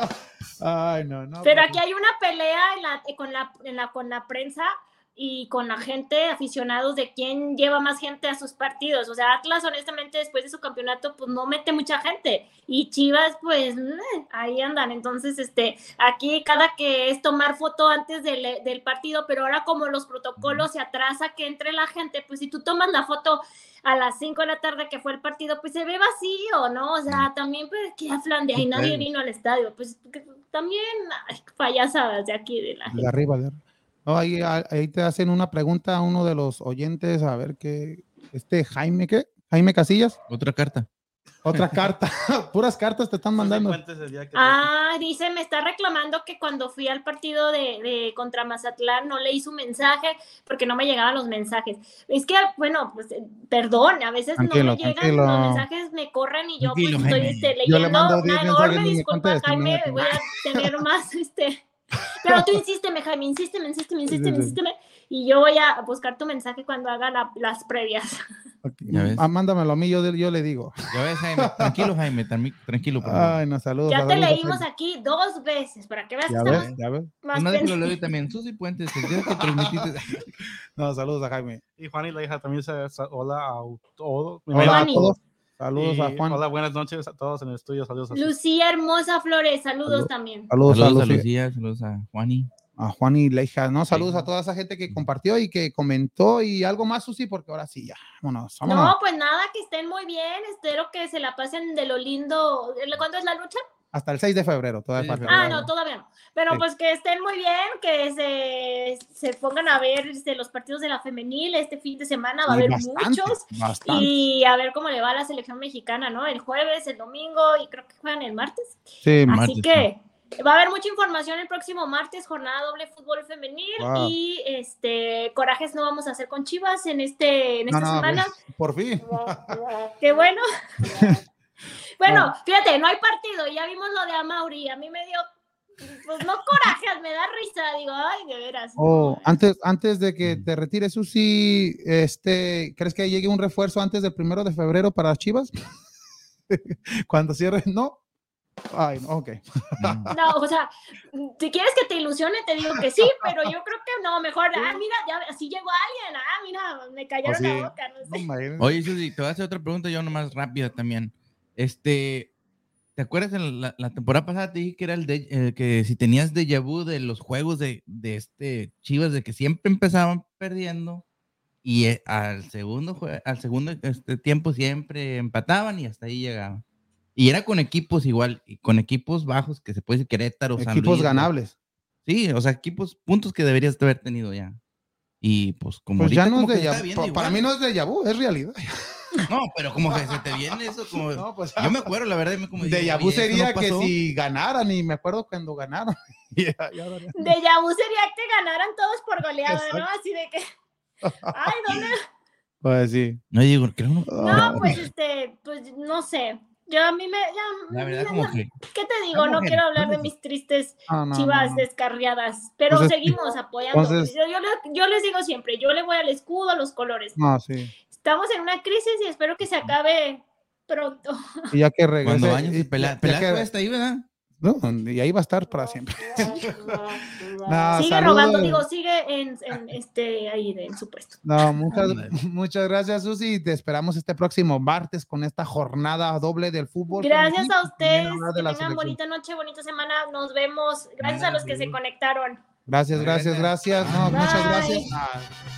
Ay, no, no. Pero aquí hay una pelea en la, con, la, en la, con la prensa y con la gente, aficionados de quién lleva más gente a sus partidos. O sea, Atlas, honestamente, después de su campeonato, pues no mete mucha gente. Y Chivas, pues ahí andan. Entonces, este, aquí cada que es tomar foto antes del, del partido, pero ahora como los protocolos se atrasa que entre la gente, pues si tú tomas la foto a las 5 de la tarde que fue el partido, pues se ve vacío, ¿no? O sea, también pues que hablan de ahí, nadie vino al estadio, pues también hay payasadas de aquí de la gente. De arriba, de arriba ahí, ahí, te hacen una pregunta a uno de los oyentes, a ver qué, este Jaime, ¿qué? Jaime Casillas. Otra carta. Otra carta, puras cartas te están mandando. Ah, dice, me está reclamando que cuando fui al partido de, de, contra Mazatlán no leí su mensaje porque no me llegaban los mensajes. Es que, bueno, pues eh, perdón, a veces no me llegan los mensajes, me corren y yo pues estoy este, leyendo. Una enorme disculpa, Jaime, voy a tener más este pero tú insísteme, Jaime, insísteme, insísteme, insísteme, insísteme. Y yo voy a buscar tu mensaje cuando haga las previas. Ah, mándamelo a mí, yo, yo le digo. Ya ves, Jaime. Tranquilo, Jaime, tranquilo. Ay, no, saludos. Ya te leímos aquí dos veces, para que veas que estamos ya ves. más Una vez lo leí también. Susi Puentes, el día que transmitiste. no, saludos a Jaime. Y Juan y la hija también se hola a todos. Hola a todos. Saludos a Juan. Hola, buenas noches a todos en el estudio. Saludos a Lucía Hermosa Flores, saludos, también. Saludos, saludos a, Lucía, saludos a Juani. A Juan y Leija, ¿no? Saludos a toda esa gente que compartió y que comentó y algo más, Susi, porque ahora sí, ya, vámonos, No, pues nada, que estén muy bien, espero que se la pasen de lo lindo. ¿Cuándo es la lucha? Hasta el 6 de febrero, todavía Ah, no, todavía no. Pero pues que estén muy bien, que se, se pongan a ver este, los partidos de la femenil este fin de semana, va a haber muchos. Y a ver cómo le va a la selección mexicana, ¿no? El jueves, el domingo y creo que juegan el martes. Sí, Así que va a haber mucha información el próximo martes, jornada doble fútbol femenil y este corajes no vamos a hacer con Chivas en este en esta semana. Pues, por fin. Qué bueno. Bueno, fíjate, no hay partido, ya vimos lo de Amauri, a mí me dio pues no corajes, me da risa, digo, ay, de veras. Oh, antes, antes de que te retires, Susi, este, ¿crees que llegue un refuerzo antes del primero de febrero para Chivas? Cuando cierre, no. Ay, ok. No, o sea, si quieres que te ilusione, te digo que sí, pero yo creo que no, mejor, ah, mira, ya así llegó alguien, ah, mira, me callaron la boca, no sé. Oye, Susi, te voy a hacer otra pregunta yo nomás rápida también. Este, ¿te acuerdas en la, temporada pasada te dije que era el de, eh, que si tenías déjà vu de los juegos de, de este Chivas, de que siempre empezaban perdiendo y eh, al segundo, al segundo este, tiempo siempre empataban y hasta ahí llegaban? Y era con equipos igual, y con equipos bajos, que se puede decir Querétaro, Equipos ganables. Sí, o sea, equipos, puntos que deberías haber tenido ya. Y pues como pues ya no es de Para mí no es de Yabu, es realidad. No, pero como que se te viene eso, como... No, pues, yo me acuerdo, la verdad, como de Yabu sería que si ganaran, y me acuerdo cuando ganaron. de Yabu sería que ganaran todos por goleada, ¿no? Así de que... Ay, ¿dónde? Pues sí. No digo, creo no. No, pues este, pues no sé. Yo a mí me. la verdad, como que. ¿Qué te digo? No quiero hablar de mis tristes chivas descarriadas, pero seguimos apoyando. yo, les digo siempre: yo le voy al escudo, a los colores. sí. Estamos en una crisis y espero que se acabe pronto. Y ya que regrese. Cuando años y pelar, está ahí, ¿verdad? No, y ahí va a estar para siempre. sigue robando, digo, sigue en, este, ahí en su puesto. No, muchas, muchas gracias, Susi. Te esperamos este próximo martes con esta jornada doble del fútbol. Gracias a ustedes. Que tengan bonita noche, bonita semana. Nos vemos. Gracias a los que se conectaron. Gracias, gracias, gracias. muchas gracias.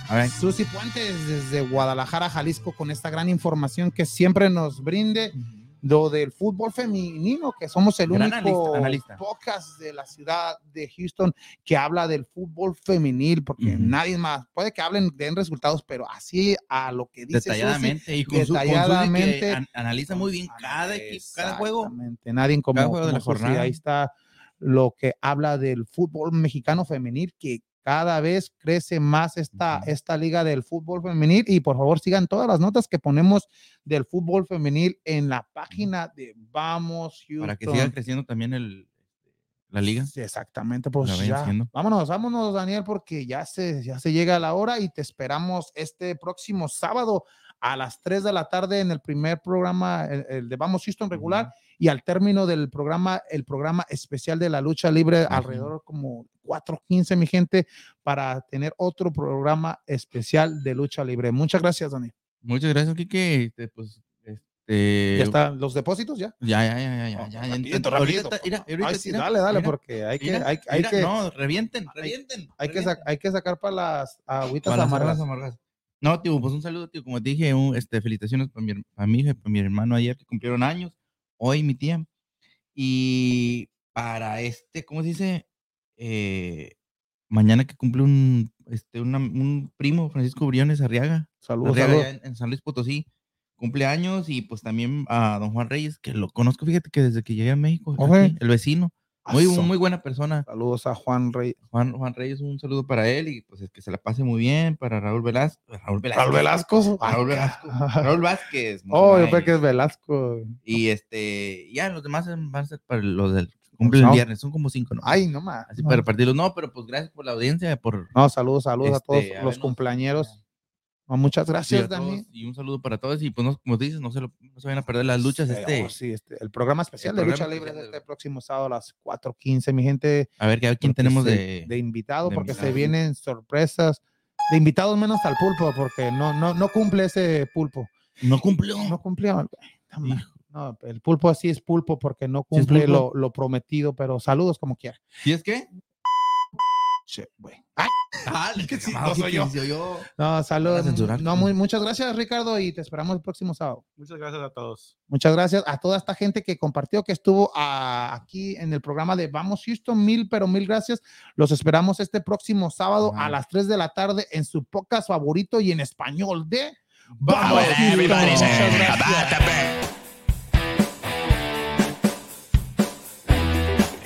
A, Susi Puentes desde Guadalajara, Jalisco, con esta gran información que siempre nos brinde lo del fútbol femenino, que somos el único podcast de la ciudad de Houston que habla del fútbol femenil, porque nadie más, puede que hablen, den resultados, pero así a lo que dice detalladamente y con detalladamente. analiza muy bien cada equipo, cada juego. Nadie como, de la jornada. ahí está lo que habla del fútbol mexicano femenil que cada vez crece más esta, esta liga del fútbol femenil. Y por favor sigan todas las notas que ponemos del fútbol femenil en la página de Vamos Houston. Para que siga creciendo también el, la liga. Sí, exactamente, pues vámonos, vámonos Daniel porque ya se, ya se llega la hora y te esperamos este próximo sábado a las 3 de la tarde en el primer programa, el, de Vamos Houston regular, y al término del programa, el programa especial de la lucha libre, alrededor como 4.15, mi gente, para tener otro programa especial de lucha libre. Muchas gracias, Dani. Muchas gracias, Kike. Este, pues, este... ¿Ya están los depósitos ya? Ya, ya, ya, ya. ya, ya. ahorita, mira, ahorita, dale, dale, porque hay que, hay, hay que... No, revienten, revienten. Hay, Que, hay que sacar para las agüitas amargas. No, tío, pues un saludo, tío. Como te dije, este, felicitaciones para mi, para mi hija para mi hermano ayer que cumplieron años. Hoy mi tía. Y para este, ¿cómo se dice? Eh, mañana que cumple un, este, un primo, Francisco Briones Arriaga. Saludos, En, San Luis Potosí. Cumpleaños y pues también a don Juan Reyes, que lo conozco, fíjate que desde que llegué a México, el vecino. Muy, muy buena persona. Saludos a Juan Reyes. Juan, Juan Reyes, un saludo para él y pues es que se la pase muy bien. Para Raúl Velasco. Raúl Velasco. Raúl Velasco. Raúl, Velasco. Raúl Vázquez. Oh, yo creo que es Velasco. Y este, ya los demás van a ser para los del cumple el viernes, son como cinco, ¿no? Ay, no más. Así para partirlos. No, pero pues gracias por la audiencia, por. No, saludos, saludos a todos este, los cumpleañeros muchas gracias, Dani. Y un saludo para todos. Y pues, no, como dices, no se, lo, no se vayan a perder las luchas. este, oh, sí, este, el programa especial de lucha libre de este próximo sábado a las 4:15, mi gente. A ver, ¿quién tenemos de, de, invitado? porque se vienen sorpresas. De invitados menos al pulpo, porque no, no, no cumple ese pulpo. No cumplió. No cumplió. No, el pulpo así es pulpo porque no cumple lo, lo, prometido, pero saludos como quiera. ¿Y es que? Che, güey. ¡Ay! Ah, no soy yo. No, saludos. No, muy, muchas gracias, Ricardo, y te esperamos el próximo sábado. Muchas gracias a todos. Muchas gracias a toda esta gente que compartió, que estuvo ah, aquí en el programa de Vamos Houston. Mil, pero mil gracias. Los esperamos este próximo sábado a las 3 de la tarde en su podcast favorito y en español de Vamos gracias.